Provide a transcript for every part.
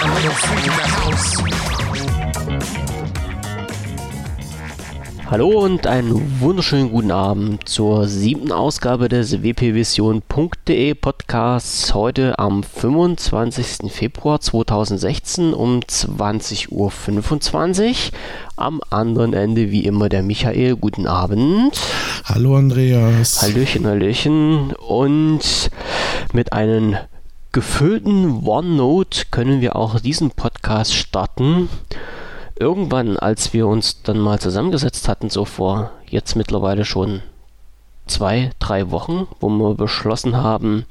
A little freak in the house. Hallo und einen wunderschönen guten Abend zur siebten Ausgabe des wpvision.de Podcasts heute am 25. Februar 2016 um 20.25 Uhr. Am anderen Ende wie immer der Michael. Guten Abend. Hallo Andreas. Hallöchen, Hallöchen. Und mit einem gefüllten OneNote können wir auch diesen Podcast starten irgendwann, als wir uns dann mal zusammengesetzt hatten, so vor jetzt mittlerweile schon zwei, drei Wochen, wo wir beschlossen haben,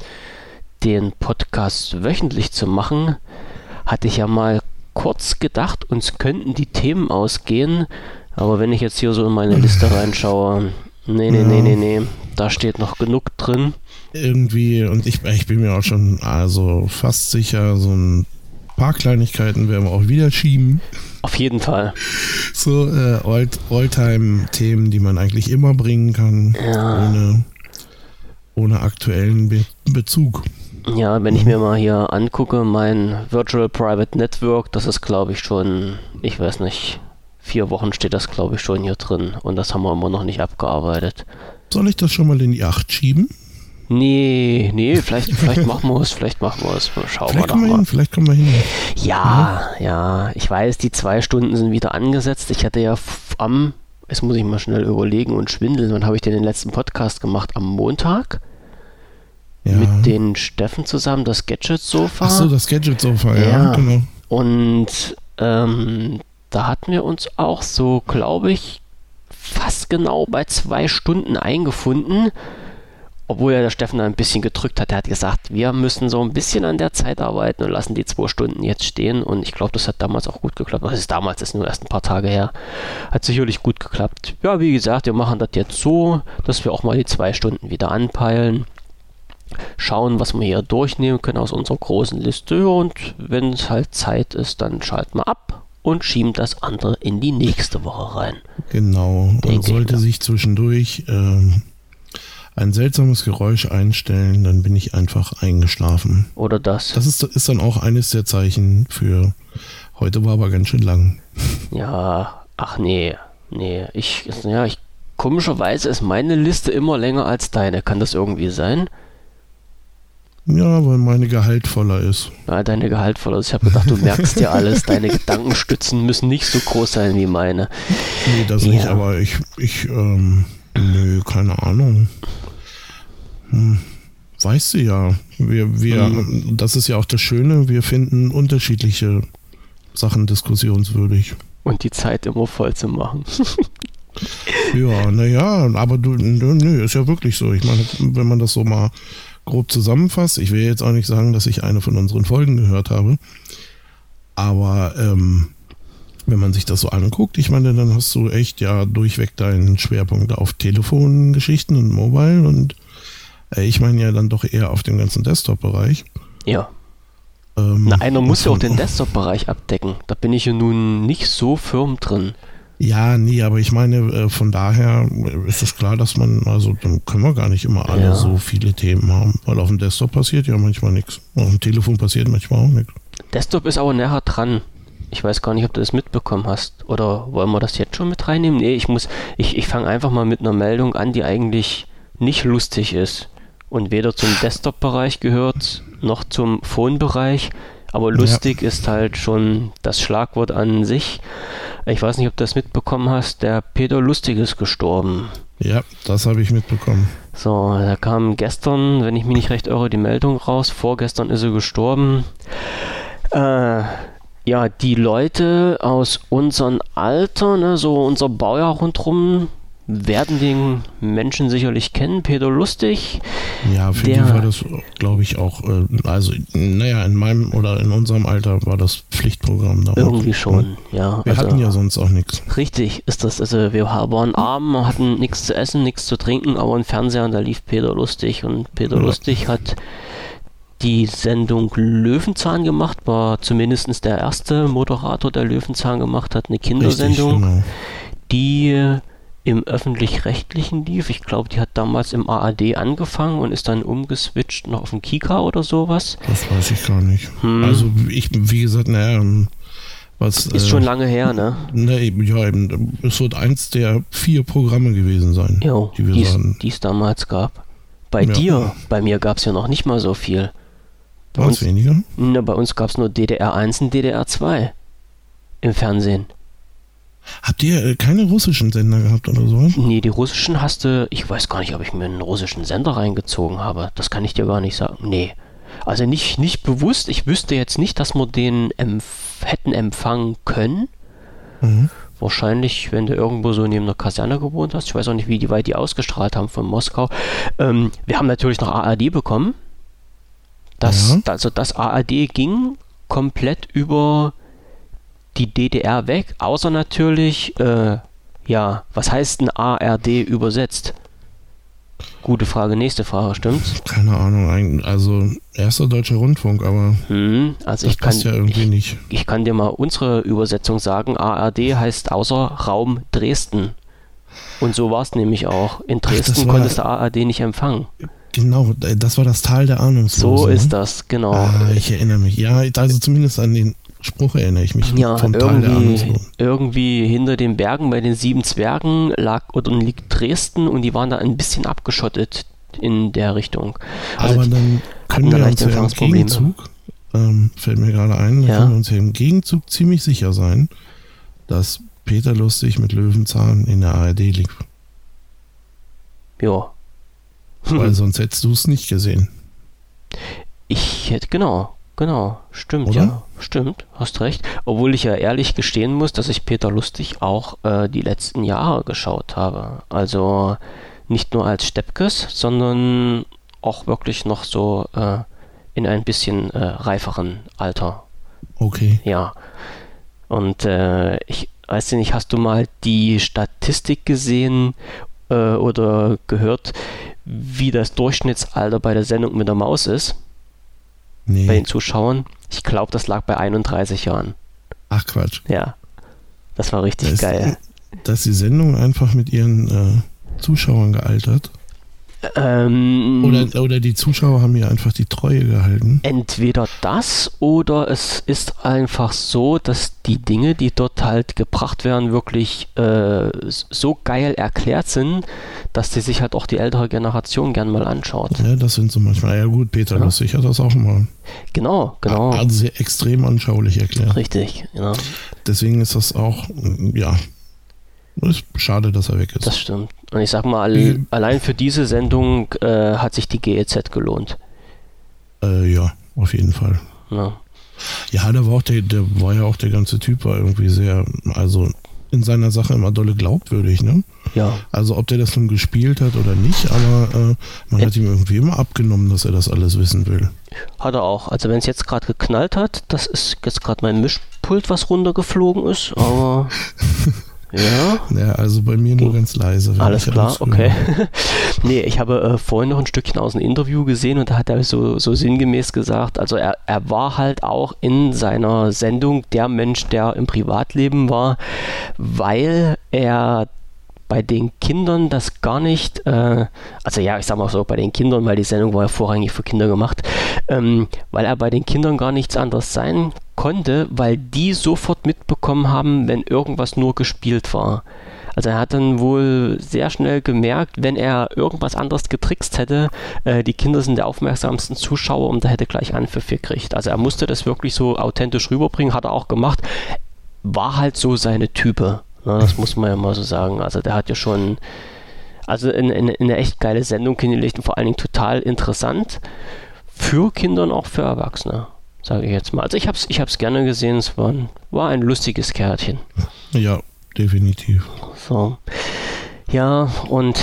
den Podcast wöchentlich zu machen, hatte ich ja mal kurz gedacht, uns könnten die Themen ausgehen. Aber wenn ich jetzt hier so in meine Liste reinschaue, nee, nee, ja. nee, nee, nee, da steht noch genug drin. Irgendwie, und ich, ich bin mir auch schon also fast sicher, so ein paar Kleinigkeiten werden wir auch wieder schieben. Auf jeden Fall. So äh, Oldtime-Themen, die man eigentlich immer bringen kann, ja. ohne, ohne aktuellen Be Bezug. Ja, wenn ich mir mal hier angucke, mein Virtual Private Network, das ist glaube ich schon, ich weiß nicht, vier Wochen steht das glaube ich schon hier drin und das haben wir immer noch nicht abgearbeitet. Soll ich das schon mal in die 8 schieben? Nee, nee, vielleicht, vielleicht machen wir es, vielleicht machen wir es. Schauen vielleicht wir doch mal. Hin, vielleicht kommen wir hin. Ja, ja, ja, ich weiß, die zwei Stunden sind wieder angesetzt. Ich hatte ja am, jetzt muss ich mal schnell überlegen und schwindeln, wann habe ich denn den letzten Podcast gemacht? Am Montag? Ja. Mit den Steffen zusammen, das Gadget-Sofa. Ach so, das Gadget-Sofa, ja, ja, genau. Und ähm, da hatten wir uns auch so, glaube ich, fast genau bei zwei Stunden eingefunden obwohl ja der Steffen ein bisschen gedrückt hat, er hat gesagt, wir müssen so ein bisschen an der Zeit arbeiten und lassen die zwei Stunden jetzt stehen. Und ich glaube, das hat damals auch gut geklappt. Das ist damals, das ist nur erst ein paar Tage her. Hat sicherlich gut geklappt. Ja, wie gesagt, wir machen das jetzt so, dass wir auch mal die zwei Stunden wieder anpeilen. Schauen, was wir hier durchnehmen können aus unserer großen Liste. Und wenn es halt Zeit ist, dann schalten wir ab und schieben das andere in die nächste Woche rein. Genau. Und sollte sich zwischendurch. Ähm ein seltsames Geräusch einstellen, dann bin ich einfach eingeschlafen. Oder das. Das ist, ist dann auch eines der Zeichen für heute war aber ganz schön lang. Ja, ach nee, nee, ich, ja, ich, komischerweise ist meine Liste immer länger als deine. Kann das irgendwie sein? Ja, weil meine gehaltvoller ist. Ja, deine gehaltvoller ist. Ich habe gedacht, du merkst ja alles. Deine Gedankenstützen müssen nicht so groß sein wie meine. Nee, das ja. nicht, aber ich, ich, ähm, nö, keine Ahnung. Hm, weißt du ja. Wir, wir, mhm. Das ist ja auch das Schöne, wir finden unterschiedliche Sachen diskussionswürdig. Und die Zeit immer voll zu machen. ja, naja, aber du, nö, ist ja wirklich so. Ich meine, wenn man das so mal grob zusammenfasst, ich will jetzt auch nicht sagen, dass ich eine von unseren Folgen gehört habe, aber ähm, wenn man sich das so anguckt, ich meine, dann hast du echt ja durchweg deinen Schwerpunkt auf Telefongeschichten und Mobile und ich meine ja dann doch eher auf dem ganzen Desktop-Bereich. Ja. Ähm, Na, einer muss ja auch den Desktop-Bereich abdecken. Da bin ich ja nun nicht so firm drin. Ja, nee, aber ich meine, äh, von daher ist es klar, dass man, also dann können wir gar nicht immer alle ja. so viele Themen haben, weil auf dem Desktop passiert ja manchmal nichts. Auf dem Telefon passiert manchmal auch nichts. Desktop ist aber näher dran. Ich weiß gar nicht, ob du das mitbekommen hast. Oder wollen wir das jetzt schon mit reinnehmen? Nee, ich muss, ich, ich fange einfach mal mit einer Meldung an, die eigentlich nicht lustig ist und weder zum Desktop-Bereich gehört noch zum Phone-Bereich. Aber lustig ja. ist halt schon das Schlagwort an sich. Ich weiß nicht, ob du das mitbekommen hast. Der Peter Lustig ist gestorben. Ja, das habe ich mitbekommen. So, da kam gestern, wenn ich mich nicht recht irre, die Meldung raus. Vorgestern ist er gestorben. Äh, ja, die Leute aus unserem Alter, ne, so unser Baujahr rundherum, werden den Menschen sicherlich kennen. Peter Lustig. Ja, für der, die war das, glaube ich, auch, äh, also, naja, in meinem oder in unserem Alter war das Pflichtprogramm da. Irgendwie schon, ja. Wir also, hatten ja sonst auch nichts. Richtig, ist das. Also, wir waren arm, hatten nichts zu essen, nichts zu trinken, aber im Fernseher, und da lief Peter Lustig und Peter ja. Lustig hat die Sendung Löwenzahn gemacht, war zumindest der erste Moderator, der Löwenzahn gemacht hat, eine Kindersendung, Richtig, genau. die im öffentlich-rechtlichen lief. Ich glaube, die hat damals im ARD angefangen und ist dann umgeswitcht noch auf den Kika oder sowas. Das weiß ich gar nicht. Hm. Also ich, wie gesagt, naja, ähm, was, ist äh, schon lange her, ne? Ne, eben, ja, eben, es wird eins der vier Programme gewesen sein, jo, die wir die es damals gab. Bei ja. dir, bei mir gab es ja noch nicht mal so viel. War es weniger? Ne, bei uns gab es nur DDR 1 und DDR 2 im Fernsehen. Habt ihr äh, keine russischen Sender gehabt oder so? Nee, die russischen hast du, ich weiß gar nicht, ob ich mir einen russischen Sender reingezogen habe. Das kann ich dir gar nicht sagen. Nee. Also nicht, nicht bewusst. Ich wüsste jetzt nicht, dass wir den empf hätten empfangen können. Mhm. Wahrscheinlich, wenn du irgendwo so neben der Kaserne gewohnt hast. Ich weiß auch nicht, wie weit die ausgestrahlt haben von Moskau. Ähm, wir haben natürlich noch ARD bekommen. Das, ja. Also das ARD ging komplett über die DDR weg, außer natürlich, äh, ja, was heißt ein ARD übersetzt? Gute Frage, nächste Frage, stimmt's? Keine Ahnung, also erster deutscher Rundfunk, aber hm, also ich kann, ja irgendwie ich, nicht. Ich kann dir mal unsere Übersetzung sagen. ARD heißt außer Raum Dresden. Und so war es nämlich auch. In Dresden Ach, konntest du ARD nicht empfangen. Genau, das war das Tal der Ahnungslosen. So ist das, genau. Ah, ich erinnere mich. Ja, also zumindest an den Spruch erinnere ich mich. Ja, vom irgendwie, irgendwie hinter den Bergen bei den sieben Zwergen lag oder liegt Dresden und die waren da ein bisschen abgeschottet in der Richtung. Also Aber dann können wir uns ja im Gegenzug, ähm, fällt mir gerade ein, ja. können wir uns ja im Gegenzug ziemlich sicher sein, dass Peter Lustig mit Löwenzahn in der ARD liegt. Ja. Weil sonst hättest du es nicht gesehen. Ich hätte, genau, Genau, stimmt, Oder? ja. Stimmt, hast recht. Obwohl ich ja ehrlich gestehen muss, dass ich Peter Lustig auch äh, die letzten Jahre geschaut habe. Also nicht nur als Steppkes, sondern auch wirklich noch so äh, in ein bisschen äh, reiferen Alter. Okay. Ja. Und äh, ich weiß nicht, hast du mal die Statistik gesehen äh, oder gehört, wie das Durchschnittsalter bei der Sendung mit der Maus ist? Nee. bei den Zuschauern. Ich glaube, das lag bei 31 Jahren. Ach Quatsch. Ja. Das war richtig da geil. Da ist die Sendung einfach mit ihren äh, Zuschauern gealtert. Ähm, oder, oder die Zuschauer haben ihr einfach die Treue gehalten. Entweder das oder es ist einfach so, dass die Dinge, die dort halt gebracht werden, wirklich äh, so geil erklärt sind, dass die sich halt auch die ältere Generation gern mal anschaut. Ja, das sind so manchmal. Ja gut, Peter ja. Lustig hat das auch mal. Genau, genau. Also sehr extrem anschaulich erklärt. Richtig, ja. Deswegen ist das auch, ja, ist schade, dass er weg ist. Das stimmt. Und ich sag mal, äh, allein für diese Sendung äh, hat sich die GEZ gelohnt. Äh, ja, auf jeden Fall. Ja. Ja, da war auch der, der war ja auch der ganze Typ war irgendwie sehr, also in seiner Sache immer dolle glaubwürdig, ne? Ja. Also ob der das nun gespielt hat oder nicht, aber äh, man hat ihm irgendwie immer abgenommen, dass er das alles wissen will. Hat er auch. Also wenn es jetzt gerade geknallt hat, das ist jetzt gerade mein Mischpult, was runtergeflogen ist, aber Ja. Ja, also bei mir nur ganz leise. Alles klar, okay. nee, ich habe äh, vorhin noch ein Stückchen aus einem Interview gesehen und da hat er so, so sinngemäß gesagt, also er, er war halt auch in seiner Sendung der Mensch, der im Privatleben war, weil er bei den Kindern das gar nicht, äh, also ja, ich sag mal so, bei den Kindern, weil die Sendung war ja vorrangig für Kinder gemacht, ähm, weil er bei den Kindern gar nichts anderes sein konnte, weil die sofort mitbekommen haben, wenn irgendwas nur gespielt war. Also er hat dann wohl sehr schnell gemerkt, wenn er irgendwas anderes getrickst hätte, äh, die Kinder sind der aufmerksamsten Zuschauer und da hätte gleich Anpfiff gekriegt. Also er musste das wirklich so authentisch rüberbringen, hat er auch gemacht. War halt so seine Type. Ne, das muss man ja mal so sagen. Also der hat ja schon also in, in, in eine echt geile Sendung hingelegt und vor allen Dingen total interessant für Kinder und auch für Erwachsene, sage ich jetzt mal. Also ich habe es ich hab's gerne gesehen, es war ein, war ein lustiges Kärtchen. Ja, definitiv. So. Ja, und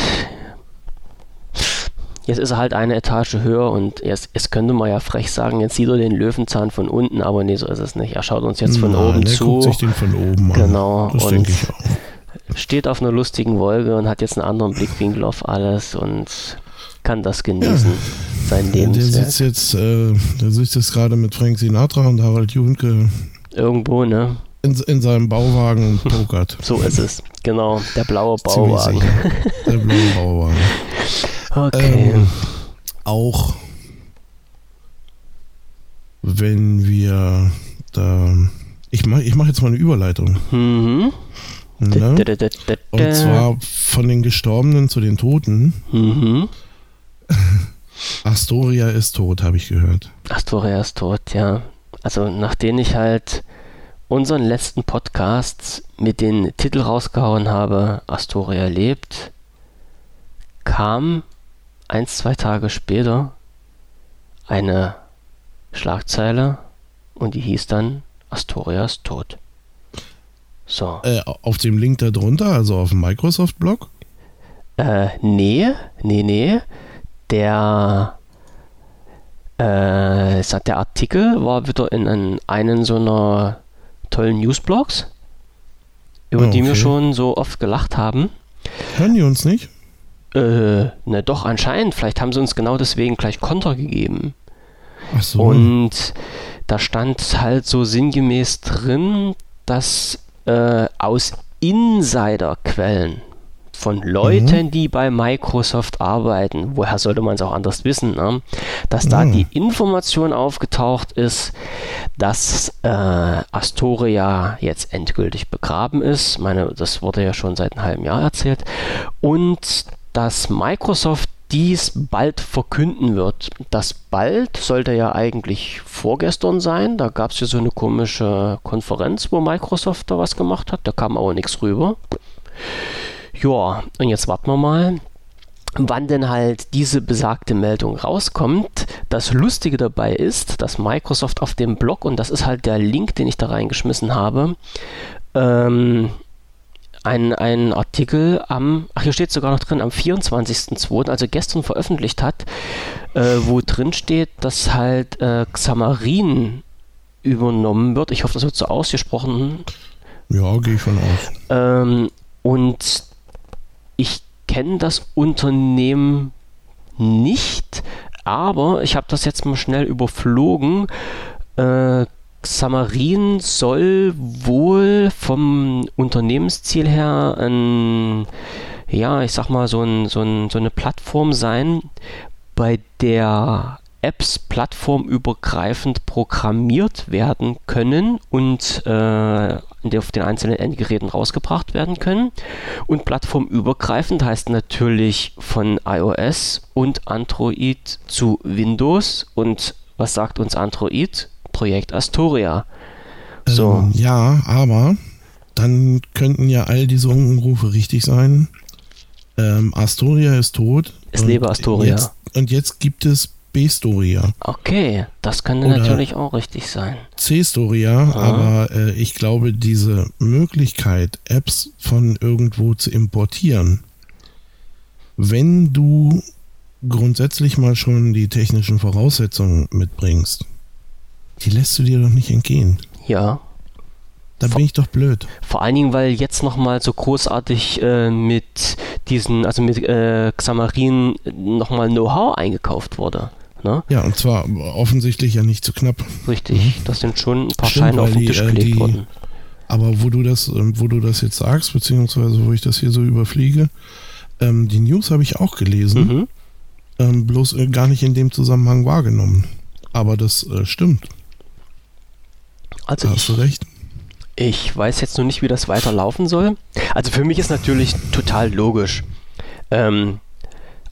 Jetzt ist er halt eine Etage höher und jetzt, jetzt könnte man ja frech sagen, jetzt sieht er den Löwenzahn von unten, aber nee, so ist es nicht. Er schaut uns jetzt von Nein, oben zu. Guckt sich den von oben an. Genau. Das und ich auch. steht auf einer lustigen Wolke und hat jetzt einen anderen Blickwinkel auf alles und kann das genießen. Ja. Sein Leben. Der sitzt jetzt, äh, der sitzt jetzt gerade mit Frank Sinatra und Harald Junke. Irgendwo, ne? in, in seinem Bauwagen pokert. So ist es. Genau, der blaue Bauwagen. Der blaue Bauwagen. Okay. Ähm, auch wenn wir da. Ich mache ich mach jetzt mal eine Überleitung. mhm. Ne? Und zwar von den Gestorbenen zu den Toten. Mhm. Astoria ist tot, habe ich gehört. Astoria ist tot, ja. Also nachdem ich halt unseren letzten Podcast mit den Titel rausgehauen habe, Astoria lebt, kam eins, zwei Tage später eine Schlagzeile und die hieß dann Astoria ist tot. So. Äh, auf dem Link da drunter, also auf dem Microsoft-Blog. Äh, nee, nee, nee. Der, äh, sagt der Artikel war wieder in einen, einen so einer tollen Newsblogs, über Oh, die wir okay. schon so oft gelacht haben. Hören die uns nicht? Äh, ne, doch, anscheinend. Vielleicht haben sie uns genau deswegen gleich Konter gegeben. Ach so. Und da stand halt so sinngemäß drin, dass äh, aus Insiderquellen von Leuten, die bei Microsoft arbeiten, woher sollte man es auch anders wissen, ne? dass da Mhm. die Information aufgetaucht ist, dass äh, Astoria jetzt endgültig begraben ist. Meine, das wurde ja schon seit einem halben Jahr erzählt. Und dass Microsoft dies bald verkünden wird. Das bald sollte ja eigentlich vorgestern sein. Da gab es ja so eine komische Konferenz, wo Microsoft da was gemacht hat. Da kam aber nichts rüber. Ja, und jetzt warten wir mal, wann denn halt diese besagte Meldung rauskommt. Das Lustige dabei ist, dass Microsoft auf dem Blog, und das ist halt der Link, den ich da reingeschmissen habe, ähm, einen, einen Artikel am, ach hier steht sogar noch drin, am 24.02., also gestern veröffentlicht hat, äh, wo drin steht, dass halt äh, Xamarin übernommen wird. Ich hoffe, das wird so ausgesprochen. ja, gehe ich von aus. Ähm, und ich kenne das Unternehmen nicht, aber ich habe das jetzt mal schnell überflogen. Äh, Xamarin soll wohl vom Unternehmensziel her ein, ja, ich sag mal, so, ein, so, ein, so eine Plattform sein, bei der Apps plattformübergreifend programmiert werden können und äh, auf den einzelnen Endgeräten rausgebracht werden können. Und plattformübergreifend heißt natürlich von iOS und Android zu Windows. Und was sagt uns Android? Projekt Astoria. So. Ähm, ja, aber dann könnten ja all diese Unrufe richtig sein. Ähm, Astoria ist tot. Es lebe Astoria. Jetzt, und jetzt gibt es B-Storia. Okay, das könnte Oder- natürlich auch richtig sein. C-Storia, aber äh, ich glaube, diese Möglichkeit, Apps von irgendwo zu importieren, wenn du grundsätzlich mal schon die technischen Voraussetzungen mitbringst, die lässt du dir doch nicht entgehen. Ja, Da bin ich doch blöd. Vor allen Dingen, weil jetzt nochmal so großartig äh, mit diesen, also mit äh, Xamarin nochmal Know-how eingekauft wurde. Ne? Ja, und zwar offensichtlich ja nicht zu knapp. Richtig, das sind schon ein paar Stimmt, Scheine auf den die, Tisch äh, gelegt die- worden. Aber wo du das, ähm, wo du das jetzt sagst, beziehungsweise wo ich das hier so überfliege, ähm, die News habe ich auch gelesen, Mhm. ähm, bloß äh, gar nicht in dem Zusammenhang wahrgenommen. Aber das äh, stimmt, Also hast du ich, recht. ich weiß jetzt noch nicht, wie das weiterlaufen soll. Also für mich ist natürlich total logisch. Ähm,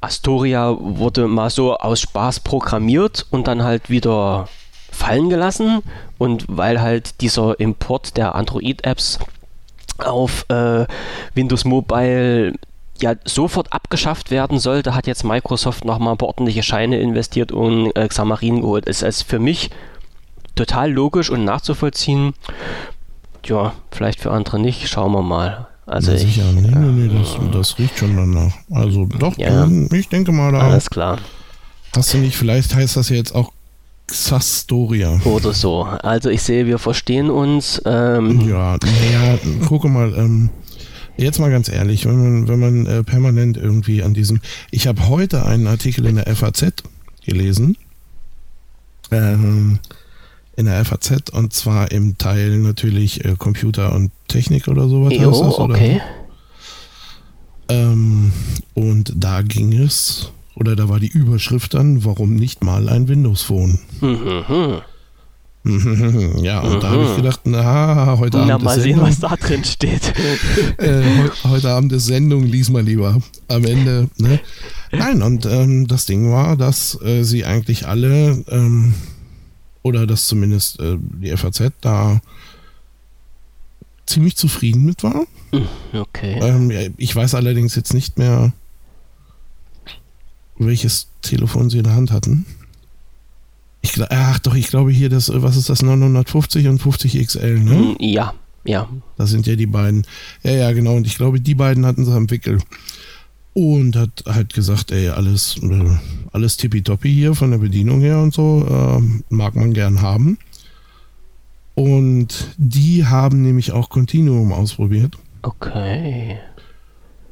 Astoria wurde mal so aus Spaß programmiert und dann halt wieder fallen gelassen. Und weil halt dieser Import der Android-Apps auf äh, Windows Mobile ja sofort abgeschafft werden sollte, hat jetzt Microsoft nochmal ein paar ordentliche Scheine investiert und äh, Xamarin geholt. Es ist für mich total logisch und nachzuvollziehen. Ja, vielleicht für andere nicht. Schauen wir mal. Also Ja, ich, sicher. Nee, nee, nee, das, das riecht schon danach. Also doch, Ja. ich denke mal, da alles klar. hast du nicht, vielleicht heißt das ja jetzt auch Xastoria. Oder so. Also ich sehe, wir verstehen uns. Ähm, Ja, naja, gucke mal, ähm, jetzt mal ganz ehrlich, wenn man, wenn man äh, permanent irgendwie an diesem. Ich habe heute einen Artikel in der FAZ gelesen. Ähm, in der FAZ und zwar im Teil natürlich äh, Computer und Technik oder sowas. Jo, das, okay. Ähm, und da ging es, oder da war die Überschrift dann, warum nicht mal ein Windows Phone? Mhm. Ja, und mhm. da habe ich gedacht, na, heute na, Abend. mal sehen, Sendung, was da drin steht. äh, heute Abend ist Sendung, lies mal lieber. Am Ende, ne? Nein, und ähm, das Ding war, dass äh, sie eigentlich alle, ähm, oder dass zumindest äh, die FAZ da ziemlich zufrieden mit war. Hm, okay. Ähm, ich weiß allerdings jetzt nicht mehr, welches Telefon sie in der Hand hatten. Ich, ach doch, ich glaube hier, das, was ist das, 950 und 50 XL, ne? Hm, ja, ja. Das sind ja die beiden. Ja, ja, genau. Und ich glaube, die beiden hatten sie am Wickel. Und hat halt gesagt, ey, alles, äh, alles tippitoppi hier von der Bedienung her und so, äh, mag man gern haben. Und die haben nämlich auch Continuum ausprobiert. Okay.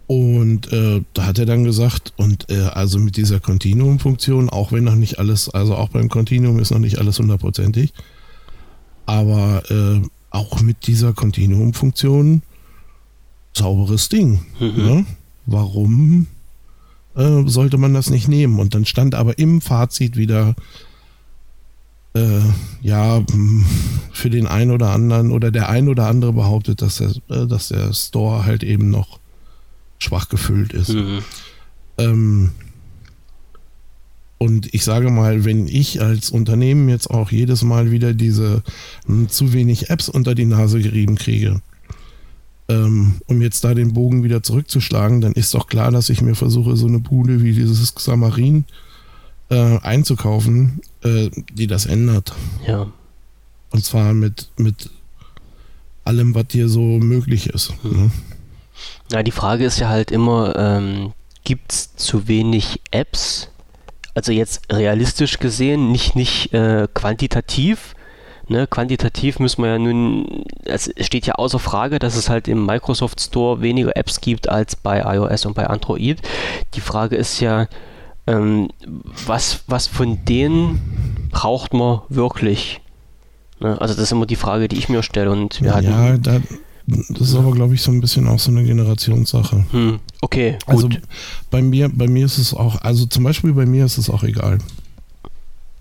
Und äh, da hat er dann gesagt, und äh, also mit dieser Continuum-Funktion, auch wenn noch nicht alles, also auch beim Continuum ist noch nicht alles hundertprozentig, aber äh, auch mit dieser Continuum-Funktion sauberes Ding. Mhm. Ne? Warum äh, sollte man das nicht nehmen? Und dann stand aber im Fazit wieder, äh, ja, für den einen oder anderen oder der ein oder andere behauptet, dass der, äh, dass der Store halt eben noch schwach gefüllt ist. Mhm. Ähm, und ich sage mal, wenn ich als Unternehmen jetzt auch jedes Mal wieder diese mh, hm, zu wenig Apps unter die Nase gerieben kriege, um jetzt da den Bogen wieder zurückzuschlagen, dann ist doch klar, dass ich mir versuche, so eine Bude wie dieses Xamarin äh, einzukaufen, äh, die das ändert. Ja. Und zwar mit, mit allem, was dir so möglich ist. Mhm. Ne? Ja, die Frage ist ja halt immer, ähm, gibt es zu wenig Apps? Also jetzt realistisch gesehen, nicht, nicht äh, quantitativ. Ne, quantitativ müssen wir ja nun, es steht ja außer Frage, dass es halt im Microsoft Store weniger Apps gibt als bei iOS und bei Android. Die Frage ist ja, ähm, was, was von denen braucht man wirklich? Ne, also das ist immer die Frage, die ich mir stelle. Und wir ja, hatten, da, das ist aber, glaube ich, so ein bisschen auch so eine Generationssache. Hm, okay, also gut. Also bei mir, bei mir ist es auch, also zum Beispiel bei mir ist es auch egal.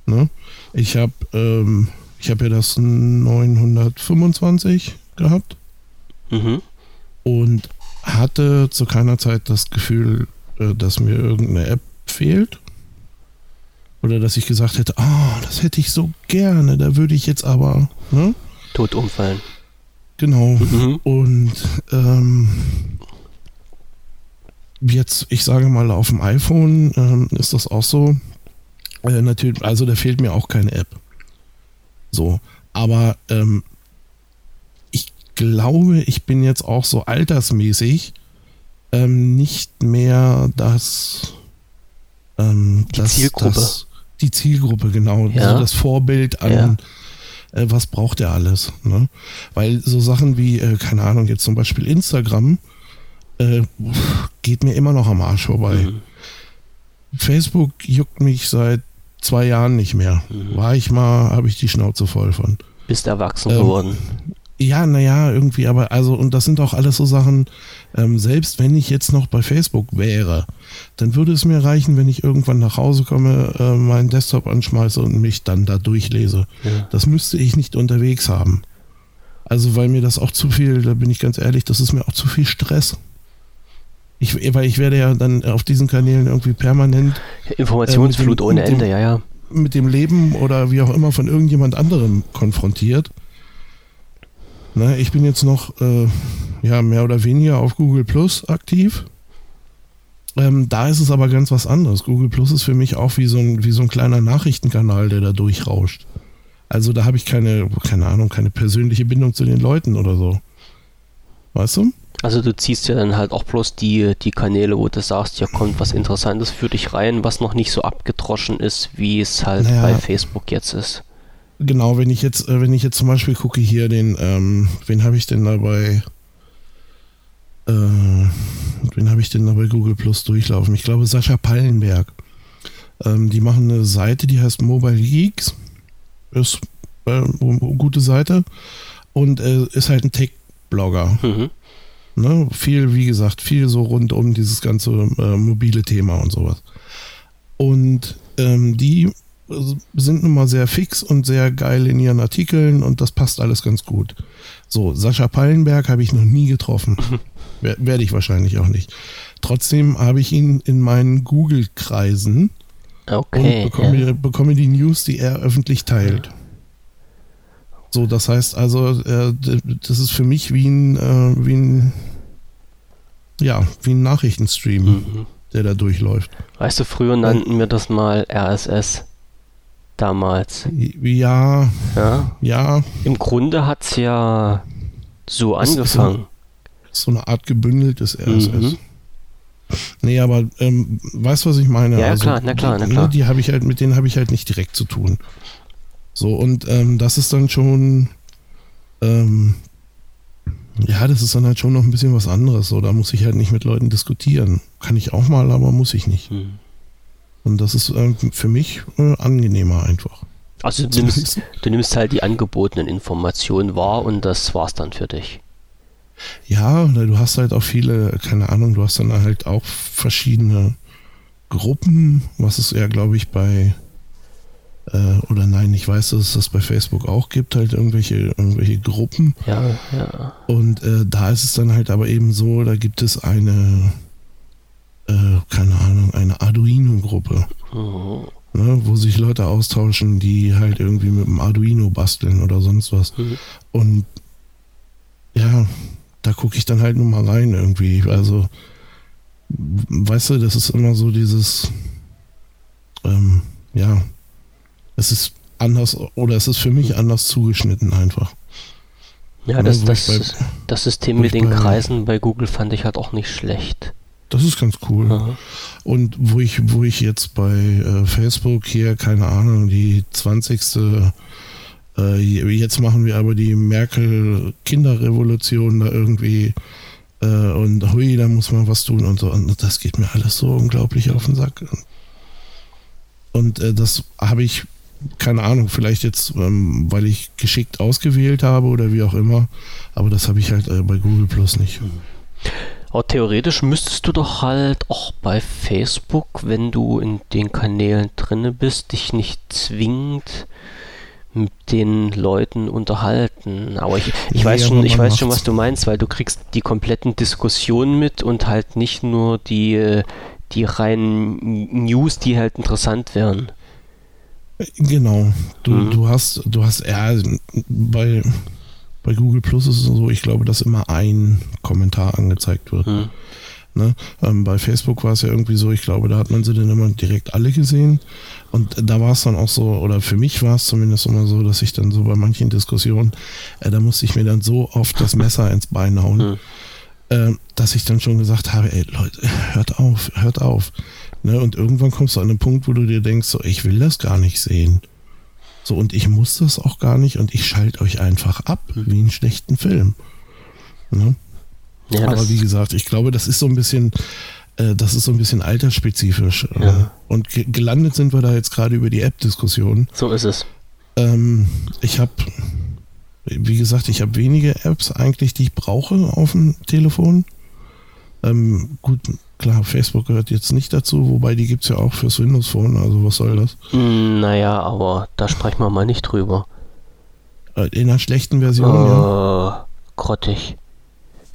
Ne? Ich habe ähm, ich habe ja das 925 gehabt mhm. und hatte zu keiner Zeit das Gefühl, äh, dass mir irgendeine App fehlt. Oder dass ich gesagt hätte, ah, oh, das hätte ich so gerne, da würde ich jetzt aber ne? tot umfallen. Genau. Mhm. Und ähm, jetzt, ich sage mal, auf dem iPhone ähm, ist das auch so. Äh, natürlich, also da fehlt mir auch keine App. So. Aber ähm, ich glaube, ich bin jetzt auch so altersmäßig ähm, nicht mehr das. Ähm, die das, Zielgruppe. Das, die Zielgruppe, genau. Ja. Also das Vorbild an. Ja äh, was braucht er alles. Ne? Weil so Sachen wie, äh, keine Ahnung, jetzt zum Beispiel Instagram, äh, geht mir immer noch am Arsch vorbei. Mhm. Facebook juckt mich seit zwei Jahren nicht mehr. Mhm. War ich mal, habe ich die Schnauze voll von. Bist erwachsen ähm, geworden. Ja, naja, irgendwie, aber also, und das sind auch alles so Sachen, ähm, selbst wenn ich jetzt noch bei Facebook wäre, dann würde es mir reichen, wenn ich irgendwann nach Hause komme, äh, meinen Desktop anschmeiße und mich dann da durchlese. Ja. Das müsste ich nicht unterwegs haben. Also, weil mir das auch zu viel, da bin ich ganz ehrlich, das ist mir auch zu viel Stress. Ich, weil ich werde ja dann auf diesen Kanälen irgendwie permanent. Informationsflut äh, dem, ohne Ende, dem, ja, ja. Mit dem Leben oder wie auch immer von irgendjemand anderem konfrontiert. Ne, ich bin jetzt noch äh, ja, mehr oder weniger auf Google Plus aktiv. Ähm, da ist es aber ganz was anderes. Google Plus ist für mich auch wie so ein, wie so ein kleiner Nachrichtenkanal, der da durchrauscht. Also da habe ich keine, keine Ahnung, keine persönliche Bindung zu den Leuten oder so. Weißt du? Also du ziehst ja dann halt auch bloß die, die Kanäle, wo du sagst, ja kommt was Interessantes für dich rein, was noch nicht so abgedroschen ist, wie es halt naja, bei Facebook jetzt ist. Genau, wenn ich jetzt, äh, wenn ich jetzt zum Beispiel gucke hier den, ähm, wen habe ich denn dabei? Äh, wen habe ich denn da bei Google Plus durchlaufen? Ich glaube Sascha Pallenberg. Ähm, die machen eine Seite, die heißt Mobile Geeks. Ist äh, gute Seite und äh, ist halt ein Tech-Blogger. Mhm. Ne? Viel, wie gesagt, viel so rund um dieses ganze äh, mobile Thema und sowas. Und ähm, die sind nun mal sehr fix und sehr geil in ihren Artikeln und das passt alles ganz gut. So, Sascha Pallenberg habe ich noch nie getroffen. Werde ich wahrscheinlich auch nicht. Trotzdem habe ich ihn in meinen Google-Kreisen okay, und bekomme, ja. bekomme, die News, die er öffentlich teilt. So, das heißt also, äh, das ist für mich wie ein, äh, wie ein, ja, wie ein Nachrichtenstream, mhm. der da durchläuft. Weißt du, früher nannten wir das mal RSS damals. Ja. Ja. ja. Im Grunde hat es ja so das angefangen. So, so, eine Art gebündeltes RSS. Mhm. Nee, aber ähm, weißt du, was ich meine? Ja, also, klar, na klar, na klar. Die, die habe ich halt, mit denen habe ich halt nicht direkt zu tun. So, und ähm, das ist dann schon, ähm, ja, das ist dann halt schon noch ein bisschen was anderes. So, da muss ich halt nicht mit Leuten diskutieren. Kann ich auch mal, aber muss ich nicht. Mhm. Und das ist äh, für mich äh, angenehmer einfach. Also du nimmst, du nimmst halt die angebotenen Informationen wahr und das war's dann für dich. Ja, du hast halt auch viele, keine Ahnung, du hast dann halt auch verschiedene Gruppen, was es ja, glaube ich, bei oder nein, ich weiß, dass es das bei Facebook auch gibt, halt irgendwelche, irgendwelche Gruppen. Ja, ja. Und äh, da ist es dann halt aber eben so, da gibt es eine äh, keine Ahnung, eine Arduino-Gruppe. Mhm. Ne, wo sich Leute austauschen, die halt irgendwie mit dem Arduino basteln oder sonst was. Mhm. Und ja, da gucke ich dann halt nur mal rein irgendwie. Also, weißt du, das ist immer so dieses, ähm, ja, es ist anders oder es ist für mich anders zugeschnitten einfach. Ja, das, das, bei, das System mit den Kreisen bei Google fand ich halt auch nicht schlecht. Das ist ganz cool. Aha. Und wo ich, wo ich jetzt bei äh, Facebook hier, keine Ahnung, die 20. Äh, jetzt machen wir aber die Merkel-Kinderrevolution da irgendwie äh, und hui, da muss man was tun und so. Und das geht mir alles so unglaublich auf den Sack. Und äh, das habe ich, keine Ahnung, vielleicht jetzt, ähm, weil ich geschickt ausgewählt habe oder wie auch immer, aber das habe ich halt äh, bei Google Plus nicht. Mhm. Aber theoretisch müsstest du doch halt auch bei Facebook, wenn du in den Kanälen drinne bist, dich nicht zwingend mit den Leuten unterhalten. Aber ich, ich weiß schon, ich weiß schon, was du meinst, weil du kriegst die kompletten Diskussionen mit und halt nicht nur die, die reinen News, die halt interessant wären. Genau. Du, mhm. du hast, du hast ja bei bei Google Plus ist es so, ich glaube, dass immer ein Kommentar angezeigt wird. Hm. Ne? Ähm, bei Facebook war es ja irgendwie so, ich glaube, da hat man sie dann immer direkt alle gesehen. Und da war es dann auch so, oder für mich war es zumindest immer so, dass ich dann so bei manchen Diskussionen, äh, da musste ich mir dann so oft das Messer ins Bein hauen, hm. äh, dass ich dann schon gesagt habe, ey Leute, hört auf, hört auf. Ne? Und irgendwann kommst du an den Punkt, wo du dir denkst, so, ich will das gar nicht sehen. So, und ich muss das auch gar nicht und ich schalte euch einfach ab, wie einen schlechten Film. Ne? Ja, Aber wie gesagt, ich glaube, das ist so ein bisschen, äh, das ist so ein bisschen altersspezifisch. Äh, ja. Und gelandet sind wir da jetzt gerade über die App-Diskussion. So ist es. Ähm, ich habe, wie gesagt, ich habe wenige Apps eigentlich, die ich brauche auf dem Telefon. Ähm, gut, Klar, Facebook gehört jetzt nicht dazu, wobei die gibt es ja auch fürs Windows Phone, also was soll das? Hm, naja, aber da sprechen wir mal nicht drüber. Äh, in einer schlechten Version, uh, ja. Grottig.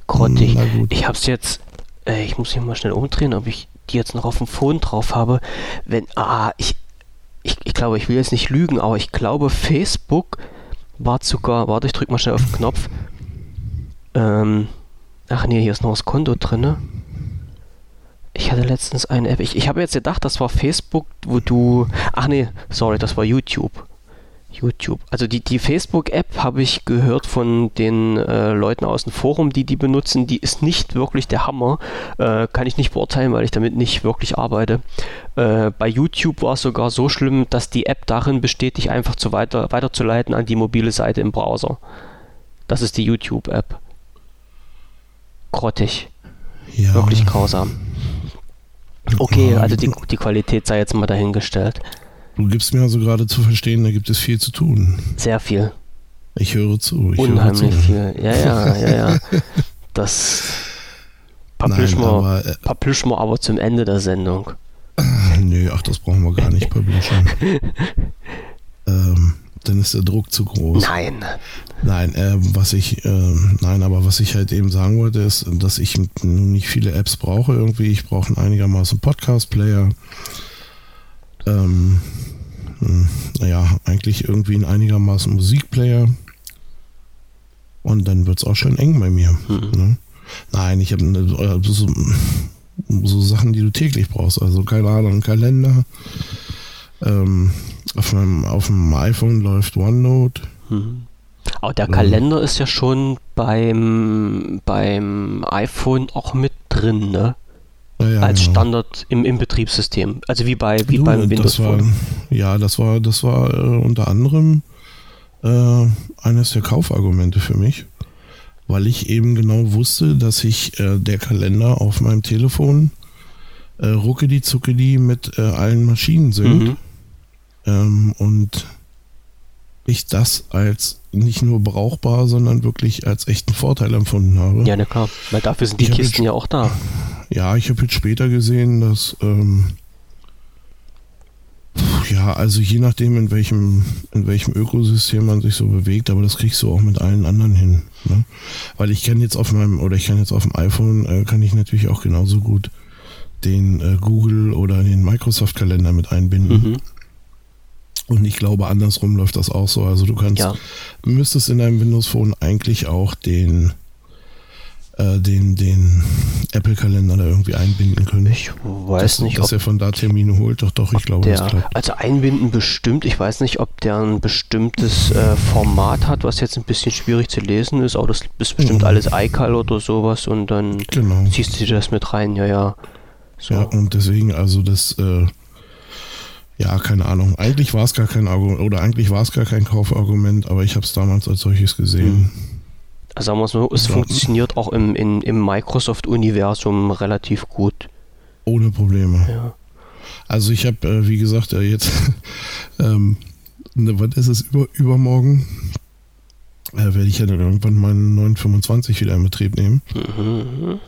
Grottig. Hm, ich hab's jetzt, äh, ich muss mich mal schnell umdrehen, ob ich die jetzt noch auf dem Phone drauf habe. Wenn, ah, ich, ich, ich glaube, ich will jetzt nicht lügen, aber ich glaube, Facebook war sogar, warte, ich drück mal schnell auf den Knopf. Ähm, ach nee, hier ist noch das Konto drinne. Ich hatte letztens eine App. Ich, ich habe jetzt gedacht, das war Facebook, wo du. Ach nee, sorry, das war YouTube. YouTube. Also die, die Facebook-App habe ich gehört von den äh, Leuten aus dem Forum, die die benutzen. Die ist nicht wirklich der Hammer. Äh, kann ich nicht beurteilen, weil ich damit nicht wirklich arbeite. Äh, bei YouTube war es sogar so schlimm, dass die App darin besteht, dich einfach zu weiter, weiterzuleiten an die mobile Seite im Browser. Das ist die YouTube-App. Grottig. Ja. Wirklich grausam. Okay, also die, die Qualität sei jetzt mal dahingestellt. Du gibst mir also gerade zu verstehen, da gibt es viel zu tun. Sehr viel. Ich höre zu. Ich Unheimlich höre zu. viel. Ja, ja, ja, ja. Das publishen wir, aber, äh, aber zum Ende der Sendung. Nö, ach, das brauchen wir gar nicht publishen. ähm, dann ist der Druck zu groß. Nein. Nein, äh, was ich, äh, nein, aber was ich halt eben sagen wollte, ist, dass ich nicht viele Apps brauche irgendwie. Ich brauche einen einigermaßen Podcast-Player. Ähm, hm, naja, eigentlich irgendwie einen einigermaßen Musikplayer. Und dann wird es auch schon eng bei mir. Ne? Nein, ich habe äh, so, so Sachen, die du täglich brauchst. Also keine Ahnung, Kalender. Ähm, auf, meinem, auf dem iPhone läuft OneNote. Aber der Kalender ist ja schon beim, beim iPhone auch mit drin, ne? Ja, ja, Als genau. Standard im, im Betriebssystem. Also wie bei wie Du, beim Windows das war, Phone. Ja, das war, das war äh, unter anderem äh, eines der Kaufargumente für mich, weil ich eben genau wusste, dass ich äh, der Kalender auf meinem Telefon äh, ruckedi zuckedi mit äh, allen Maschinen sind Mhm. Ähm, und ich das als nicht nur brauchbar, sondern wirklich als echten Vorteil empfunden habe. Ja, na klar. Weil dafür sind die Ich Kisten jetzt- ja auch da. Ja, ich habe jetzt später gesehen, dass ähm, ja, also je nachdem in welchem in welchem Ökosystem man sich so bewegt, aber das kriegst du auch mit allen anderen hin, ne? Weil ich kann jetzt auf meinem oder ich kann jetzt auf dem iPhone äh, kann ich natürlich auch genauso gut den äh, Google oder den Microsoft Kalender mit einbinden. Mhm. Und ich glaube, andersrum läuft das auch so. Also du kannst, Ja. müsstest in deinem Windows Phone eigentlich auch den, äh, den, den Apple-Kalender da irgendwie einbinden können. Ich weiß dass, nicht, dass ob er von da Termine holt. Doch, doch, ich glaube, das der, klappt. also einbinden bestimmt. Ich weiß nicht, ob der ein bestimmtes äh, Format hat, was jetzt ein bisschen schwierig zu lesen ist, aber das ist bestimmt Mhm. alles iCal oder sowas und dann Genau. ziehst du dir das mit rein, ja, ja. So. Ja, und deswegen, also das, äh, ja, keine Ahnung. Eigentlich war es gar kein Argument, oder eigentlich war es gar kein Kaufargument, aber ich habe es damals als solches gesehen. Also sagen wir es mal, es funktioniert auch im, in, im Microsoft-Universum relativ gut. Ohne Probleme. Ja. Also ich habe, äh, wie gesagt, äh, jetzt, ähm, ne, was ist es, über, übermorgen äh, werde ich ja dann irgendwann meinen 925 wieder in Betrieb nehmen. Mhm.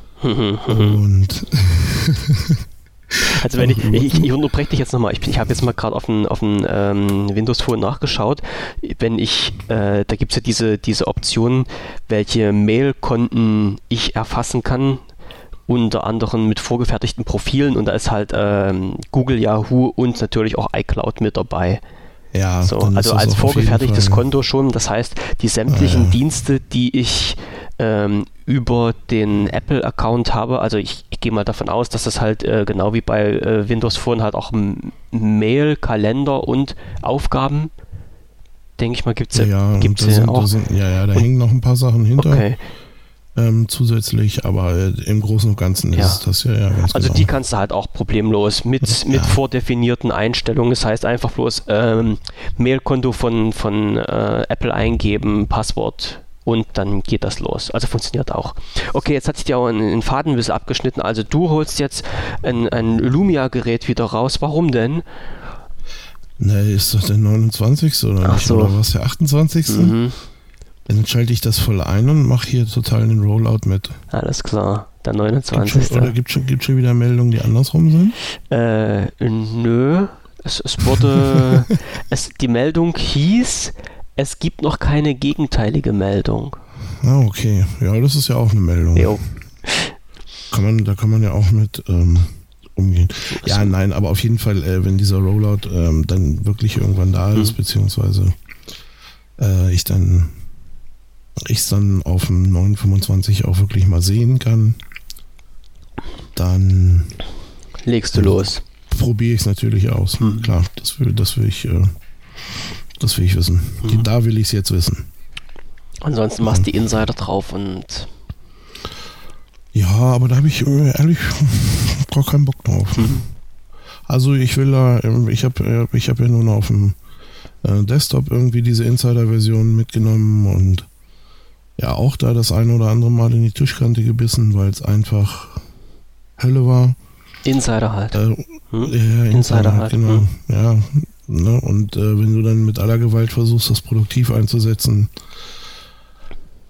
Und Also wenn ich, Ach, ich, ich unterbreche dich jetzt nochmal, ich, ich habe jetzt mal gerade auf dem auf ähm, Windows Phone nachgeschaut, wenn ich, äh, da gibt es ja diese, diese Option, welche Mailkonten ich erfassen kann, unter anderem mit vorgefertigten Profilen. Und da ist halt ähm, Google, Yahoo und natürlich auch iCloud mit dabei. Ja, So, also als vorgefertigtes Konto schon. Das heißt, die sämtlichen ja. Dienste, die ich ähm, über den Apple-Account habe, also ich, ich gehe mal davon aus, dass das halt äh, genau wie bei äh, Windows Phone halt auch Mail, Kalender und Aufgaben, denke ich mal, gibt es Ja, ja, gibt's da sind, auch. Da sind, ja, ja, da Und- hängen noch ein paar Sachen hinter Okay, ähm, zusätzlich, aber äh, im Großen und Ganzen Ja. ist das ja, ja ganz also genau. die kannst du halt auch problemlos mit, mit Ja. vordefinierten Einstellungen. Das heißt einfach bloß ähm, Mailkonto von, von äh, Apple eingeben, Passwort und dann geht das los. Also funktioniert auch. Okay, jetzt hat sich dir auch ein, Faden ein bisschen abgeschnitten. Also du holst jetzt ein, ein Lumia-Gerät wieder raus. Warum denn? Ne, ist doch der 29. oder Ach nicht? so. Oder was, der 28.? Mhm, Dann schalte ich das voll ein und mache hier total den Rollout mit. alles klar. Der Gibt's 29. schon, oder gibt schon, gibt schon wieder Meldungen, die andersrum sind? Äh, nö. Es, es wurde. es, die Meldung hieß, es gibt noch keine gegenteilige Meldung. Ah, okay. Ja, das ist ja auch eine Meldung. Jo. Kann man, da kann man ja auch mit ähm, umgehen. Ja, nein, aber auf jeden Fall, äh, wenn dieser Rollout ähm, dann wirklich irgendwann da ist, Mhm. beziehungsweise äh, ich dann ich dann auf dem 925 auch wirklich mal sehen kann, dann Legst du los. probiere ich es natürlich aus. Mhm. Klar, das will, das will ich, äh, das will ich wissen. Mhm. Da will ich es jetzt wissen. Ansonsten machst du die Insider drauf und Ja, aber da habe ich äh, ehrlich gar keinen Bock drauf. Mhm. Also ich will da, ähm, ich habe ich hab ja nun auf dem äh, Desktop irgendwie diese Insider-Version mitgenommen und ja auch da das eine oder andere Mal in die Tischkante gebissen, weil es einfach Hölle war. Insider halt. Äh, Hm? ja, Insider halt, genau. hm. Ja, Ne? Und äh, wenn du dann mit aller Gewalt versuchst, das produktiv einzusetzen,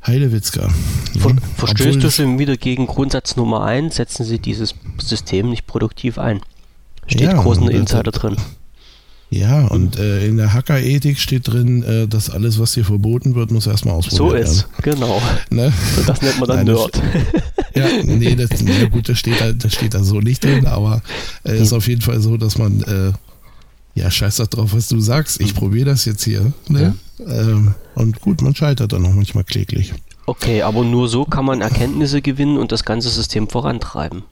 Heidewitzka. Ver ne? Verstößt du schon wieder gegen Grundsatz Nummer 1, setzen sie dieses System nicht produktiv ein. Steht ja, groß in der Insider drin. Ja, und äh, in der Hackerethik steht drin, äh, dass alles, was dir verboten wird, muss erstmal ausprobiert werden. So ist, genau. Ne? Das nennt man dann Nein, Nerd. ja, nee, das, na gut, das steht, da, das steht da so nicht drin, aber es äh, ist hm. auf jeden Fall so, dass man, äh, ja, scheiß doch drauf, was du sagst. Ich hm. probiere das jetzt hier. Ne? Ja. Ähm, und gut, man scheitert dann auch manchmal kläglich. Okay, aber nur so kann man Erkenntnisse gewinnen und das ganze System vorantreiben.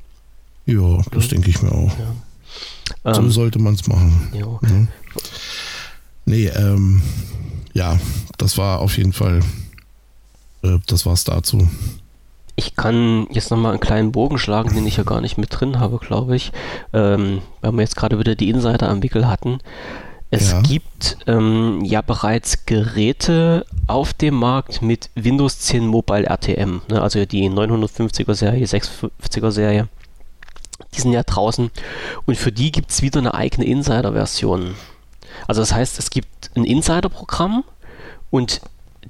Ja, das ja. denke ich mir auch. Ja. So ähm, sollte man es machen. Jo. Mhm. Nee, ähm, ja, das war auf jeden Fall, äh, das war's dazu. Ich kann jetzt nochmal einen kleinen Bogen schlagen, den ich ja gar nicht mit drin habe, glaube ich. Ähm, weil wir jetzt gerade wieder die Insider am Wickel hatten. Es ja. gibt ähm, ja bereits Geräte auf dem Markt mit Windows 10 Mobile RTM, ne, also die 950er Serie, 650er Serie die sind ja draußen und für die gibt es wieder eine eigene Insider-Version. Also das heißt, es gibt ein Insider-Programm und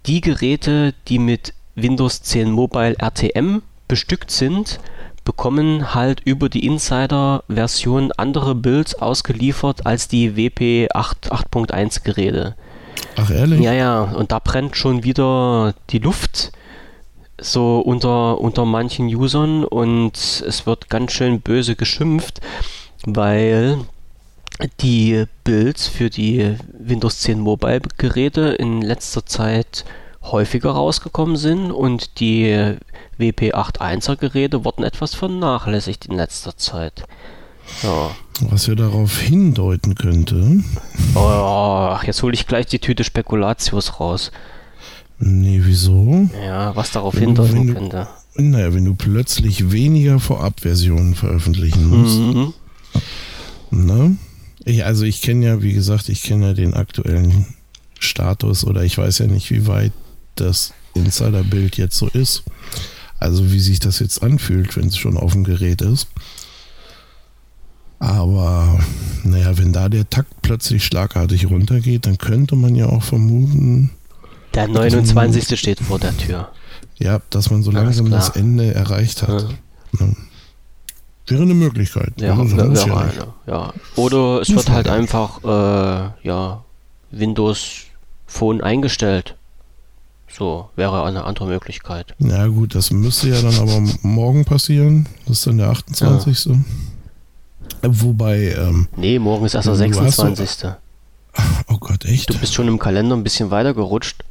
die Geräte, die mit Windows 10 Mobile RTM bestückt sind, bekommen halt über die Insider-Version andere Builds ausgeliefert als die WP 8.1 Geräte. Ach ehrlich? Ja, ja, und da brennt schon wieder die Luft so unter, unter manchen Usern und es wird ganz schön böse geschimpft, weil die Builds für die Windows 10 Mobile Geräte in letzter Zeit häufiger rausgekommen sind und die WP81er Geräte wurden etwas vernachlässigt in letzter Zeit. Ja. Was ja darauf hindeuten könnte. Oh, jetzt hole ich gleich die Tüte Spekulatius raus. Nee, wieso? Ja, was darauf hindeuten könnte. Naja, wenn du plötzlich weniger Vorabversionen veröffentlichen musst. Mhm. Na? Ich, also ich kenne ja, wie gesagt, ich kenne ja den aktuellen Status oder ich weiß ja nicht, wie weit das Insider-Bild jetzt so ist. Also wie sich das jetzt anfühlt, wenn es schon auf dem Gerät ist. Aber naja, wenn da der Takt plötzlich schlagartig runtergeht, dann könnte man ja auch vermuten, der 29. Man, steht vor der Tür. Ja, dass man so langsam das Ende erreicht hat. Ja. Wäre eine Möglichkeit. Ja, also, wäre ja eine. Ja. Oder es wird halt einfach äh, ja, Windows Phone eingestellt. So, wäre eine andere Möglichkeit. Ja gut, das müsste ja dann aber morgen passieren. Das ist dann der 28. Ja. Wobei. Ähm, nee, morgen ist erst der 26. So, oh Gott, echt? Du bist schon im Kalender ein bisschen weiter gerutscht.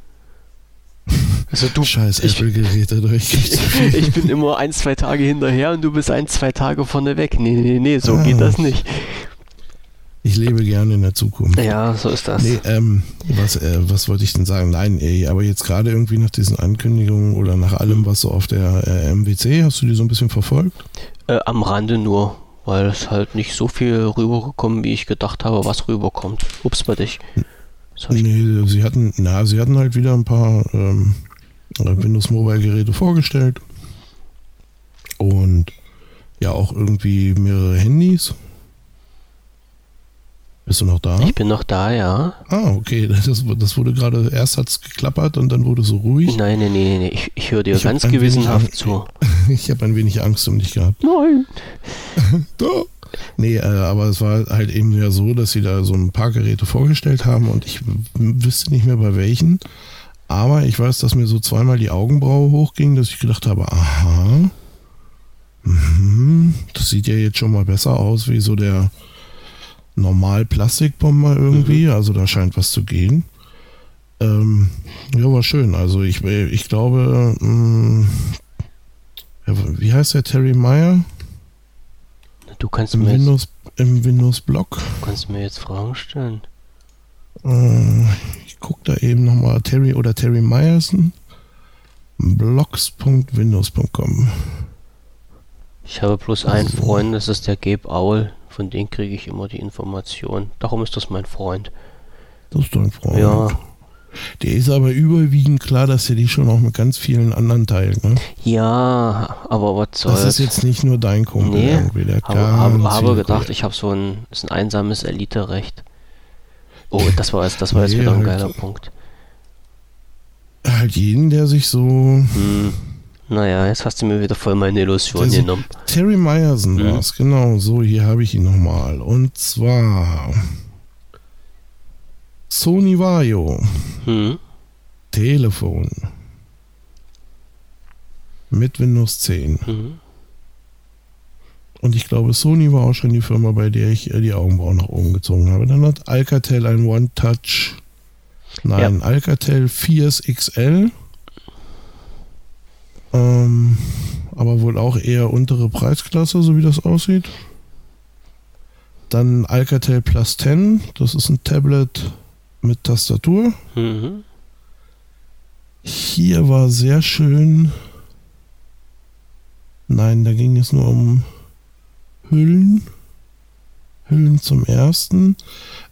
Also du, Scheiß Apple-Geräte, ich, ich bin immer ein, zwei Tage hinterher und du bist ein, zwei Tage vorne weg. Nee, nee, nee, so ah. geht das nicht. Ich lebe gerne in der Zukunft. Ja, so ist das. Nee, ähm, was, äh, was wollte ich denn sagen? Nein, ey, aber jetzt gerade irgendwie nach diesen Ankündigungen oder nach allem, was so auf der äh, MWC, hast du die so ein bisschen verfolgt? Äh, am Rande nur, weil es halt nicht so viel rübergekommen, wie ich gedacht habe, was rüberkommt. Ups, bei dich. Nee, sie hatten, na, sie hatten halt wieder ein paar ähm, Windows Mobile Geräte vorgestellt. Und ja, auch irgendwie mehrere Handys. Bist du noch da? Ich bin noch da, ja. Ah, okay. Das, das wurde gerade, erst hat es geklappert und dann wurde so ruhig. Nein, nein, nein, nein. Ich, ich höre dir ich ganz gewissenhaft zu. Ich habe ein wenig Angst um dich gehabt. Nein. Doch. Nee, äh, aber es war halt eben ja so, dass sie da so ein paar Geräte vorgestellt haben und ich wüsste nicht mehr bei welchen. Aber ich weiß, dass mir so zweimal die Augenbraue hochging, dass ich gedacht habe, aha, mh, das sieht ja jetzt schon mal besser aus wie so der normal Plastikbomber irgendwie. Mhm. Also da scheint was zu gehen. Ähm, ja, war schön. Also ich, ich glaube, mh, mm, wie heißt der Terry Meyer? Du kannst Im mir Windows, Im Windows-Blog. Du kannst mir jetzt Fragen stellen. Äh, ich gucke da eben nochmal Terry oder Terry Meyerson. blogs.windows.com Ich habe bloß einen also. Freund, das ist der Gabe Owl. Von dem kriege ich immer die Information. Darum ist das mein Freund. Das ist dein Freund. Ja, der ist aber überwiegend klar, dass er die schon auch mit ganz vielen anderen teilt. Ne? Ja, aber was soll's. Das ist jetzt nicht nur dein Kumpel nee, irgendwie. Der habe, habe, habe gedacht, ich habe so ein, ist ein einsames Elite-Recht. Oh, das war jetzt, das war jetzt Nee, wieder ein halt- geiler Punkt. Halt jeden, der sich so. Hm. Naja, jetzt hast du mir wieder voll meine Illusion Der genommen. Terry Myerson Mhm. war es, genau. So, hier habe ich ihn nochmal. Und zwar. Sony Vaio. Hm. Telefon. Mit Windows 10. Hm. Und ich glaube, Sony war auch schon die Firma, bei der ich die Augenbrauen nach oben gezogen habe. Dann hat Alcatel ein One-Touch. Nein, Alcatel Fierce XL. Ähm, aber wohl auch eher untere Preisklasse, so wie das aussieht. Dann Alcatel Plus 10. Das ist ein Tablet mit Tastatur. Mhm. Hier war sehr schön. Nein, da ging es nur um Hüllen. Hüllen zum ersten.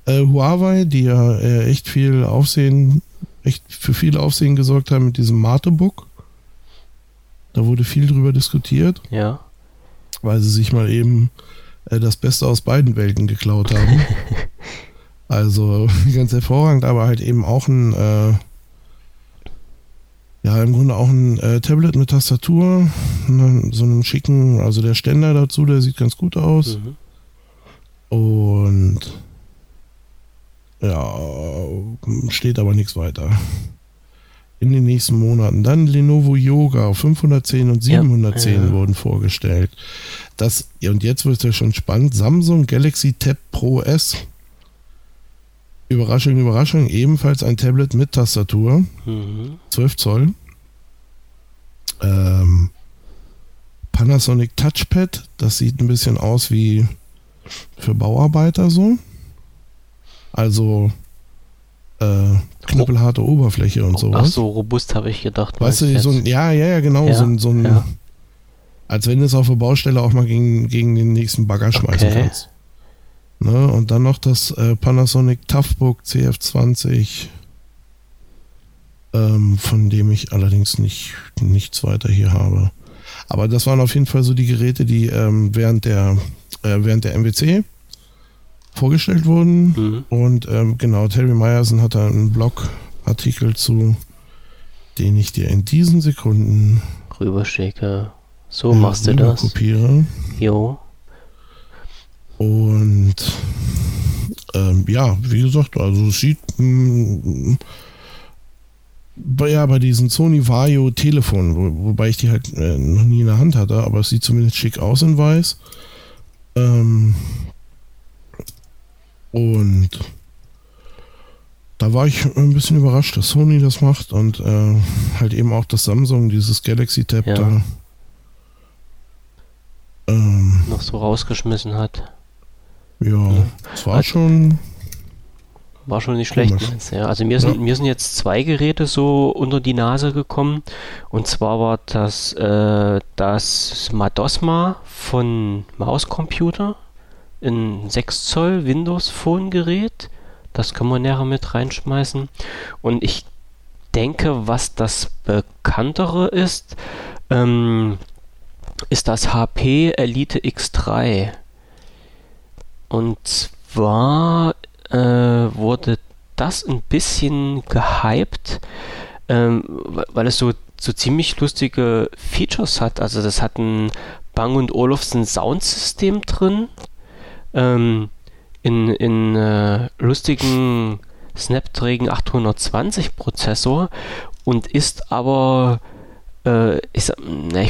Äh, Huawei, die ja äh, echt viel Aufsehen, echt für viel Aufsehen gesorgt haben mit diesem Mate-Book. Da wurde viel drüber diskutiert, Ja. weil sie sich mal eben äh, das Beste aus beiden Welten geklaut haben. also ganz hervorragend, aber halt eben auch ein äh, ja, im Grunde auch ein äh, Tablet mit Tastatur, ne, so einem schicken, also der Ständer dazu, der sieht ganz gut aus. Mhm. Und ja, steht aber nichts weiter. In den nächsten Monaten. Dann Lenovo Yoga 510 und Ja, 710 ja. wurden vorgestellt. Das, ja, und jetzt wird es ja schon spannend. Samsung Galaxy Tab Pro S. Überraschung, Überraschung, ebenfalls ein Tablet mit Tastatur. Mhm. 12 Zoll. Ähm, Panasonic Touchpad, das sieht ein bisschen aus wie für Bauarbeiter so. Also äh, knüppelharte Oberfläche und Ach sowas. so, robust habe ich gedacht. weißt du, so ein, ja, ja, ja, genau, Ja, so ein, so ein ja. als wenn du es auf der Baustelle auch mal gegen, gegen den nächsten Bagger schmeißen Okay. kannst. Ne? Und dann noch das äh, Panasonic Toughbook CF20, ähm, von dem ich allerdings nicht, nichts weiter hier habe. Aber das waren auf jeden Fall so die Geräte, die ähm, während, der, äh, während der MWC vorgestellt wurden. Mhm. Und ähm, genau, Terry Meyerson hat da einen Blogartikel zu, den ich dir in diesen Sekunden Rüberschicke. So äh, machst du das. kopiere. Jo. Und ähm, ja, wie gesagt, also es sieht mh, bei, ja, bei diesen Sony Vario Telefonen, wo, wobei ich die halt äh, noch nie in der Hand hatte, aber es sieht zumindest schick aus in weiß. Ähm, und da war ich ein bisschen überrascht, dass Sony das macht und äh, halt eben auch das Samsung, dieses Galaxy Tab Ja. da. Ähm, Noch so rausgeschmissen hat. Ja, es war Also- schon War schon nicht schlecht, ja. Also mir sind, Ja. mir sind jetzt zwei Geräte so unter die Nase gekommen. Und zwar war das äh, das Madosma von Mauscomputer. Ein 6 Zoll Windows Phone Gerät. Das können wir näher mit reinschmeißen. Und ich denke, was das bekanntere ist, ähm, ist das HP Elite X3. Und zwar äh, wurde das ein bisschen gehypt, ähm, weil- es so, so ziemlich lustige Features hat. Also das hat ein Bang Olufsen Soundsystem drin, ähm, in, in äh, lustigen Snapdragon 820 Prozessor und ist aber äh, ich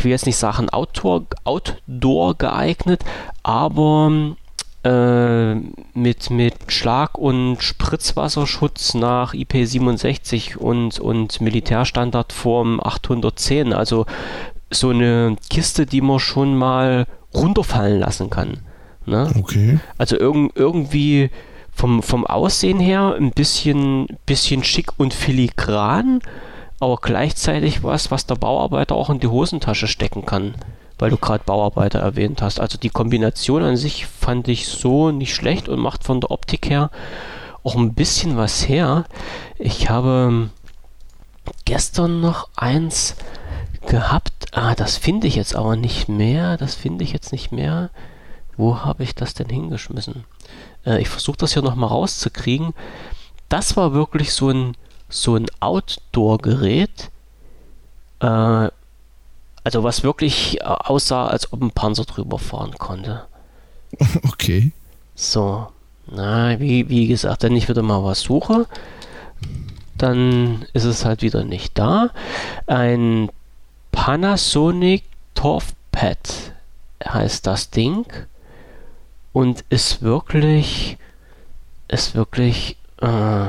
will jetzt nicht sagen Outdoor, Outdoor geeignet, aber äh, mit, mit Schlag- und Spritzwasserschutz nach IP67 und, und Militärstandardform 810. Also so eine Kiste, die man schon mal runterfallen lassen kann. Ne? okay. Also irg irgendwie vom, vom Aussehen her ein bisschen, bisschen schick und filigran, aber gleichzeitig was, was der Bauarbeiter auch in die Hosentasche stecken kann, weil du gerade Bauarbeiter erwähnt hast. Also die Kombination an sich fand ich so nicht schlecht und macht von der Optik her auch ein bisschen was her. Ich habe gestern noch eins gehabt. Ah, das finde ich jetzt aber nicht mehr. Das finde ich jetzt nicht mehr. Wo habe ich das denn hingeschmissen? Äh, ich versuche das hier nochmal rauszukriegen. das war wirklich so ein, so ein Outdoor-Gerät. Äh, also was wirklich äh, aussah, als ob ein Panzer drüber fahren konnte. Okay. So, na, wie, wie gesagt, wenn ich wieder mal was suche, dann ist es halt wieder nicht da. Ein Panasonic TorfPad heißt das Ding und ist wirklich, ist wirklich, äh,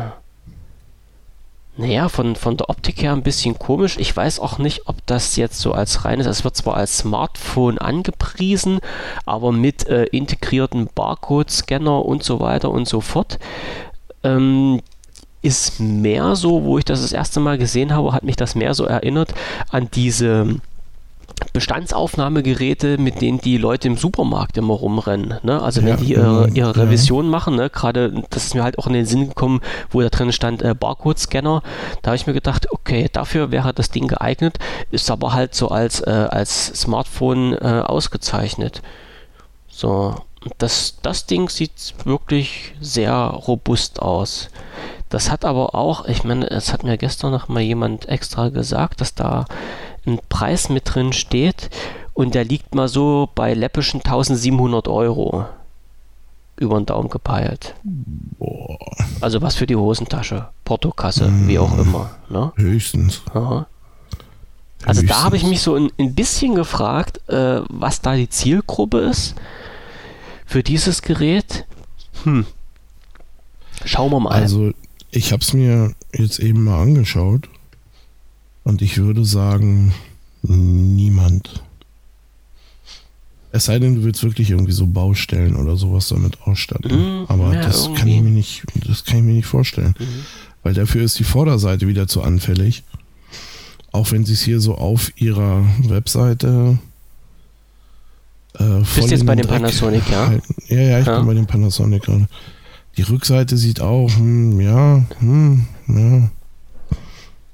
naja, von, von der Optik her ein bisschen komisch. Ich weiß auch nicht, ob das jetzt so als reines, es wird zwar als Smartphone angepriesen, aber mit äh, integrierten Barcode-Scanner und so weiter und so fort. Ähm, ist mehr so, wo ich das das erste Mal gesehen habe, hat mich das mehr so erinnert an diese Bestandsaufnahmegeräte, mit denen die Leute im Supermarkt immer rumrennen. Ne? Also ja, wenn die ihre, ihre ja. Revision machen, ne? gerade das ist mir halt auch in den Sinn gekommen, wo da drin stand äh, Barcode-Scanner, da habe ich mir gedacht, okay, dafür wäre das Ding geeignet, ist aber halt so als, äh, als Smartphone äh, ausgezeichnet. So, das, das Ding sieht wirklich sehr robust aus. Das hat aber auch, ich meine, es hat mir gestern noch mal jemand extra gesagt, dass da ein Preis mit drin steht und der liegt mal so bei läppischen 1700 Euro über den Daumen gepeilt. Boah. Also was für die Hosentasche, Portokasse, hm. wie auch immer. Ne? Höchstens. Aha. Also Höchstens. da habe ich mich so ein, ein bisschen gefragt, äh, was da die Zielgruppe ist für dieses Gerät. Hm. Schauen wir mal. Also ich habe es mir jetzt eben mal angeschaut und ich würde sagen, niemand. Es sei denn, du willst wirklich irgendwie so Baustellen oder sowas damit ausstatten. Mhm, Aber ja, das kann ich mir nicht, das kann ich mir nicht vorstellen. Mhm. Weil dafür ist die Vorderseite wieder zu anfällig. Auch wenn sie es hier so auf ihrer Webseite äh, Bist jetzt bei dem Panasonic, ja? Halten. Ja, ja, ich ja. bin bei dem Panasonic gerade. Die Rückseite sieht auch, hm, ja, hm, ja.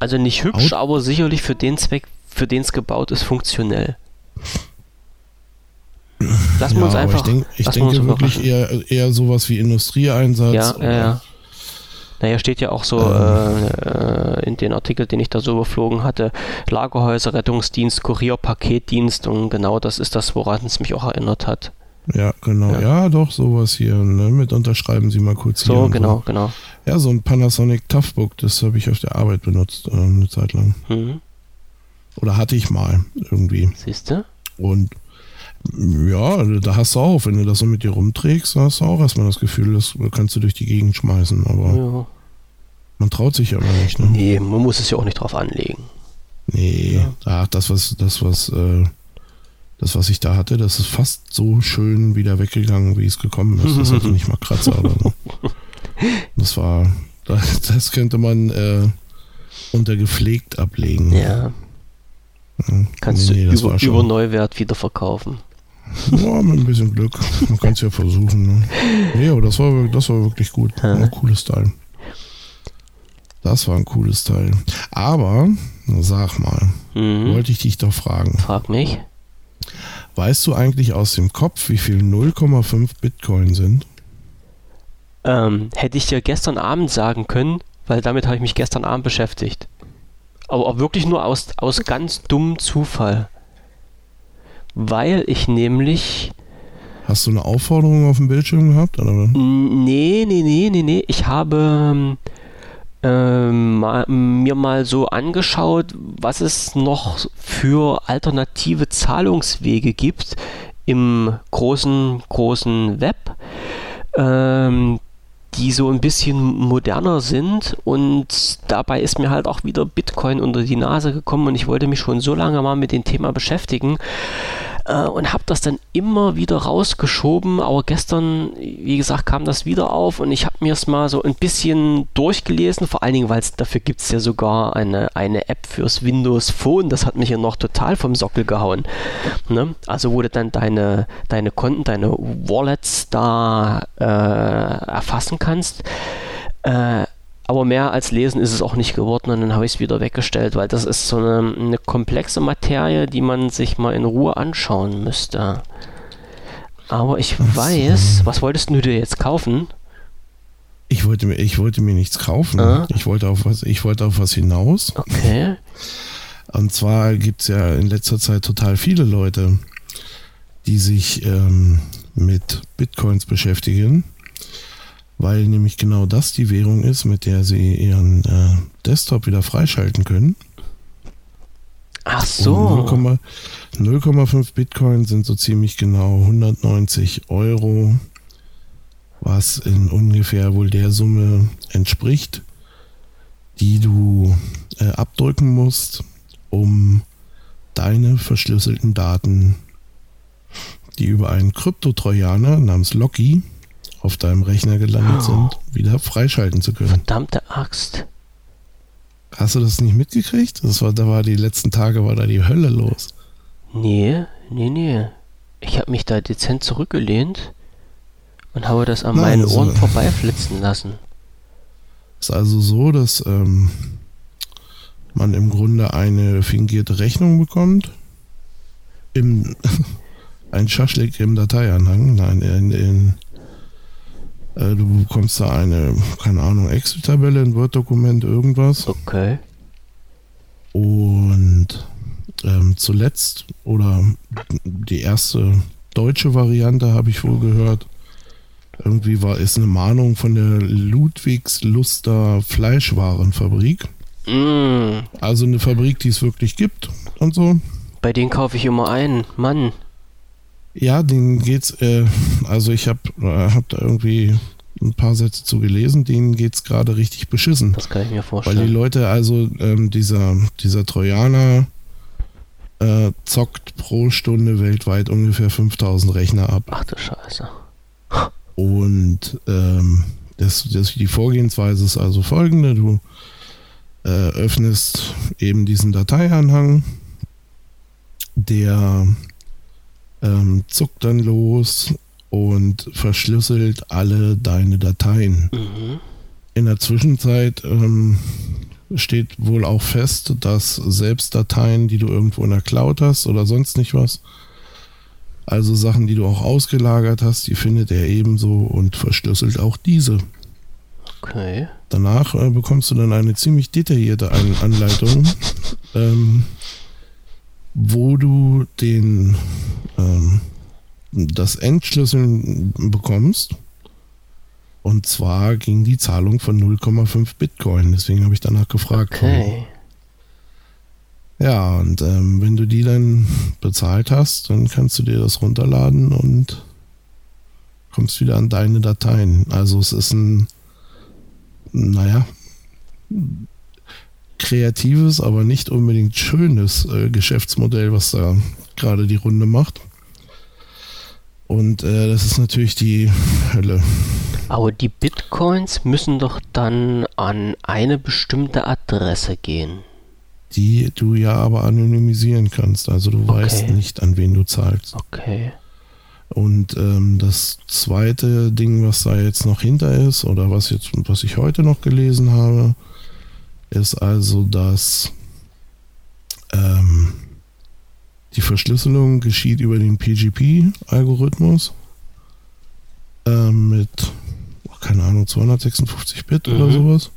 Also nicht hübsch, Out aber sicherlich für den Zweck, für den es gebaut ist, funktionell. Lassen wir ja, uns einfach. Ich, denk, ich denke wirklich eher, eher sowas wie Industrieeinsatz. Ja, ja, ja. Naja, steht ja auch so ähm. äh, in den Artikel, den ich da so überflogen hatte, Lagerhäuser, Rettungsdienst, Kurier, Paketdienst und genau das ist das, woran es mich auch erinnert hat. Ja, genau. Ja, ja doch, sowas hier. Ne? Mit unterschreiben Sie mal kurz so, hier. Genau, so, genau, genau. Ja, so ein Panasonic Toughbook, das habe ich auf der Arbeit benutzt, äh, eine Zeit lang. Mhm. Oder hatte ich mal irgendwie. Siehst du? Und ja, da hast du auch, wenn du das so mit dir rumträgst, hast du auch erstmal das Gefühl, das kannst du durch die Gegend schmeißen, aber ja. man traut sich aber nicht. Ne? Nee, man muss es ja auch nicht drauf anlegen. Nee, ja. ach, das, was, das, was, äh, das, was ich da hatte, das ist fast so schön wieder weggegangen, wie es gekommen ist. Das hatte nicht mal Kratzer, aber ne? das war, das, das könnte man äh, unter gepflegt ablegen. Ja. ja. Kannst nee, du über, über Neuwert wieder verkaufen. Ja, mit ein bisschen Glück. Man kann es ja versuchen. Ne? Nee, aber das war, das war wirklich gut. War ein cooles Teil. Das war ein cooles Teil. Aber, sag mal, mhm. wollte ich dich doch fragen. Frag mich. Weißt du eigentlich aus dem Kopf, wie viel 0,5 Bitcoin sind? Ähm, hätte ich dir gestern Abend sagen können, weil damit habe ich mich gestern Abend beschäftigt. Aber auch wirklich nur aus, aus ganz dummem Zufall weil ich nämlich. Hast du eine Aufforderung auf dem Bildschirm gehabt? Oder? Nee, nee, nee, nee, nee. Ich habe ähm, mir mal so angeschaut, was es noch für alternative Zahlungswege gibt im großen, großen Web. Ähm, die so ein bisschen moderner sind und dabei ist mir halt auch wieder Bitcoin unter die Nase gekommen und ich wollte mich schon so lange mal mit dem Thema beschäftigen äh, und habe das dann immer wieder rausgeschoben, aber gestern, wie gesagt, kam das wieder auf und ich habe mir es mal so ein bisschen durchgelesen, vor allen Dingen, weil dafür gibt es ja sogar eine, eine App fürs Windows Phone, das hat mich ja noch total vom Sockel gehauen. Ne? Also wo du dann deine, deine Konten, deine Wallets da äh, erfassen kannst. Äh, aber mehr als lesen ist es auch nicht geworden und dann habe ich es wieder weggestellt, weil das ist so eine, eine, komplexe Materie, die man sich mal in Ruhe anschauen müsste. Aber ich weiß, was wolltest du dir jetzt kaufen? Ich wollte mir, ich wollte mir nichts kaufen. Ah. Ich wollte auf was, ich wollte auf was hinaus. Okay. Und zwar gibt es ja in letzter Zeit total viele Leute, die sich ähm, mit Bitcoins beschäftigen, weil nämlich genau das die Währung ist, mit der sie ihren äh, Desktop wieder freischalten können. Ach so. 0,- 0,5 Bitcoin sind so ziemlich genau 190 Euro, was in ungefähr wohl der Summe entspricht, die du äh, abdrücken musst, um deine verschlüsselten Daten, die über einen Kryptotrojaner namens Locky auf deinem Rechner gelandet sind, wieder freischalten zu können. Verdammte Axt. Hast du das nicht mitgekriegt? Das war, da war die letzten Tage war da die Hölle los. Nee, nee, nee. Ich habe mich da dezent zurückgelehnt und habe das an Nein, meinen so- Ohren vorbeiflitzen lassen. ist also so, dass ähm, man im Grunde eine fingierte Rechnung bekommt. Im, ein Schaschlik im Dateianhang. Nein, in, in, äh, du bekommst da eine, keine Ahnung, Excel-Tabelle, ein Word-Dokument, irgendwas. Okay. Und ähm, zuletzt, oder die erste deutsche Variante habe ich wohl gehört, irgendwie war ist eine Mahnung von der Ludwigsluster Fleischwarenfabrik. Mm, Also eine Fabrik, die es wirklich gibt und so. bei denen kaufe ich immer ein. Mann. Ja, denen geht's, äh, also ich habe äh, hab da irgendwie ein paar Sätze zu gelesen, denen geht's gerade richtig beschissen. Das kann ich mir Weil die vorstellen. Leute, also ähm, dieser, dieser Trojaner äh, zockt pro Stunde weltweit ungefähr 5000 Rechner ab. Ach du Scheiße. Und ähm, das, das, die Vorgehensweise ist also folgende. Du äh, öffnest eben diesen Dateianhang, der ähm, zuckt dann los und verschlüsselt alle deine Dateien. Mhm. In der Zwischenzeit ähm, steht wohl auch fest, dass selbst Dateien, die du irgendwo in der Cloud hast oder sonst nicht was, also Sachen, die du auch ausgelagert hast, die findet er ebenso und verschlüsselt auch diese. Okay. Danach äh, bekommst du dann eine ziemlich detaillierte An Anleitung, ähm, wo du den ähm, das Entschlüsseln bekommst. Und zwar ging die Zahlung von 0,5 Bitcoin. Deswegen habe ich danach gefragt. Okay. Ja, und ähm, wenn du die dann bezahlt hast, dann kannst du dir das runterladen und kommst wieder an deine Dateien. Also es ist ein, naja, kreatives, aber nicht unbedingt schönes äh, Geschäftsmodell, was da gerade die Runde macht. Und äh, das ist natürlich die Hölle. Aber die Bitcoins müssen doch dann an eine bestimmte Adresse gehen. Die du ja aber anonymisieren kannst. Also du weißt Okay. nicht, an wen du zahlst. Okay. Und ähm, das zweite Ding, was da jetzt noch hinter ist, oder was jetzt, was ich heute noch gelesen habe, ist also, dass ähm, die Verschlüsselung geschieht über den PGP-Algorithmus ähm, mit, oh, keine Ahnung, 256 Bit oder Mhm. sowas.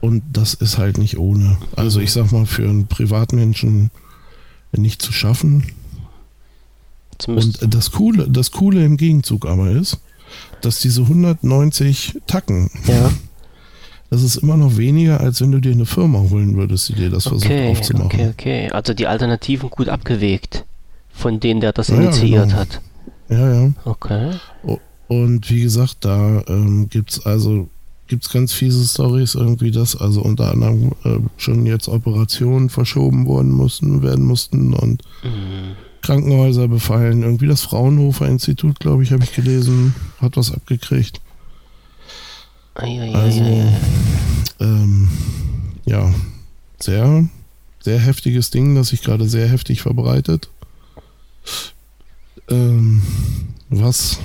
Und das ist halt nicht ohne. Also ich sag mal, für einen Privatmenschen nicht zu schaffen. Zumindest, Und das Coole, das Coole im Gegenzug aber ist, dass diese 190 Tacken, ja. Das ist immer noch weniger, als wenn du dir eine Firma holen würdest, die dir das versucht Okay, aufzumachen. okay, okay. Also die Alternativen gut abgewegt. Von denen, der das ja, initiiert genau. hat. Ja, ja. Okay. Und wie gesagt, da ähm, gibt es also gibt's ganz fiese Stories irgendwie, dass also unter anderem äh, schon jetzt Operationen verschoben worden mussten, werden mussten und Mhm. Krankenhäuser befallen. Irgendwie das Fraunhofer Institut, glaube ich, habe ich gelesen, hat was abgekriegt. Also, ähm, ja, sehr, sehr heftiges Ding, das sich gerade sehr heftig verbreitet. Ähm, was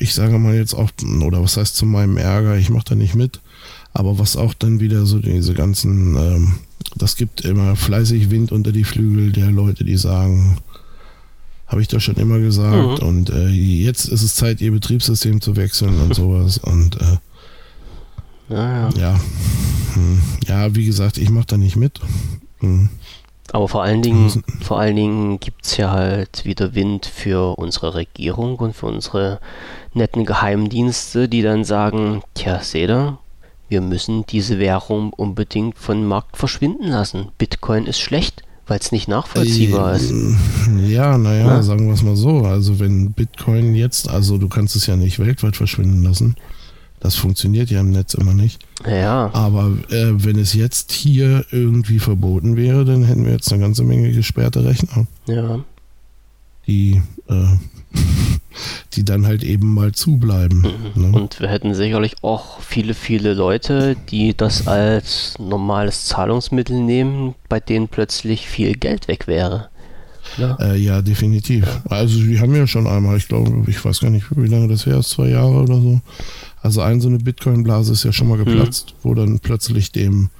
ich sage mal jetzt auch, oder was heißt zu meinem Ärger, ich mache da nicht mit, aber was auch dann wieder so diese ganzen, ähm, das gibt immer fleißig Wind unter die Flügel der Leute, die sagen, Habe ich doch schon immer gesagt. Mhm. Und äh, jetzt ist es Zeit, ihr Betriebssystem zu wechseln und sowas. Und äh, ja, ja. Ja, hm. ja wie gesagt, ich mache da nicht mit. Hm. Aber vor allen Dingen, vor allen Dingen gibt es ja halt wieder Wind für unsere Regierung und für unsere netten Geheimdienste, die dann sagen, tja, seht ihr, wir müssen diese Währung unbedingt vom Markt verschwinden lassen. Bitcoin ist schlecht, weil es nicht nachvollziehbar ist. Ja, naja, Na? sagen wir es mal so. Also wenn Bitcoin jetzt, also du kannst es ja nicht weltweit verschwinden lassen. Das funktioniert ja im Netz immer nicht. Ja. Aber äh, wenn es jetzt hier irgendwie verboten wäre, dann hätten wir jetzt eine ganze Menge gesperrte Rechner. Ja. Die, äh, die dann halt eben mal zubleiben. Mhm. Ne? Und wir hätten sicherlich auch viele, viele Leute, die das als normales Zahlungsmittel nehmen, bei denen plötzlich viel Geld weg wäre. Ja, äh, ja definitiv. Ja. Also die haben ja schon einmal, ich glaube, ich weiß gar nicht, wie lange das her ist, zwei Jahre oder so, also ein so eine Bitcoin-Blase ist ja schon mal mhm. geplatzt, mhm. wo dann plötzlich dem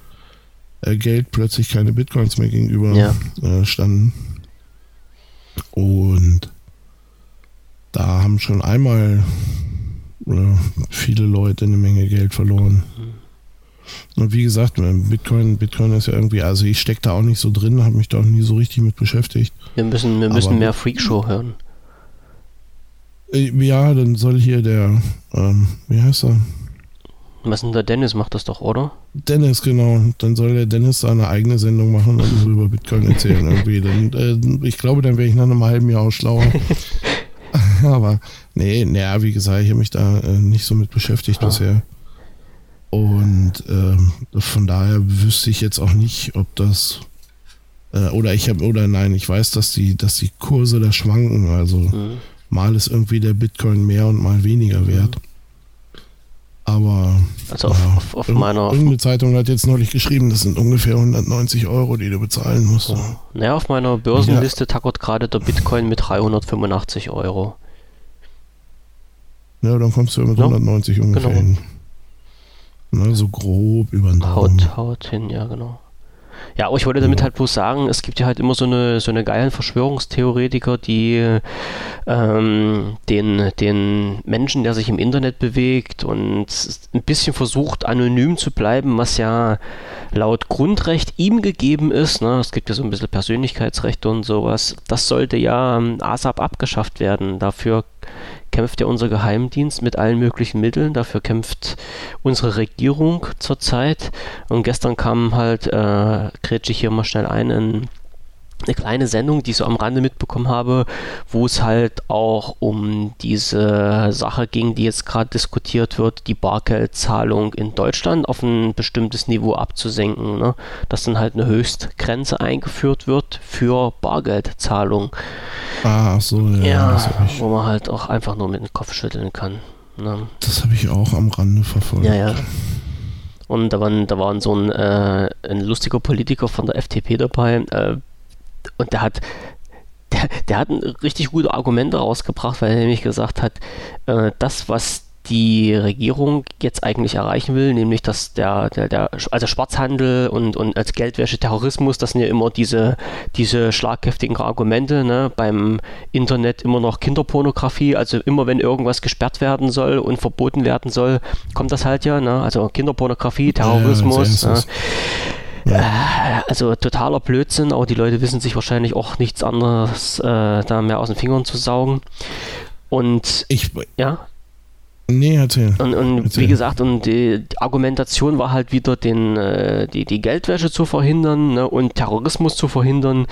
äh, Geld plötzlich keine Bitcoins mehr gegenüber ja. äh, standen. Und da haben schon einmal viele Leute eine Menge Geld verloren. Mhm. Und wie gesagt, Bitcoin, Bitcoin ist ja irgendwie, also ich stecke da auch nicht so drin, habe mich da auch nie so richtig mit beschäftigt. Wir müssen, wir müssen Aber, mehr Freakshow hören. Äh, ja, dann soll hier der, ähm, wie heißt er? Was denn der Dennis macht das doch, oder? Dennis, genau. Dann soll der Dennis seine eigene Sendung machen und über Bitcoin erzählen irgendwie. Dann, äh, ich glaube, dann wäre ich nach einem halben Jahr auch schlauer. Aber nee, naja, wie gesagt, ich habe mich da äh, nicht so mit beschäftigt ah. bisher. Und äh, von daher wüsste ich jetzt auch nicht, ob das äh, oder ich habe oder nein, ich weiß, dass die, dass die Kurse da schwanken. Also mhm mal ist irgendwie der Bitcoin mehr und mal weniger wert. Aber also auf, ja, auf, auf meiner irgendeine Zeitung hat jetzt neulich geschrieben, das sind ungefähr 190 Euro, die du bezahlen musst. Ja. Naja, auf meiner Börsenliste ja. tackert gerade der Bitcoin mit 385 Euro. Ja, dann kommst du mit ja, 190 ungefähr genau. hin. Na, so grob über den Daumen. Haut, haut hin, ja, genau. Ja, aber ich wollte damit halt bloß sagen, es gibt ja halt immer so eine, so eine geilen Verschwörungstheoretiker, die ähm, den, den Menschen, der sich im Internet bewegt und ein bisschen versucht, anonym zu bleiben, was ja laut Grundrecht ihm gegeben ist. Ne? Es gibt ja so ein bisschen Persönlichkeitsrechte und sowas. Das sollte ja ähm, ASAP abgeschafft werden. Dafür kämpft ja unser Geheimdienst mit allen möglichen Mitteln. Dafür kämpft unsere Regierung zurzeit. Und gestern kam halt, äh, grätsche ich hier mal schnell ein, ein eine kleine Sendung, die ich so am Rande mitbekommen habe, wo es halt auch um diese Sache ging, die jetzt gerade diskutiert wird, die Bargeldzahlung in Deutschland auf ein bestimmtes Niveau abzusenken. Ne? Dass dann halt eine Höchstgrenze eingeführt wird für Bargeldzahlung. Ah, so, ja. ja wo man halt auch einfach nur mit dem Kopf schütteln kann. Ne? Das habe ich auch am Rande verfolgt. Ja, ja. Und da, waren, da war so ein, äh, ein lustiger Politiker von der FDP dabei, äh, und der hat, der, der hat richtig gute Argumente rausgebracht, weil er nämlich gesagt hat, äh, das, was die Regierung jetzt eigentlich erreichen will, nämlich dass der, der, der also Schwarzhandel und, und als Geldwäsche Terrorismus, das sind ja immer diese, diese schlagkräftigen Argumente, ne? beim Internet immer noch Kinderpornografie, also immer wenn irgendwas gesperrt werden soll und verboten werden soll, kommt das halt ja, ne? also Kinderpornografie, Terrorismus. Ja, ja. Äh, also totaler Blödsinn, aber die Leute wissen sich wahrscheinlich auch nichts anderes äh, da mehr aus den Fingern zu saugen. Und ich, ja. Nee, erzähl. Und, und erzähl. wie gesagt, und die Argumentation war halt wieder, den, äh, die, die Geldwäsche zu verhindern ne, und Terrorismus zu verhindern.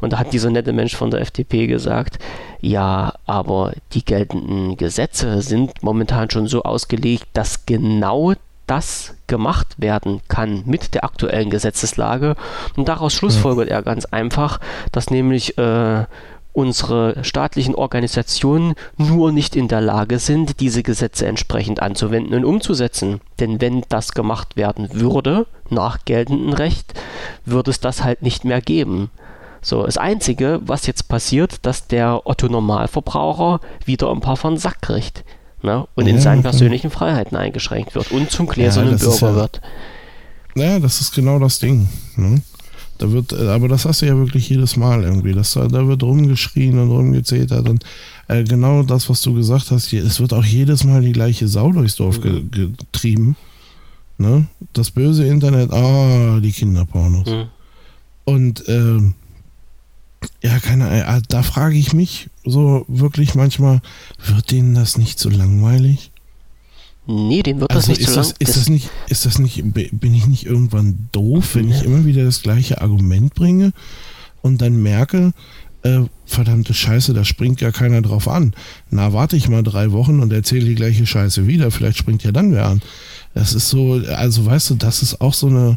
Und da hat dieser nette Mensch von der FDP gesagt, ja, aber die geltenden Gesetze sind momentan schon so ausgelegt, dass genau das gemacht werden kann mit der aktuellen Gesetzeslage. Und daraus schlussfolgert er ganz einfach, dass nämlich äh, unsere staatlichen Organisationen nur nicht in der Lage sind, diese Gesetze entsprechend anzuwenden und umzusetzen. Denn wenn das gemacht werden würde, nach geltendem Recht, würde es das halt nicht mehr geben. So, das Einzige, was jetzt passiert, dass der Otto Normalverbraucher wieder ein paar von Sack kriegt ne? und ja, in seinen persönlichen Freiheiten eingeschränkt wird und zum gläsernen ja, Bürger ja, wird. Naja, das ist genau das Ding. Ne? Da wird, äh, aber das hast du ja wirklich jedes Mal irgendwie. Das, da wird rumgeschrien und rumgezetert und äh, genau das, was du gesagt hast, es wird auch jedes Mal die gleiche Sau durchs Dorf ge getrieben. Ne? Das böse Internet, ah, die Kinderpornos. Mhm. Und äh, ja, keine Ahnung, äh, da frage ich mich so wirklich manchmal, wird denen das nicht so langweilig? Nee, dem wird also das nicht so das, lang. Ist das nicht, ist das nicht, bin ich nicht irgendwann doof, wenn ich immer wieder das gleiche Argument bringe und dann merke, äh, verdammte Scheiße, da springt ja keiner drauf an. Na, warte ich mal drei Wochen und erzähle die gleiche Scheiße wieder, vielleicht springt ja dann wer an. Das ist so, also weißt du, das ist auch so eine,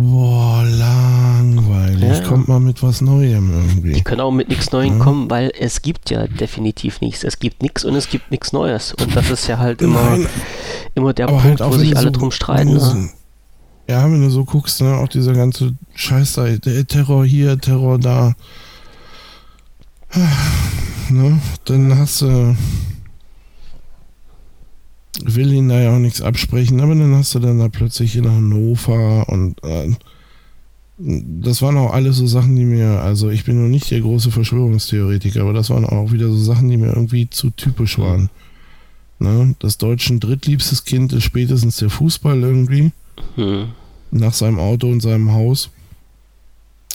boah, langweilig. Ja. Kommt mal mit was Neuem irgendwie. Die können auch mit nichts Neuem ja. kommen, weil es gibt ja definitiv nichts. Es gibt nichts und es gibt nichts Neues. Und das ist ja halt immer, Nein, immer der Punkt, halt wo sich alle so, drum streiten. Ne? Ja, wenn du so guckst, ne, auch dieser ganze Scheiß da, Terror hier, Terror da. Ne, dann hast du will ihnen da ja auch nichts absprechen, aber dann hast du dann da plötzlich in Hannover und äh, das waren auch alles so Sachen, die mir, also ich bin nur nicht der große Verschwörungstheoretiker, aber das waren auch wieder so Sachen, die mir irgendwie zu typisch waren. Ne? Das deutschen drittliebstes Kind ist spätestens der Fußball irgendwie. Hm. Nach seinem Auto und seinem Haus.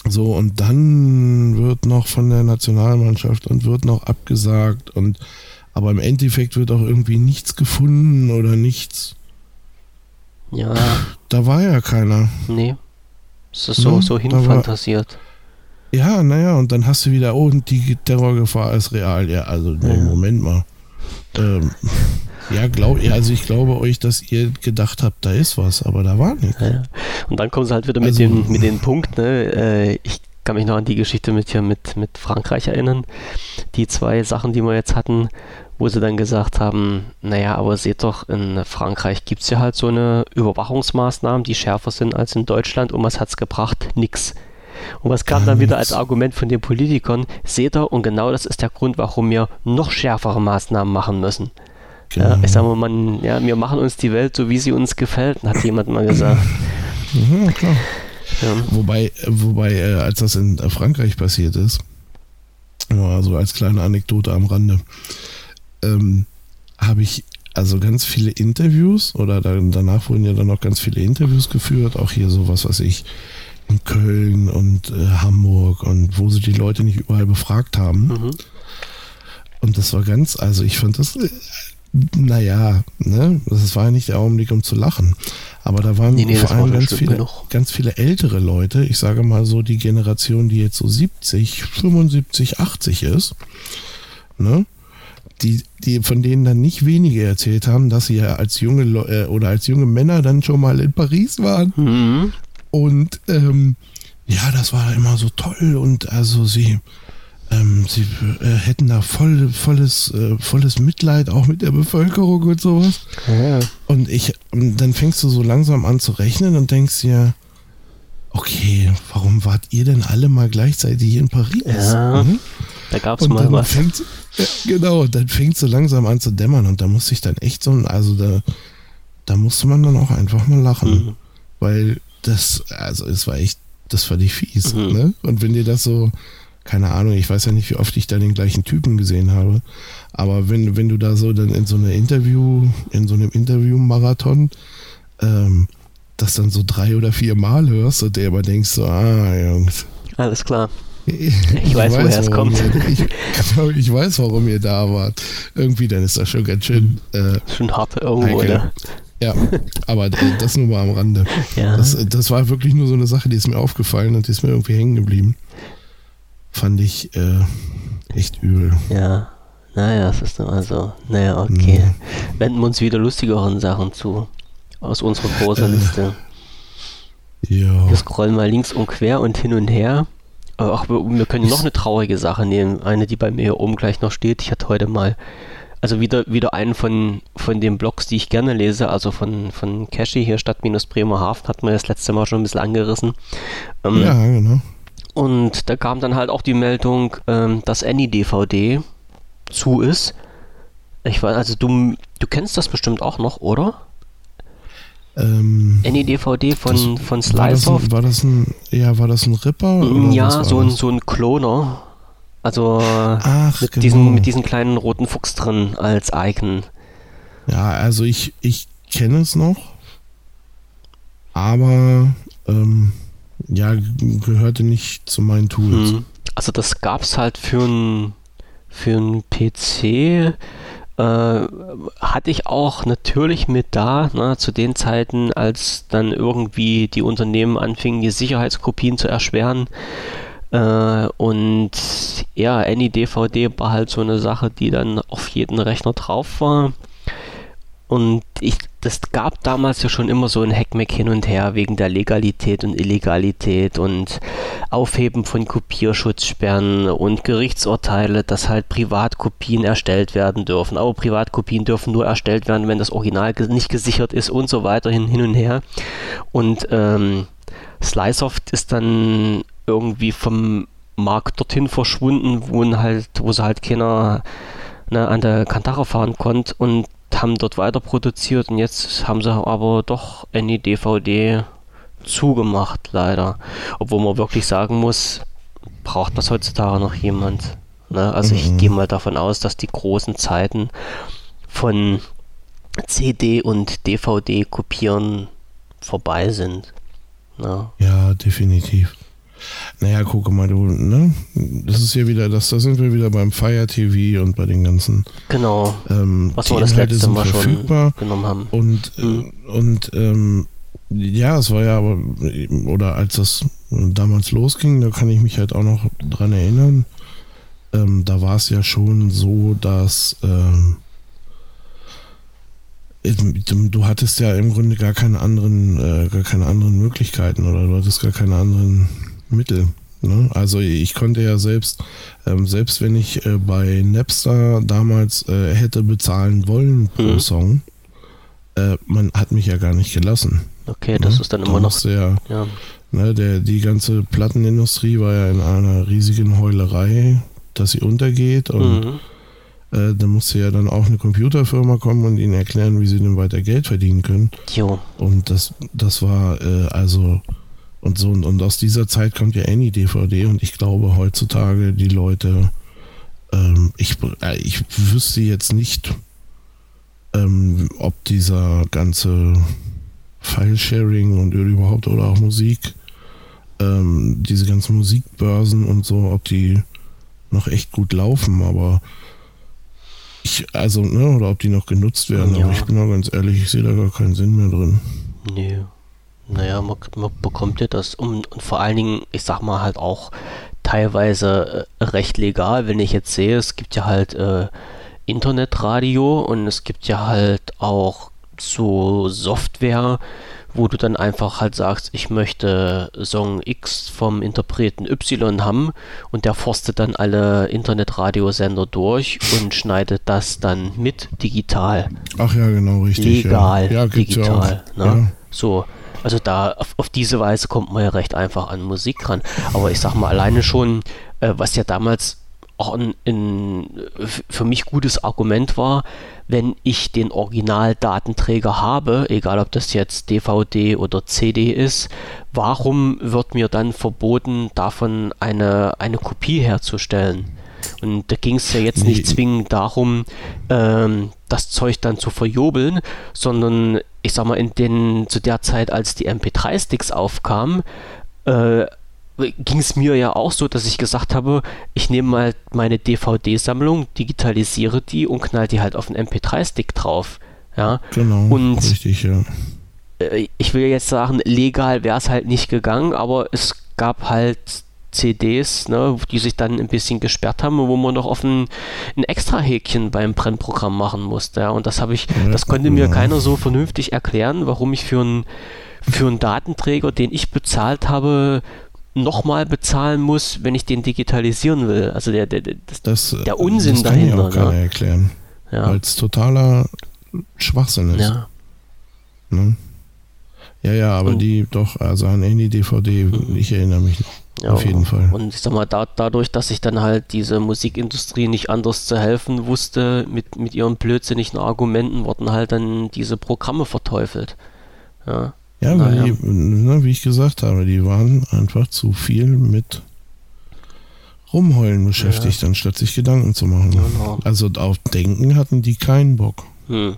So, und dann wird noch von der Nationalmannschaft und wird noch abgesagt und aber im Endeffekt wird auch irgendwie nichts gefunden oder nichts. Ja. Da war ja keiner. Nee. Es ist so, ja, ne? so hinfantasiert. Ja, naja, und dann hast du wieder, oh, und die Terrorgefahr ist real. Ja, also, nee, Moment mal. Ähm, ja, glaub, ja, also ich glaube euch, dass ihr gedacht habt, da ist was, aber da war nichts. Ja, und dann kommen sie halt wieder mit, also, dem, mit dem Punkt, ne? Äh, ich kann mich noch an die Geschichte mit hier mit, mit Frankreich erinnern. Die zwei Sachen, die wir jetzt hatten, wo sie dann gesagt haben, naja, aber seht doch, in Frankreich gibt es ja halt so eine Überwachungsmaßnahmen, die schärfer sind als in Deutschland und was hat es gebracht? Nix. Und was kam dann wieder als Argument von den Politikern? Seht ihr, und genau das ist der Grund, warum wir noch schärfere Maßnahmen machen müssen. Genau. Ja, ich sage mal, man, ja, wir machen uns die Welt so, wie sie uns gefällt, hat jemand mal gesagt. Mhm, klar. Ja. Wobei, wobei äh, als das in Frankreich passiert ist, also als kleine Anekdote am Rande, ähm, habe ich also ganz viele Interviews oder dann, danach wurden ja dann noch ganz viele Interviews geführt, auch hier sowas, was ich in Köln und äh, Hamburg und wo sie die Leute nicht überall befragt haben. Mhm. Und das war ganz, also ich fand das, naja, ne, das war ja nicht der Augenblick, um zu lachen. Aber da waren nee, nee, vor allem ganz viele, ganz viele ältere Leute, ich sage mal so die Generation, die jetzt so 70, 75, 80 ist, ne? die, die von denen dann nicht wenige erzählt haben, dass sie ja als junge äh, oder als junge Männer dann schon mal in Paris waren. Mhm. Und ähm, ja, das war immer so toll und also sie, ähm, sie äh, hätten da voll, volles, äh, volles Mitleid auch mit der Bevölkerung und sowas. Ja. Und ich, dann fängst du so langsam an zu rechnen und denkst dir, okay, warum wart ihr denn alle mal gleichzeitig in Paris? Ja, mhm. da gab es mal was. Fängt, ja, genau, dann fängt so langsam an zu dämmern und da musste ich dann echt so, also da, da musste man dann auch einfach mal lachen. Mhm. Weil das, also es war echt, das war die fies. Mhm. Ne? Und wenn dir das so, keine Ahnung, ich weiß ja nicht, wie oft ich da den gleichen Typen gesehen habe, aber wenn, wenn du da so dann in so einer Interview, in so einem Interview-Marathon, ähm, das dann so drei oder vier Mal hörst und dir aber denkst so, ah, Jungs. Alles klar. Ich, weiß, woher es kommt. Ihr, ich, genau, ich, weiß, warum ihr da wart. Irgendwie, dann ist das schon ganz schön. Äh, schon hart irgendwo, ne? Ja, aber das nur mal am Rande. Ja. Das, das, war wirklich nur so eine Sache, die ist mir aufgefallen und die ist mir irgendwie hängen geblieben. Fand ich äh, echt übel. Ja, naja, das ist immer so. Naja, okay. Mhm. Wenden wir uns wieder lustigeren Sachen zu. Aus unserer großen äh, Liste. Ja. Wir scrollen mal links und quer und hin und her. Ach, wir, wir können noch eine traurige Sache nehmen. Eine, die bei mir hier oben gleich noch steht. Ich hatte heute mal, also wieder, wieder einen von, von den Blogs, die ich gerne lese, also von, von Cashy hier, Stadt-Bremerhaven, hat man das letzte Mal schon ein bisschen angerissen. Ähm, ja, genau. Und da kam dann halt auch die Meldung, ähm, dass Any-DVD zu ist. Ich weiß, also du, du kennst das bestimmt auch noch, oder? Ähm, NEDVD von, das, von Sliceoft. War, das ein, ja, war das ein Ripper? ja, so ein, so ein Cloner. Also Ach, mit, genau. diesen, mit diesen kleinen roten Fuchs drin als Icon. Ja, also ich, ich kenne es noch, aber ähm, ja, gehörte nicht zu meinen Tools. Hm. Also das gab es halt für einen für PC äh, hatte ich auch natürlich mit da, ne, zu den Zeiten, als dann irgendwie die Unternehmen anfingen, die Sicherheitskopien zu erschweren. Äh, und ja, AnyDVD war halt so eine Sache, die dann auf jeden Rechner drauf war. Und ich, das gab damals ja schon immer so ein Hackmack hin und her wegen der Legalität und Illegalität und Aufheben von Kopierschutzsperren und Gerichtsurteile, dass halt Privatkopien erstellt werden dürfen. Aber Privatkopien dürfen nur erstellt werden, wenn das Original nicht gesichert ist und so weiter hin, hin und her. Und ähm, Sliceoft ist dann irgendwie vom Markt dorthin verschwunden, wo halt, wo sie halt keiner ne, an der Kantare fahren konnte und haben dort weiter produziert und jetzt haben sie aber doch eine DVD zugemacht, leider. Obwohl man wirklich sagen muss, braucht das heutzutage noch jemand. Ne? Also mhm. ich gehe mal davon aus, dass die großen Zeiten von CD und DVD kopieren vorbei sind. Ne? Ja, definitiv. Naja, gucke mal, du, ne? Das ist ja wieder, das, da sind wir wieder beim Fire TV und bei den ganzen. Genau. Ähm, was wir das letzte Mal verfügbar schon genommen haben. Und, mhm. und ähm, ja, es war ja aber, oder als das damals losging, da kann ich mich halt auch noch dran erinnern. Ähm, da war es ja schon so, dass ähm, du hattest ja im Grunde gar keine anderen, äh, gar keine anderen Möglichkeiten oder du hattest gar keine anderen Mittel. Ne? Also ich konnte ja selbst, ähm, selbst wenn ich äh, bei Napster damals äh, hätte bezahlen wollen pro mhm. Song, äh, man hat mich ja gar nicht gelassen. Okay, das ne? ist dann immer noch. Der, ja. ne, der, die ganze Plattenindustrie war ja in einer riesigen Heulerei, dass sie untergeht und mhm. Äh, da musste ja dann auch eine Computerfirma kommen und ihnen erklären, wie sie denn weiter Geld verdienen können. Jo. Und das, das war äh, also und so. Und, und aus dieser Zeit kommt ja Any DVD und ich glaube heutzutage die Leute, ähm, ich, äh, ich wüsste jetzt nicht, ähm, ob dieser ganze File-Sharing und überhaupt oder auch Musik, ähm, diese ganzen Musikbörsen und so, ob die noch echt gut laufen, aber ich, also, ne, oder ob die noch genutzt werden, ja. aber ich bin auch ganz ehrlich, ich sehe da gar keinen Sinn mehr drin. Nee. Naja, man, man bekommt ja das und, und, vor allen Dingen, ich sag mal halt auch teilweise äh, recht legal, wenn ich jetzt sehe, es gibt ja halt äh, Internetradio und es gibt ja halt auch so Software, wo du dann einfach halt sagst, ich möchte Song X vom Interpreten Y haben und der forstet dann alle Internetradiosender durch und schneidet das dann mit digital. Ach ja, genau, richtig. Legal, ja. Ja, digital. Ja ne? So. Also da auf, auf, diese Weise kommt man ja recht einfach an Musik ran. Aber ich sag mal, alleine schon, äh, was ja damals auch ein, ein, für mich gutes Argument war, wenn ich den Originaldatenträger habe, egal ob das jetzt DVD oder CD ist, warum wird mir dann verboten, davon eine, eine Kopie herzustellen? Und da ging es ja jetzt nicht zwingend darum, ähm, das Zeug dann zu verjobeln, sondern ich sag mal, in den, zu der Zeit, als die MP3-Sticks aufkamen, äh, ging es mir ja auch so, dass ich gesagt habe, ich nehme mal meine DVD-Sammlung, digitalisiere die und knall die halt auf einen MP3-Stick drauf. Ja, genau. Und richtig, ja. Äh, ich will jetzt sagen, legal wäre es halt nicht gegangen, aber es gab halt CDs, ne, die sich dann ein bisschen gesperrt haben, wo man noch auf ein, ein extra Häkchen beim Brennprogramm machen musste. Ja. Und das habe ich, das konnte mir keiner so vernünftig erklären, warum ich für einen für einen Datenträger, den ich bezahlt habe, nochmal bezahlen muss, wenn ich den digitalisieren will. Also der, der, das, das, der Unsinn das kann dahinter. Ich auch ne? erklären. Ja. Weil es totaler Schwachsinn ist. Ja. Ne? Ja, ja, aber oh. die doch, also an Handy DVD, mhm. ich erinnere mich noch. Ja, Auf jeden Fall. Und ich sag mal, da, dadurch, dass sich dann halt diese Musikindustrie nicht anders zu helfen wusste, mit, mit ihren blödsinnigen Argumenten wurden halt dann diese Programme verteufelt. Ja, Ja, weil Naja. die, ne, wie ich gesagt habe, die waren einfach zu viel mit Rumheulen beschäftigt, anstatt sich Gedanken zu machen. Genau. Also auf Denken hatten die keinen Bock. hm.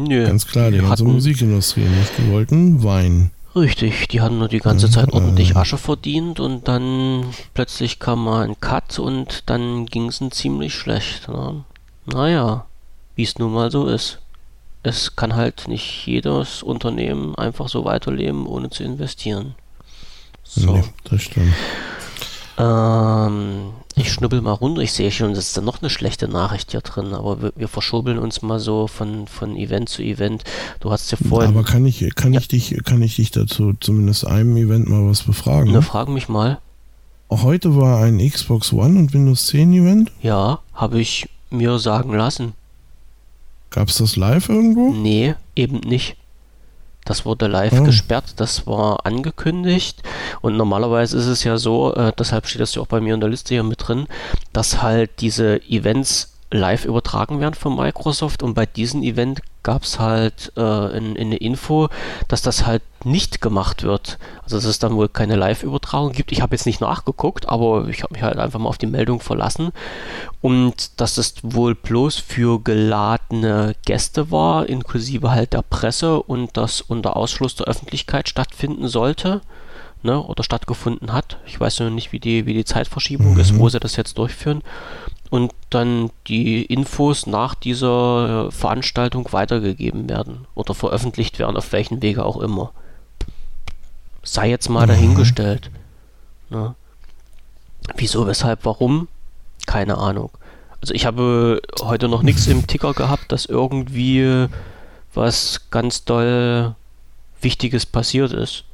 Nö. Ganz klar, die Die ganze hatten- Musikindustrie nicht. Die wollten Wein. Richtig, die hatten nur die ganze Ja, Zeit ordentlich äh. Asche verdient und dann plötzlich kam mal ein Cut und dann ging es ihnen ziemlich schlecht. Ne? Naja, wie es nun mal so ist. Es kann halt nicht jedes Unternehmen einfach so weiterleben, ohne zu investieren. So. Nee, das stimmt. Ähm, ich schnuppel mal runter. Ich sehe schon, es ist dann noch eine schlechte Nachricht hier drin, aber wir, wir verschobeln uns mal so von, von Event zu Event. Du hast ja vorhin. Aber kann ich, kann Ja. ich dich, kann ich dich dazu zumindest einem Event mal was befragen? Ne, frag mich mal. Heute war ein Xbox One und Windows 10 Event. Ja, habe ich mir sagen lassen. Gab es das live irgendwo? Nee, eben nicht. Das wurde live Oh. gesperrt, das war angekündigt. Und normalerweise ist es ja so, äh, deshalb steht das ja auch bei mir in der Liste hier mit drin, dass halt diese Events live übertragen werden von Microsoft. Und bei diesem Event gab es halt äh, in, in eine Info, dass das halt nicht gemacht wird. Also dass es dann wohl keine Live-Übertragung gibt. Ich habe jetzt nicht nachgeguckt, aber ich habe mich halt einfach mal auf die Meldung verlassen. Und dass es wohl bloß für geladene Gäste war, inklusive halt der Presse und das unter Ausschluss der Öffentlichkeit stattfinden sollte. Ne, oder stattgefunden hat. Ich weiß nur nicht, wie die, wie die Zeitverschiebung ist, Mhm. wo sie das jetzt durchführen. Und dann die Infos nach dieser äh, Veranstaltung weitergegeben werden oder veröffentlicht werden, auf welchen Wege auch immer. Sei jetzt mal Mhm. dahingestellt. Ne? Wieso, weshalb, warum? Keine Ahnung. Also ich habe heute noch nichts im Ticker gehabt, dass irgendwie was ganz doll Wichtiges passiert ist.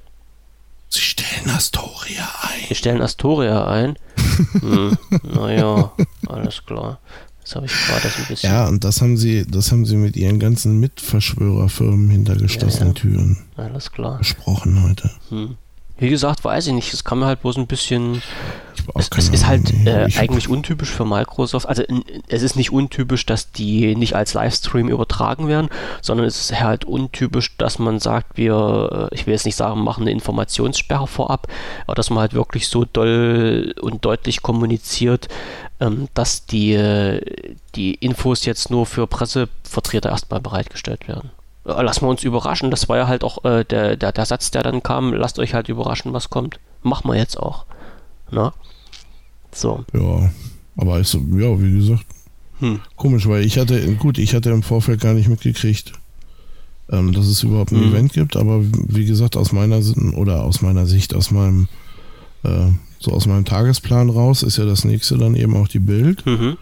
Sie stellen Astoria ein. Wir stellen Astoria ein. hm, naja, alles klar. Jetzt habe ich gerade das ein bisschen. Ja, und das haben sie, das haben sie mit ihren ganzen Mitverschwörerfirmen hinter geschlossenen Ja, ja. Türen Alles klar. besprochen heute. Hm. Wie gesagt, weiß ich nicht. Es kam mir halt bloß ein bisschen. Es, es ist halt äh, ich- eigentlich untypisch für Microsoft. Also es ist nicht untypisch, dass die nicht als Livestream übertragen werden, sondern es ist halt untypisch, dass man sagt, wir, äh, ich will jetzt nicht sagen, machen eine Informationssperre vorab, aber dass man halt wirklich so doll und deutlich kommuniziert, ähm, dass die, äh, die Infos jetzt nur für Pressevertreter erstmal bereitgestellt werden. Äh, Lassen wir uns überraschen. Das war ja halt auch äh, der, der, der Satz, der dann kam, lasst euch halt überraschen, was kommt. Machen wir jetzt auch. Na? So. Ja, aber ist ja, wie gesagt, Hm. komisch, weil ich hatte, gut, ich hatte im Vorfeld gar nicht mitgekriegt, ähm, dass es überhaupt ein Mhm. Event gibt, aber wie gesagt, aus meiner oder aus meiner Sicht, aus meinem, äh, so aus meinem Tagesplan raus, ist ja das nächste dann eben auch die Bild Mhm.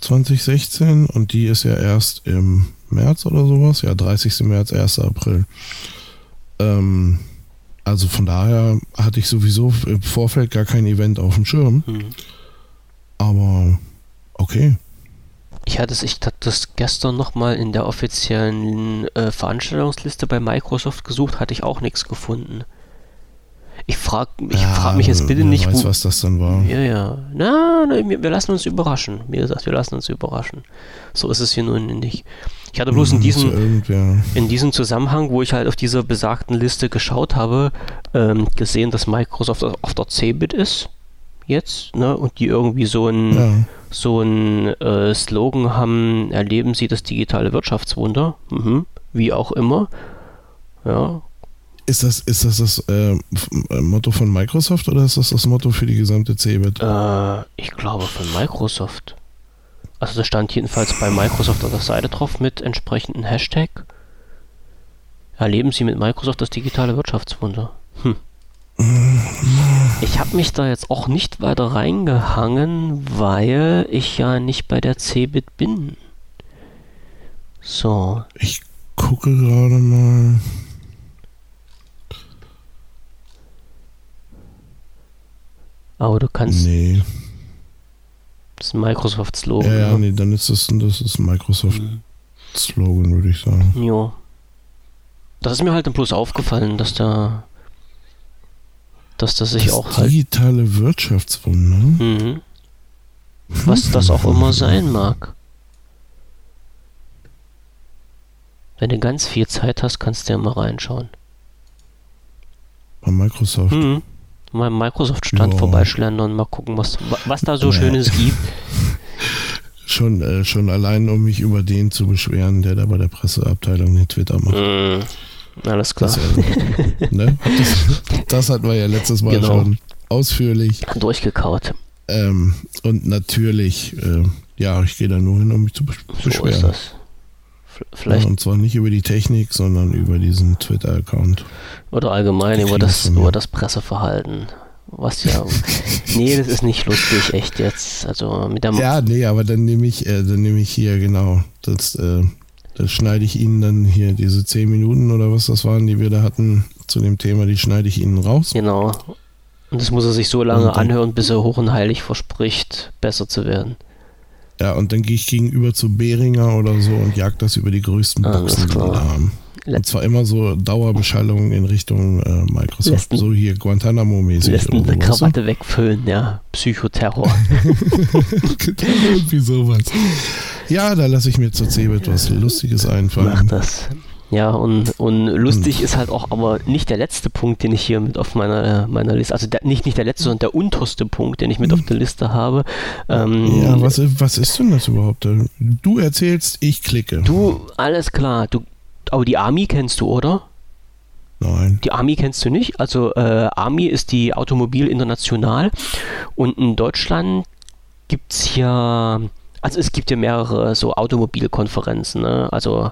2016 und die ist ja erst im März oder sowas, ja, 30. März, 1. April. Ähm, also von daher hatte ich sowieso im Vorfeld gar kein Event auf dem Schirm. Mhm. Aber okay. Ich hatte es, ich hatte das gestern nochmal in der offiziellen äh, Veranstaltungsliste bei Microsoft gesucht, hatte ich auch nichts gefunden. Ich frage ich Ja, frag mich jetzt bitte nicht, weiß, wo. was das dann war. Ja, ja. Na, na, wir, wir lassen uns überraschen. Wie gesagt, wir lassen uns überraschen. So ist es hier nun nicht. Ich hatte bloß in Hm, diesem, in diesem Zusammenhang, wo ich halt auf dieser besagten Liste geschaut habe, ähm, gesehen, dass Microsoft auf der CeBIT ist. Jetzt, ne? Und die irgendwie so ein, Ja. so ein äh, Slogan haben, erleben Sie das digitale Wirtschaftswunder. Mhm. Wie auch immer. Ja. Ist das ist das, das äh, äh, Motto von Microsoft oder ist das das Motto für die gesamte CeBIT? Äh, ich glaube von Microsoft. Also das stand jedenfalls bei Microsoft auf der Seite drauf mit entsprechendem Hashtag. Erleben Sie mit Microsoft das digitale Wirtschaftswunder. Hm. Ich habe mich da jetzt auch nicht weiter reingehangen, weil ich ja nicht bei der CeBIT bin. So, Ich gucke gerade mal. aber du kannst, Nee. Das ist ein Microsoft-Slogan. Ja, ja, ne? nee, dann ist das, das ist Microsoft-Slogan, würde ich sagen. Jo. Das ist mir halt dann bloß aufgefallen, dass da. Dass das sich Das auch halt. digitale Wirtschaftswunder. Mhm. Was das auch immer sein mag. Wenn du ganz viel Zeit hast, kannst du ja mal reinschauen. Microsoft. Hm. Mal Microsoft-Stand Ja. vorbeischlendern und mal gucken, was, was da so Ja. Schönes gibt. Schon, äh, schon allein, um mich über den zu beschweren, der da bei der Presseabteilung den Twitter macht. Hm. Alles klar. Das, ne? Hat das, das hatten wir ja letztes Mal Genau. schon ausführlich. Durchgekaut. Ähm, und natürlich, äh, ja, ich gehe da nur hin, um mich zu besch So ist beschweren. das. V- Ja, Vielleicht und zwar nicht über die Technik, sondern über diesen Twitter-Account. oder allgemein über das, über das Presseverhalten. Was ja. nee, das ist nicht lustig, echt jetzt. Also mit der Ja, nee, aber dann nehme ich, äh, dann nehme ich hier genau, das, äh, das schneide ich Ihnen dann hier diese zehn Minuten oder was das waren, die wir da hatten zu dem Thema, die schneide ich Ihnen raus. Genau. Und das muss er sich so lange anhören, bis er hoch und heilig verspricht, besser zu werden. Ja, und dann gehe ich gegenüber zu Behringer oder so und jag das über die größten Alles Boxen, die da haben. Und zwar immer so Dauerbeschallung in Richtung äh, Microsoft, Lässt- so hier Guantanamo-mäßig. Lässt eine so? Krawatte wegfüllen, ja. Psychoterror. Irgendwie sowas. Ja, da lasse ich mir zur Cebit was Lustiges Mach einfallen. das. Ja, und, und lustig ist halt auch aber nicht der letzte Punkt, den ich hier mit auf meiner, meiner Liste, also der, nicht, nicht der letzte, sondern der unterste Punkt, den ich mit auf der Liste habe. Ähm, Ja, was, was ist denn das überhaupt? Du erzählst, ich klicke. Du, alles klar. Du, aber die Army kennst du, oder? Nein. Die Army kennst du nicht. Also äh, Army ist die Automobil International und in Deutschland gibt es ja, also es gibt ja mehrere so Automobilkonferenzen, ne? also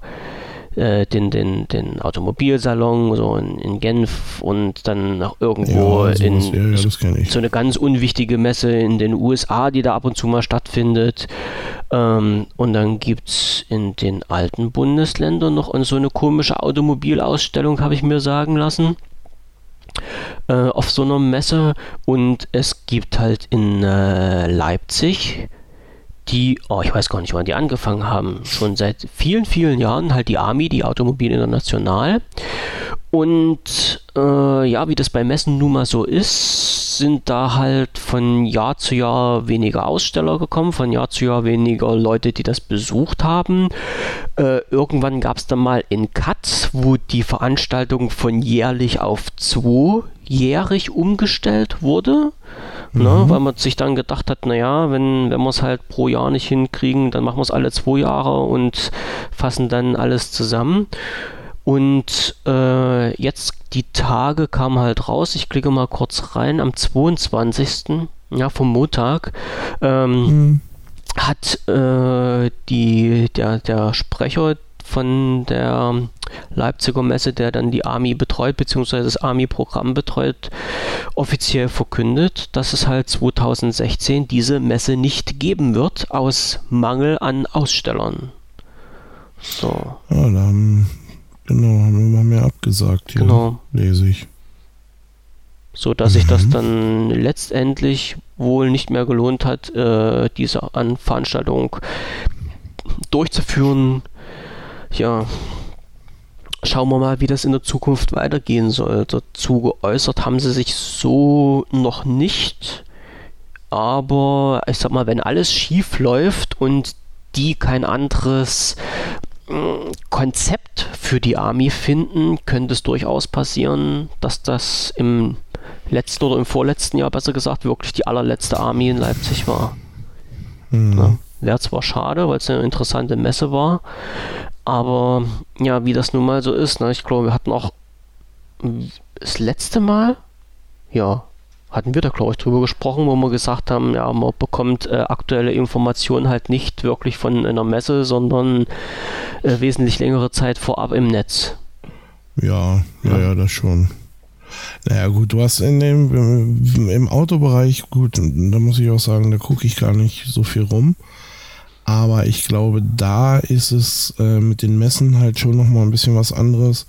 äh, den, den, den Automobilsalon so in, in Genf und dann noch irgendwo Ja, in sowas, ja, ja, so eine ganz unwichtige Messe in den USA, die da ab und zu mal stattfindet. Ähm, und dann gibt es in den alten Bundesländern noch so eine komische Automobilausstellung, habe ich mir sagen lassen. Äh, auf so einer Messe. Und es gibt halt in äh, Leipzig die, oh, ich weiß gar nicht, wann die angefangen haben, schon seit vielen, vielen Jahren halt die Army, die Automobil International. Und äh, ja, wie das bei Messen nun mal so ist, sind da halt von Jahr zu Jahr weniger Aussteller gekommen, von Jahr zu Jahr weniger Leute, die das besucht haben. Äh, irgendwann gab es dann mal in Cut, wo die Veranstaltung von jährlich auf zweijährig umgestellt wurde. Ne, weil man sich dann gedacht hat, naja, wenn, wenn wir es halt pro Jahr nicht hinkriegen, dann machen wir es alle zwei Jahre und fassen dann alles zusammen. Und äh, jetzt die Tage kamen halt raus. Ich klicke mal kurz rein. Am 22. Ja, vom Montag ähm, Hm. hat äh, die, der, der Sprecher von der Leipziger Messe, der dann die Army betreut, beziehungsweise das Army-Programm betreut, offiziell verkündet, dass es halt 2016 diese Messe nicht geben wird, aus Mangel an Ausstellern. So, Ja, da haben, genau, haben wir mal mehr abgesagt hier, genau. lese ich. So dass sich das Mhm. dann letztendlich wohl nicht mehr gelohnt hat, äh, diese An Veranstaltung durchzuführen. Ja, schauen wir mal, wie das in der Zukunft weitergehen soll. Dazu geäußert haben sie sich so noch nicht. Aber ich sag mal, wenn alles schief läuft und die kein anderes Konzept für die Army finden, könnte es durchaus passieren, dass das im letzten oder im vorletzten Jahr, besser gesagt, wirklich die allerletzte Army in Leipzig war. Hm. Ja, Wäre zwar schade, weil es eine interessante Messe war, aber ja, wie das nun mal so ist, ne? ich glaube, wir hatten auch das letzte Mal, ja, hatten wir da, glaube ich, drüber gesprochen, wo wir gesagt haben, ja, man bekommt äh, aktuelle Informationen halt nicht wirklich von einer Messe, sondern äh, wesentlich längere Zeit vorab im Netz. Ja, ja, Ja. das schon. Naja, gut, du hast in dem, im Autobereich, gut, da muss ich auch sagen, da gucke ich gar nicht so viel rum. Aber ich glaube, da ist es äh, mit den Messen halt schon nochmal ein bisschen was anderes,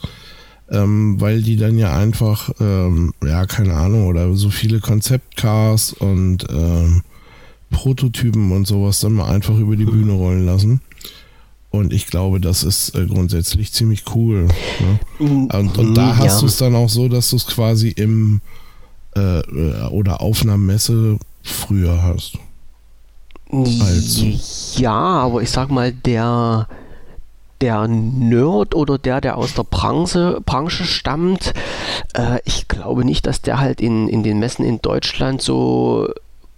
ähm, weil die dann ja einfach, ähm, ja, keine Ahnung, oder so viele Konzeptcars und ähm, Prototypen und sowas dann mal einfach über die Bühne rollen lassen. Und ich glaube, das ist äh, grundsätzlich ziemlich cool. Ne? Und, und da Mhm, hast ja. du es dann auch so, dass du es quasi im äh, äh, oder auf einer Messe früher hast. Also. Ja, aber ich sag mal, der der Nerd oder der, der aus der Branche, Branche stammt, äh, ich glaube nicht, dass der halt in, in den Messen in Deutschland so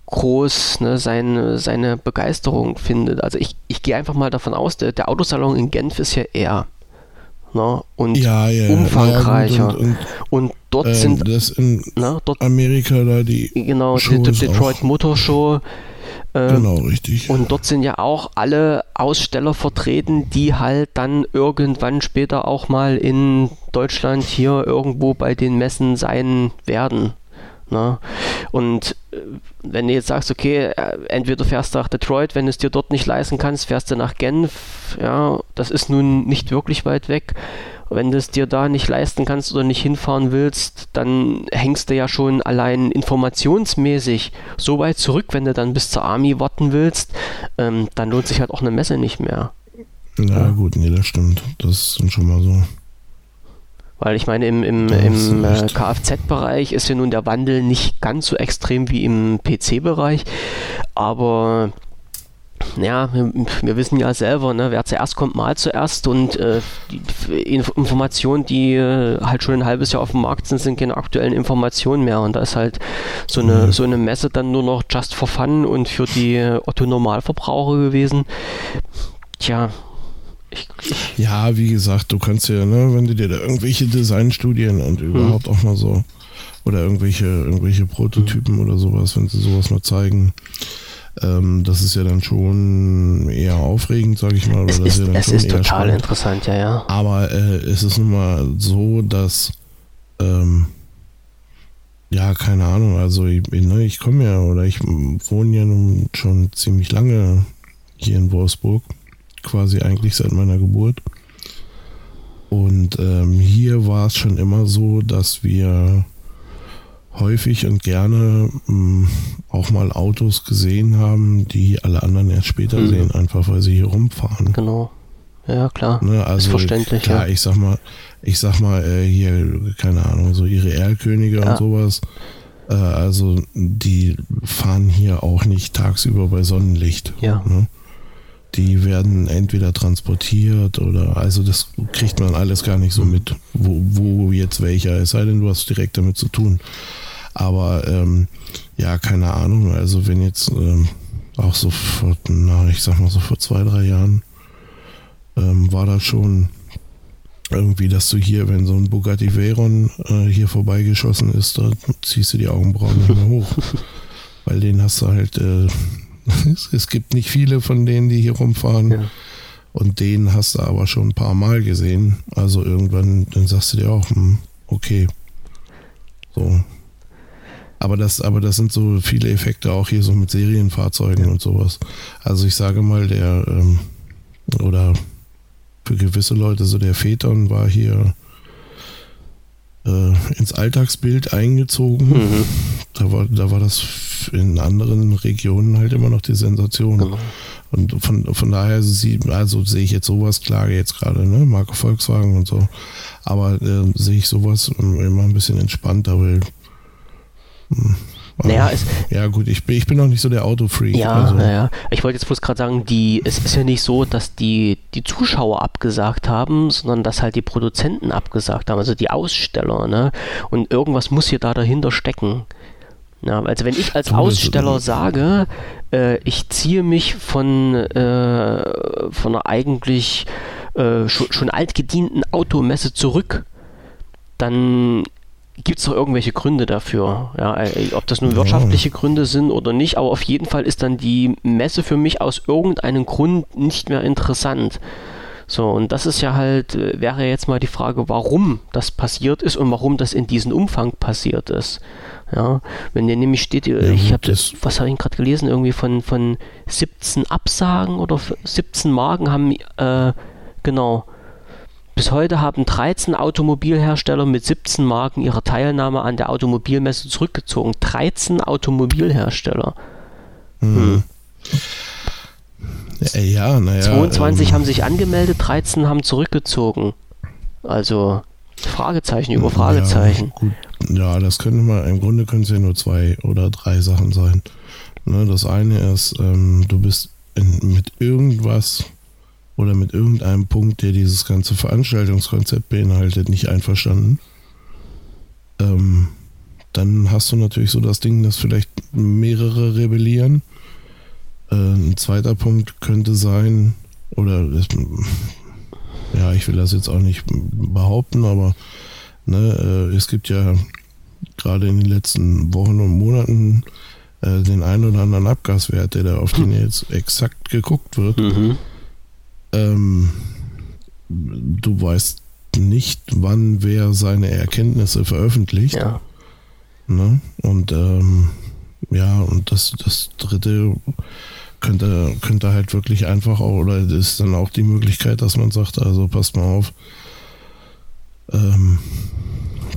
groß ne, seine, seine Begeisterung findet. Also ich, ich gehe einfach mal davon aus, der, der Autosalon in Genf ist ja eher ne, und Ja, ja, umfangreicher. Ja, gut, und, und, Und dort äh, sind das in ne, dort Amerika da die. genau die, Show die ist Detroit Motor Show. Äh, Genau, richtig. Und dort sind ja auch alle Aussteller vertreten, die halt dann irgendwann später auch mal in Deutschland hier irgendwo bei den Messen sein werden. Ne? Und äh, wenn du jetzt sagst, okay, äh, entweder fährst du nach Detroit, wenn du es dir dort nicht leisten kannst, fährst du nach Genf, ja, das ist nun nicht wirklich weit weg. Wenn du es dir da nicht leisten kannst oder nicht hinfahren willst, dann hängst du ja schon allein informationsmäßig so weit zurück, wenn du dann bis zur Army warten willst, ähm, dann lohnt sich halt auch eine Messe nicht mehr. Na gut, nee, das stimmt. Das ist schon mal so. Weil ich meine, im, im, im äh. Kfz-Bereich ist ja nun der Wandel nicht ganz so extrem wie im PC-Bereich, aber ja, wir, wir wissen ja selber, ne, wer zuerst kommt, mal zuerst und äh, die Inf Informationen, die äh, halt schon ein halbes Jahr auf dem Markt sind, sind keine aktuellen Informationen mehr und da ist halt so eine, Mhm. so eine Messe dann nur noch just for fun und für die äh, Otto-Normalverbraucher gewesen. Tja, ich, ich, Ja, wie gesagt, du kannst ja, ne, wenn du dir da irgendwelche Designstudien und überhaupt auch mal so oder irgendwelche, irgendwelche Prototypen oder sowas, wenn sie sowas mal zeigen, ähm, das ist ja dann schon eher aufregend, sage ich mal. Oder es das ist, ja dann es schon ist total spannend. interessant, ja, ja. Aber äh, es ist nun mal so, dass, ähm, ja, keine Ahnung, also ich, ne, ich komme ja oder ich wohne ja nun schon ziemlich lange hier in Wolfsburg, quasi eigentlich seit meiner Geburt. Und ähm, hier war es schon immer so, dass wir häufig und gerne mh, auch mal Autos gesehen haben, die alle anderen erst später Mhm. sehen, einfach weil sie hier rumfahren. Genau. Ja, klar. Ne, also verständlich, Klar, ja. ich sag mal, ich sag mal, äh, hier, keine Ahnung, so ihre Erlkönige Ja. und sowas. Äh, also die fahren hier auch nicht tagsüber bei Sonnenlicht. Ja. Ne? Die werden entweder transportiert oder, also das kriegt man alles gar nicht so mit, wo, wo jetzt welcher, es sei denn, du hast direkt damit zu tun. Aber ähm, ja, keine Ahnung, also wenn jetzt ähm, auch so vor, na, ich sag mal so vor zwei, drei Jahren ähm, war das schon irgendwie, dass du hier, wenn so ein Bugatti Veyron äh, hier vorbeigeschossen ist, da ziehst du die Augenbrauen nicht mehr hoch. Weil den hast du halt, äh, es, gibt nicht viele von denen, die hier rumfahren. Ja. Und den hast du aber schon ein paar Mal gesehen. Also irgendwann, dann sagst du dir auch, hm, okay. So. Aber das, aber das sind so viele Effekte auch hier so mit Serienfahrzeugen und sowas. Also ich sage mal, der, ähm, oder für gewisse Leute, so der Phaeton war hier äh, ins Alltagsbild eingezogen. Mhm. Da war, da war das in anderen Regionen halt immer noch die Sensation. Genau. Und von, von daher sie, also sehe ich jetzt sowas, klar jetzt gerade, ne, Marke Volkswagen und so. Aber äh, sehe ich sowas immer ein bisschen entspannter, weil. hm, Naja, es, ja gut, ich bin, ich bin noch nicht so der Autofreak. ja, also, naja. Ich wollte jetzt bloß gerade sagen, die, es ist ja nicht so, dass die, die Zuschauer abgesagt haben, sondern dass halt die Produzenten abgesagt haben, also die Aussteller, ne? Und irgendwas muss hier da dahinter stecken. Ja, also wenn ich als Du, Aussteller sage, äh, ich ziehe mich von, äh, von einer eigentlich äh, schon, schon altgedienten Automesse zurück, dann gibt es doch irgendwelche Gründe dafür. Ja, äh, ob das nun wirtschaftliche Gründe sind oder nicht, aber auf jeden Fall ist dann die Messe für mich aus irgendeinem Grund nicht mehr interessant. So, und das ist ja halt, äh, wäre jetzt mal die Frage, warum das passiert ist und warum das in diesem Umfang passiert ist. Ja, wenn dir nämlich steht, äh, ich habe was habe ich gerade gelesen, irgendwie von, von 17 Absagen oder f- 17 Marken haben, äh, genau, bis heute haben 13 Automobilhersteller mit 17 Marken ihre Teilnahme an der Automobilmesse zurückgezogen. 13 Automobilhersteller. Hm. Ja, ja, naja. 22 ähm, haben sich angemeldet, 13 haben zurückgezogen. Also Fragezeichen über Fragezeichen. Ja, gut. ja, das könnte mal, im Grunde können es ja nur zwei oder drei Sachen sein. Ne, das eine ist, ähm, du bist in, mit irgendwas oder mit irgendeinem Punkt, der dieses ganze Veranstaltungskonzept beinhaltet, nicht einverstanden, ähm, dann hast du natürlich so das Ding, dass vielleicht mehrere rebellieren. Äh, ein zweiter Punkt könnte sein, oder das, ja, ich will das jetzt auch nicht behaupten, aber ne, äh, es gibt ja gerade in den letzten Wochen und Monaten äh, den einen oder anderen Abgaswert, der da auf den jetzt exakt geguckt wird. Mhm. Ähm, du weißt nicht, wann wer seine Erkenntnisse veröffentlicht. Ja. Ne? Und ähm, ja, und das, das dritte könnte, könnte halt wirklich einfach auch, oder ist dann auch die Möglichkeit, dass man sagt, also passt mal auf, ähm,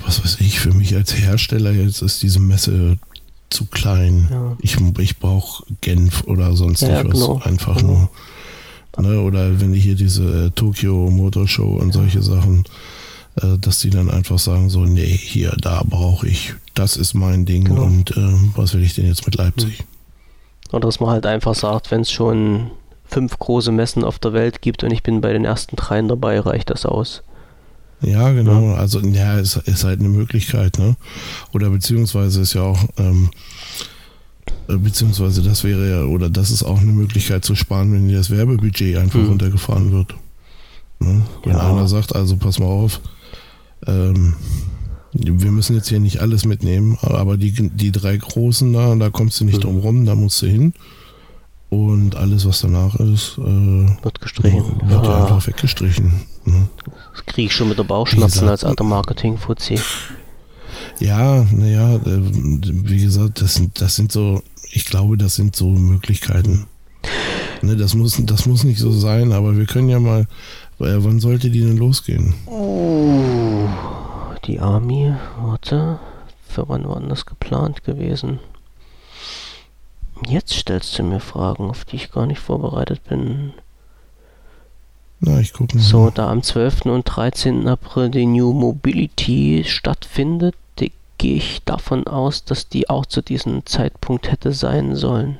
was weiß ich, für mich als Hersteller jetzt ist diese Messe zu klein. Ja. Ich, ich brauche Genf oder sonst Ja, was. genau. Einfach Genau. nur. Ne, oder wenn ich hier diese äh, Tokyo Motor Show und solche Sachen, äh, dass die dann einfach sagen so, nee, hier, da brauche ich, das ist mein Ding Genau. und äh, was will ich denn jetzt mit Leipzig? Oder dass man halt einfach sagt, wenn es schon fünf große Messen auf der Welt gibt und ich bin bei den ersten dreien dabei, reicht das aus. Ja, genau. Also ja, ist, ist halt eine Möglichkeit, ne? Oder beziehungsweise ist ja auch, ähm, äh, beziehungsweise das wäre ja, oder das ist auch eine Möglichkeit zu sparen, wenn das Werbebudget einfach Hm. runtergefahren wird. Ne? Wenn Ja. einer sagt, also pass mal auf, ähm, wir müssen jetzt hier nicht alles mitnehmen, aber die, die drei großen da, da kommst du nicht Hm. drum rum, da musst du hin. Und alles, was danach ist, äh, Wird gestrichen. wird ja Ja, einfach weggestrichen. Ne? das kriege ich schon mit der Bauchschmerzen als alter Marketing-Fuzzi. Ja, naja, wie gesagt, das sind, das sind so, ich glaube, das sind so Möglichkeiten. Ne, das, muss, das muss nicht so sein, aber wir können ja mal, äh, wann sollte die denn losgehen? Uh, die Army, warte, für wann war denn das geplant gewesen? Jetzt stellst du mir Fragen, auf die ich gar nicht vorbereitet bin. Na, ich gucke mal. So, da am 12. und 13. April die New Mobility stattfindet, gehe ich davon aus, dass die auch zu diesem Zeitpunkt hätte sein sollen.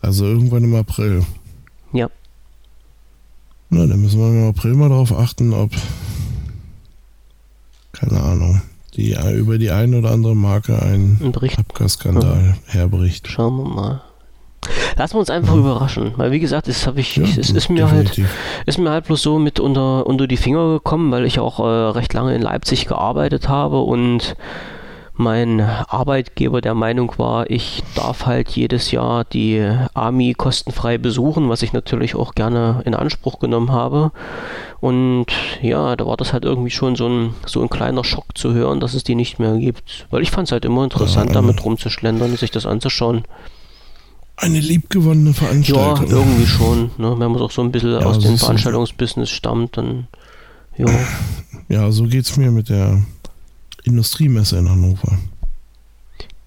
Also irgendwann im April. Ja, Na, dann müssen wir im April mal darauf achten, ob, keine Ahnung, die über die eine oder andere Marke ein. Abgasskandal herbricht. Schauen wir mal. Lassen wir uns einfach überraschen, weil wie gesagt, das habe ich, Ja, es ist mir halt definitiv. Ist mir halt bloß so mit unter, unter die Finger gekommen, weil ich auch äh, recht lange in Leipzig gearbeitet habe und mein Arbeitgeber der Meinung war, ich darf halt jedes Jahr die Army kostenfrei besuchen, was ich natürlich auch gerne in Anspruch genommen habe. Und ja, da war das halt irgendwie schon so ein, so ein kleiner Schock zu hören, dass es die nicht mehr gibt. Weil ich fand es halt immer interessant, Ja, damit rumzuschlendern und sich das anzuschauen. Eine liebgewonnene Ja, Veranstaltung. irgendwie schon. Ne? Wenn man auch so ein bisschen Ja, aus dem. Veranstaltungsbusiness stammt, dann ja. Ja, so geht's mir mit der Industriemesse in Hannover.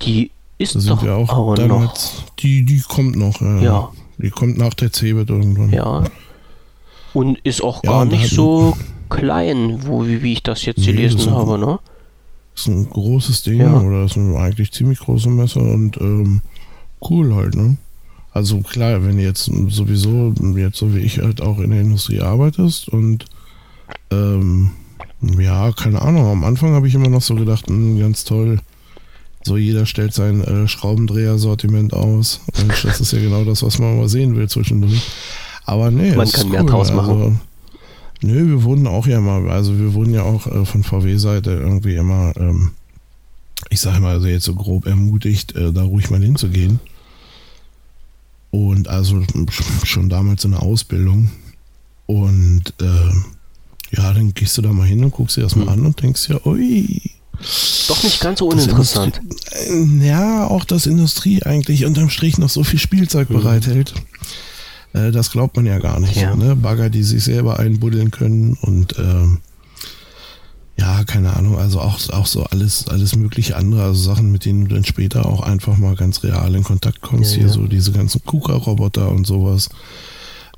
Die ist Da sind doch wir auch aber noch. damals. Die, die kommt noch. Äh, Ja. Die kommt nach der CeBIT irgendwann. Ja. Und ist auch Ja, gar nicht hatten- so klein, wo, wie, wie ich das jetzt Nee, gelesen das habe, ne? Ist ein großes Ding Ja. oder ist eine eigentlich ziemlich große Messe und ähm, cool halt, ne? Also klar, wenn du jetzt sowieso, jetzt so wie ich halt auch in der Industrie arbeitest und ähm, ja, keine Ahnung, am Anfang habe ich immer noch so gedacht, mh, ganz toll, so jeder stellt sein äh, Schraubendreher-Sortiment aus. Mensch, das ist ja genau das, was man mal sehen will zwischendurch. Aber nee, Man kann ist mehr draus machen. Also, nö, wir wurden auch ja mal, also wir wurden ja auch äh, von VW-Seite irgendwie immer, ähm, ich sage mal, also jetzt so grob ermutigt, äh, da ruhig mal hinzugehen. Und also sch- schon damals in der Ausbildung. Und äh, ja, dann gehst du da mal hin und guckst dir das mal Hm. an und denkst ja, ui, Doch nicht ganz so uninteressant. Industrie- äh, Ja, auch dass Industrie eigentlich unterm Strich noch so viel Spielzeug Mhm. bereithält. Äh, das glaubt man ja gar nicht. Ja. Ne? Bagger, die sich selber einbuddeln können und ähm, ja, keine Ahnung, also auch, auch so alles, alles mögliche andere, also Sachen, mit denen du dann später auch einfach mal ganz real in Kontakt kommst. Ja, Hier ja. so diese ganzen KUKA-Roboter und sowas.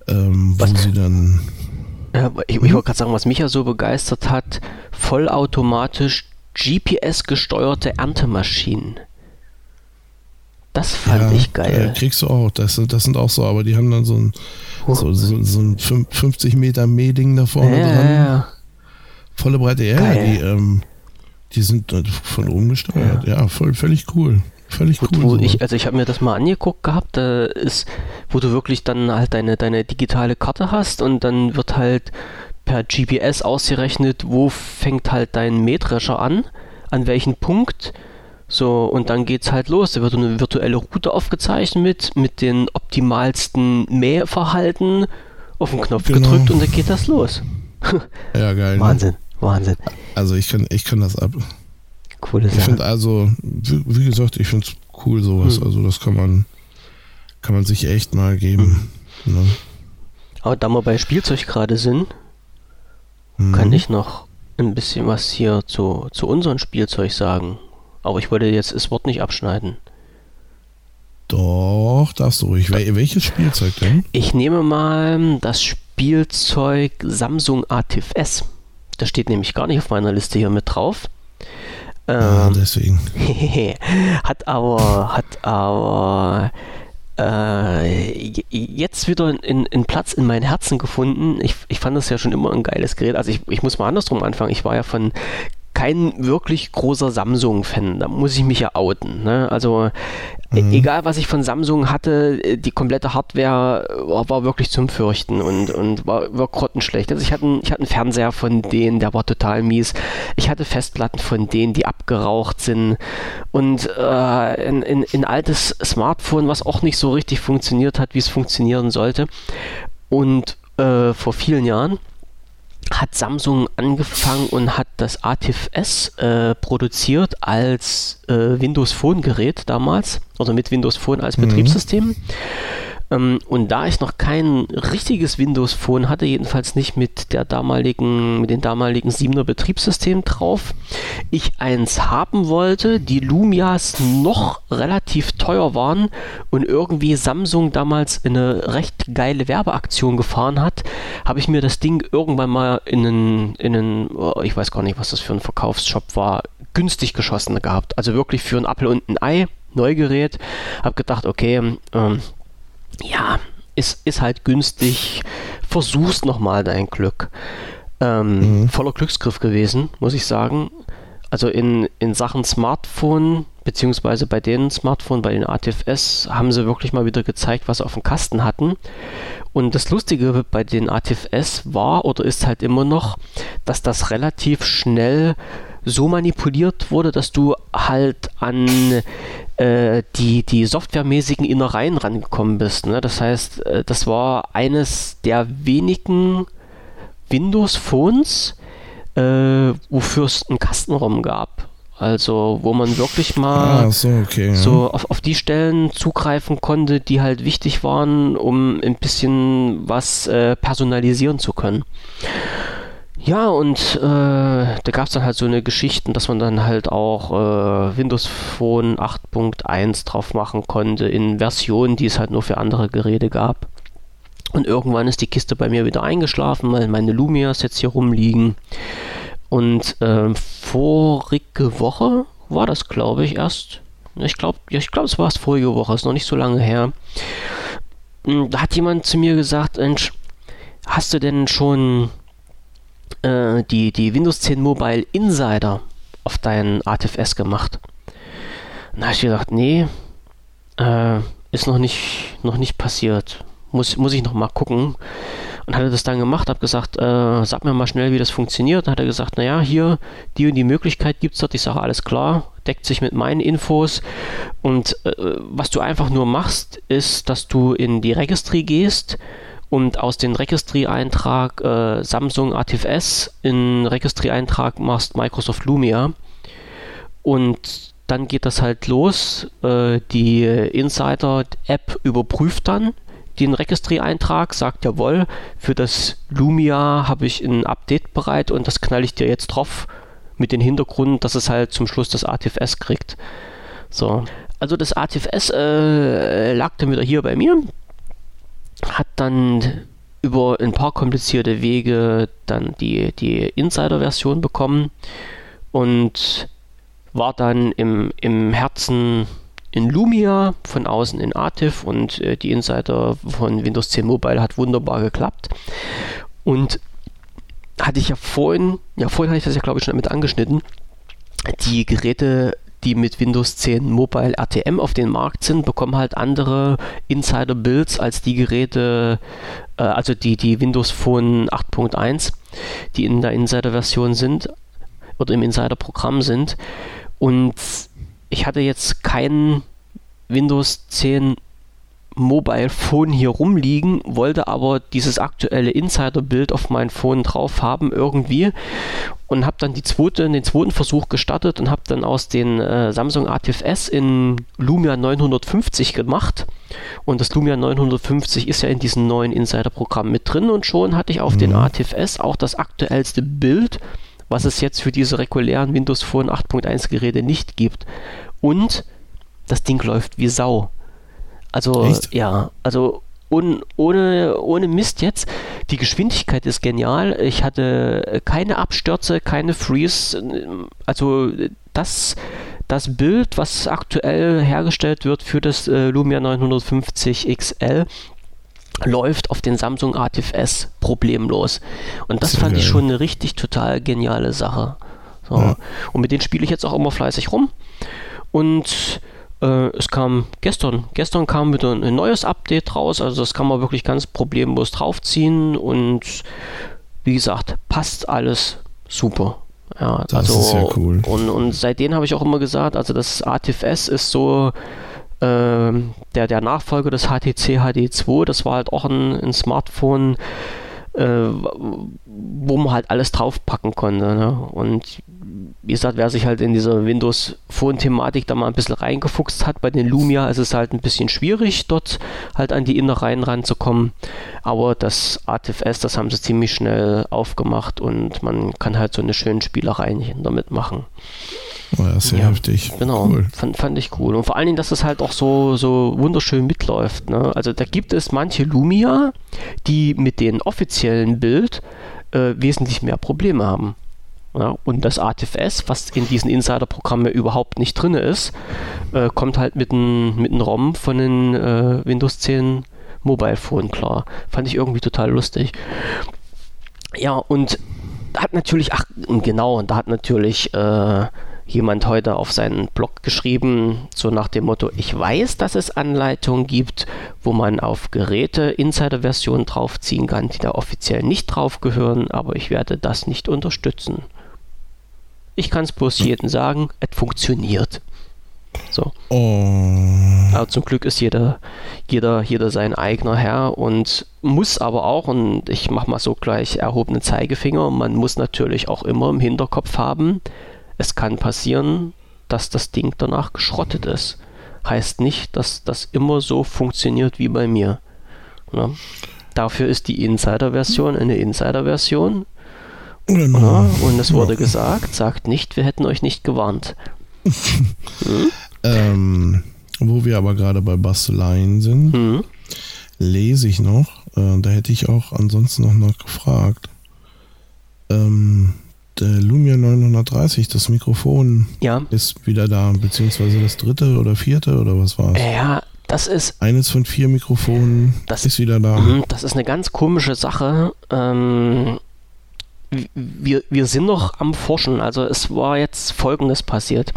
Ähm, wo sie dann Ja, aber ich, ich wollte gerade sagen, was mich ja so begeistert hat, vollautomatisch GPS-gesteuerte Erntemaschinen. Das fand ja, ich geil. Äh, kriegst du auch. Das, das sind auch so, aber die haben dann so ein, so, so, so ein 50 Meter Mähding da vorne ja, dran. ja. Volle Breite. Ja, Geil. die, ähm, die sind äh, von oben gesteuert. Ja, voll, völlig cool. Völlig Wo, cool. wo ich, also ich habe mir das mal angeguckt gehabt, da ist, wo du wirklich dann halt deine, deine digitale Karte hast und dann wird halt per GPS ausgerechnet, wo fängt halt dein Mähdrescher an, an welchem Punkt. So, und dann geht's halt los. Da wird eine virtuelle Route aufgezeichnet mit, mit den optimalsten Mähverhalten auf den Knopf Genau. gedrückt und dann geht das los. ja, geil. Ne? Wahnsinn. Also ich kann, ich kann das ab. Coole Ich Sache. finde also, wie, wie gesagt, ich finde es cool sowas. Hm. Also das kann man, kann man sich echt mal geben. Ne? Aber da wir bei Spielzeug gerade sind, Mhm. kann ich noch ein bisschen was hier zu, zu unserem Spielzeug sagen. Aber ich wollte jetzt das Wort nicht abschneiden. Doch, darfst du ruhig. Wel welches Spielzeug denn? Ich nehme mal das Spielzeug Samsung ATIF S. Das steht nämlich gar nicht auf meiner Liste hier mit drauf. Ah, Ähm, deswegen. hat aber, hat aber äh, jetzt wieder einen Platz in mein Herzen gefunden. Ich, ich fand das ja schon immer ein geiles Gerät. Also ich, ich muss mal andersrum anfangen. Ich war ja von kein wirklich großer Samsung-Fan. Da muss ich mich ja outen. Ne? Also e- Mhm. egal, was ich von Samsung hatte, äh, die komplette Hardware war, war wirklich zum Fürchten und, und war, war grottenschlecht. Also ich hatte, einen- ich hatte einen Fernseher von denen, der war total mies. Ich hatte Festplatten von denen, die abgeraucht sind und äh, ein, ein, ein altes Smartphone, was auch nicht so richtig funktioniert hat, wie es funktionieren sollte. Und äh, vor vielen Jahren hat Samsung angefangen und hat das ATIF S äh, produziert als äh, Windows Phone Gerät damals, oder mit Windows Phone als Mhm. Ähm, und da ich noch kein richtiges Windows Phone hatte, jedenfalls nicht mit der damaligen, mit den damaligen 7er Betriebssystem drauf, ich eins haben wollte, die Lumias noch relativ teuer waren und irgendwie Samsung damals eine recht geile Werbeaktion gefahren hat, habe ich mir das Ding irgendwann mal in einen, in einen, oh, ich weiß gar nicht, was das für ein Verkaufsshop war, günstig geschossen gehabt. Also wirklich für einen Apfel und ein Ei, Neugerät. Habe gedacht, okay, ähm, ja, ist, ist halt günstig. Versuch's nochmal dein Glück. Ähm, Mhm. Voller Glücksgriff gewesen, muss ich sagen. Also in, in Sachen Smartphone, beziehungsweise bei den Smartphone, bei den ATFS, haben sie wirklich mal wieder gezeigt, was sie auf dem Kasten hatten. Und das Lustige bei den ATFS war oder ist halt immer noch, dass das relativ schnell so manipuliert wurde, dass du halt an äh, die, die softwaremäßigen Innereien rangekommen bist. Ne? Das heißt, äh, das war eines der wenigen Windows-Phones, äh, wofür es einen Kastenraum gab. Also, wo man wirklich mal Ah, so, okay. ja. so auf, auf die Stellen zugreifen konnte, die halt wichtig waren, um ein bisschen was äh, personalisieren zu können. Ja, und äh, da gab es dann halt so eine Geschichten, dass man dann halt auch äh, Windows Phone 8.1 drauf machen konnte in Versionen, die es halt nur für andere Geräte gab. Und irgendwann ist die Kiste bei mir wieder eingeschlafen, weil meine Lumias jetzt hier rumliegen. Und ähm, vorige Woche war das, glaube ich, erst. Ich glaube, ja, ich glaube, es war es vorige Woche, ist noch nicht so lange her. Hm, Da hat jemand zu mir gesagt, Mensch, hast du denn schon äh, die, die Windows 10 Mobile Insider auf deinen ATFS gemacht? Und da habe ich gedacht, nee, äh, ist noch nicht, noch nicht passiert. Muss, muss ich noch mal gucken. Und hatte das dann gemacht, habe gesagt, äh, sag mir mal schnell, wie das funktioniert. Dann hat er gesagt, naja, hier, die und die Möglichkeit gibt es dort. Ich sage, alles klar, deckt sich mit meinen Infos. Und äh, was du einfach nur machst, ist, dass du in die Registry gehst und aus dem Registry-Eintrag äh, Samsung ATFS in Registry-Eintrag machst Microsoft Lumia. Und dann geht das halt los. Äh, die Insider-App überprüft dann den Registry-Eintrag, sagt jawohl, für das Lumia habe ich ein Update bereit und das knall ich dir jetzt drauf mit dem Hintergrund, dass es halt zum Schluss das ATFS kriegt. So. Also das ATFS äh, lag dann wieder hier bei mir, dann über ein paar komplizierte Wege dann die, die Insider-Version bekommen und war dann im, im Herzen in Lumia, von außen in Atif und äh, die Insider von Windows 10 Mobile hat wunderbar geklappt. Und hatte ich ja vorhin, ja vorhin hatte ich das ja glaube ich schon damit angeschnitten, die Geräte die mit Windows 10 Mobile RTM auf den Markt sind, bekommen halt andere Insider-Builds als die Geräte, äh, also die, die Windows Phone 8.1, die in der Insider-Version sind oder im Insider-Programm sind. Und ich hatte jetzt kein Windows 10 Mobile Phone hier rumliegen, wollte aber dieses aktuelle Insider-Bild auf mein Phone drauf haben irgendwie und habe dann die zweite, den zweiten Versuch gestartet und habe dann aus den äh, Samsung ATFS in Lumia 950 gemacht und das Lumia 950 ist ja in diesem neuen Insider-Programm mit drin und schon hatte ich auf mhm. den ATFS auch das aktuellste Bild, was es jetzt für diese regulären Windows Phone 8.1 Geräte nicht gibt und das Ding läuft wie Sau. Also, Echt? ja, also un, ohne, ohne Mist jetzt. Die Geschwindigkeit ist genial. Ich hatte keine Abstürze, keine Freeze. Also, das, das Bild, was aktuell hergestellt wird für das äh, Lumia 950 XL, läuft auf den Samsung ATIF-S problemlos. Und das Sehr fand geil. ich schon eine richtig total geniale Sache. So. Ja. Und mit denen spiele ich jetzt auch immer fleißig rum. Und äh, es kam gestern, gestern kam wieder ein neues Update raus, also das kann man wirklich ganz problemlos draufziehen und wie gesagt, passt alles super. Ja, das also, ist ja cool. Und, und seitdem habe ich auch immer gesagt, also das ATFS ist so äh, der, der Nachfolger des HTC HD2, das war halt auch ein, ein Smartphone, äh, wo man halt alles draufpacken konnte. Ne? Und wie gesagt, wer sich halt in dieser Windows Phone-Thematik da mal ein bisschen reingefuchst hat, bei den Lumia ist es halt ein bisschen schwierig, dort halt an die Innereien ranzukommen. Aber das ATFS, das haben sie ziemlich schnell aufgemacht und man kann halt so eine schöne Spielerei damit machen. Oh ja, sehr ja, heftig. Genau, cool. fand, fand ich cool. Und vor allen Dingen, dass es halt auch so, so wunderschön mitläuft. Ne? Also da gibt es manche Lumia, die mit dem offiziellen Bild äh, wesentlich mehr Probleme haben. Ja, und das ATFS, was in diesen Insider-Programmen überhaupt nicht drin ist, äh, kommt halt mit einem mit ROM von den äh, Windows 10 Mobile Phone klar. Fand ich irgendwie total lustig. Ja, und hat natürlich, ach genau, und da hat natürlich äh, jemand heute auf seinen Blog geschrieben, so nach dem Motto, ich weiß, dass es Anleitungen gibt, wo man auf Geräte Insider-Versionen draufziehen kann, die da offiziell nicht drauf gehören, aber ich werde das nicht unterstützen. Ich kann es bloß jedem sagen, es funktioniert. So. Oh. Aber zum Glück ist jeder, jeder, jeder sein eigener Herr und muss aber auch, und ich mache mal so gleich erhobenen Zeigefinger, man muss natürlich auch immer im Hinterkopf haben, es kann passieren, dass das Ding danach geschrottet ist. Heißt nicht, dass das immer so funktioniert wie bei mir. Ja. Dafür ist die Insider-Version eine Insider-Version. Genau. Und es wurde ja. gesagt, sagt nicht, wir hätten euch nicht gewarnt. hm? ähm, wo wir aber gerade bei Basteleien sind, hm? lese ich noch, äh, da hätte ich auch ansonsten noch, noch gefragt. Ähm, der Lumia 930, das Mikrofon ja. ist wieder da, beziehungsweise das dritte oder vierte oder was war es? Ja, das ist. Eines von vier Mikrofonen das, ist wieder da. Mhm, das ist eine ganz komische Sache. Ähm, wir, wir sind noch am Forschen. Also es war jetzt Folgendes passiert.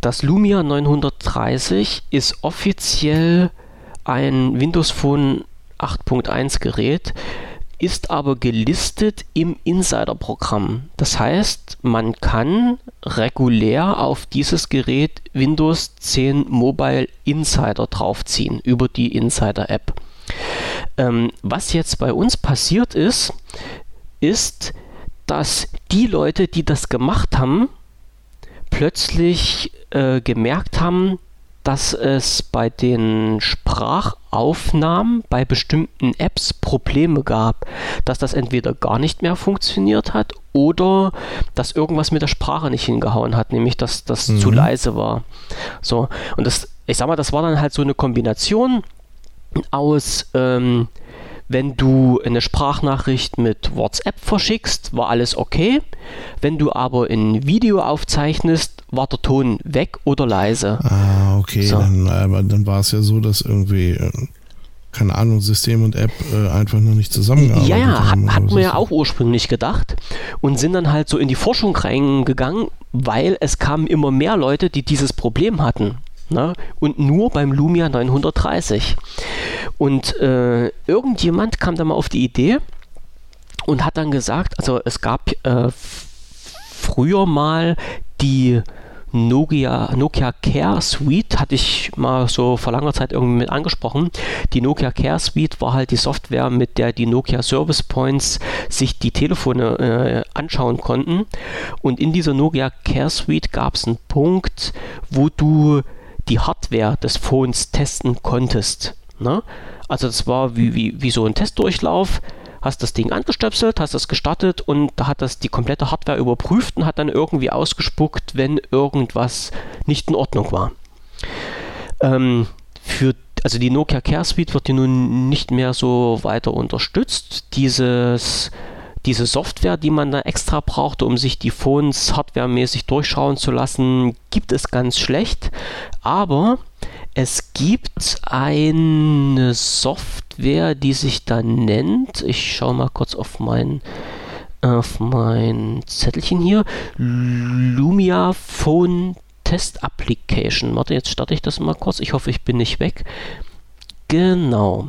Das Lumia 930 ist offiziell ein Windows Phone 8.1 Gerät, ist aber gelistet im Insider-Programm. Das heißt, man kann regulär auf dieses Gerät Windows 10 Mobile Insider draufziehen über die Insider-App. Ähm, was jetzt bei uns passiert ist, ist, dass die Leute, die das gemacht haben, plötzlich äh, gemerkt haben, dass es bei den Sprachaufnahmen bei bestimmten Apps Probleme gab, dass das entweder gar nicht mehr funktioniert hat oder dass irgendwas mit der Sprache nicht hingehauen hat, nämlich dass das mhm. zu leise war. So, und das, ich sag mal, das war dann halt so eine Kombination aus ähm, wenn du eine Sprachnachricht mit WhatsApp verschickst, war alles okay. Wenn du aber ein Video aufzeichnest, war der Ton weg oder leise. Ah, okay. So. Dann, aber dann war es ja so, dass irgendwie, äh, keine Ahnung, System und App äh, einfach noch nicht zusammengearbeitet ja, ja, haben. Ja, hatten wir ja auch ursprünglich gedacht und sind dann halt so in die Forschung reingegangen, weil es kamen immer mehr Leute, die dieses Problem hatten. Ne? Und nur beim Lumia 930. Und äh, irgendjemand kam da mal auf die Idee und hat dann gesagt, also es gab äh, früher mal die Nokia, Nokia Care Suite, hatte ich mal so vor langer Zeit irgendwie mit angesprochen. Die Nokia Care Suite war halt die Software, mit der die Nokia Service Points sich die Telefone äh, anschauen konnten. Und in dieser Nokia Care Suite gab es einen Punkt, wo du die Hardware des Phones testen konntest. Ne? Also das war wie, wie, wie so ein Testdurchlauf. Hast das Ding angestöpselt, hast das gestartet und da hat das die komplette Hardware überprüft und hat dann irgendwie ausgespuckt, wenn irgendwas nicht in Ordnung war. Ähm, für also die Nokia Care Suite wird hier nun nicht mehr so weiter unterstützt. Dieses diese Software, die man da extra braucht, um sich die Phones hardwaremäßig durchschauen zu lassen, gibt es ganz schlecht. Aber es gibt eine Software, die sich da nennt, ich schaue mal kurz auf mein, auf mein Zettelchen hier, Lumia Phone Test Application. Warte, jetzt starte ich das mal kurz. Ich hoffe, ich bin nicht weg. Genau.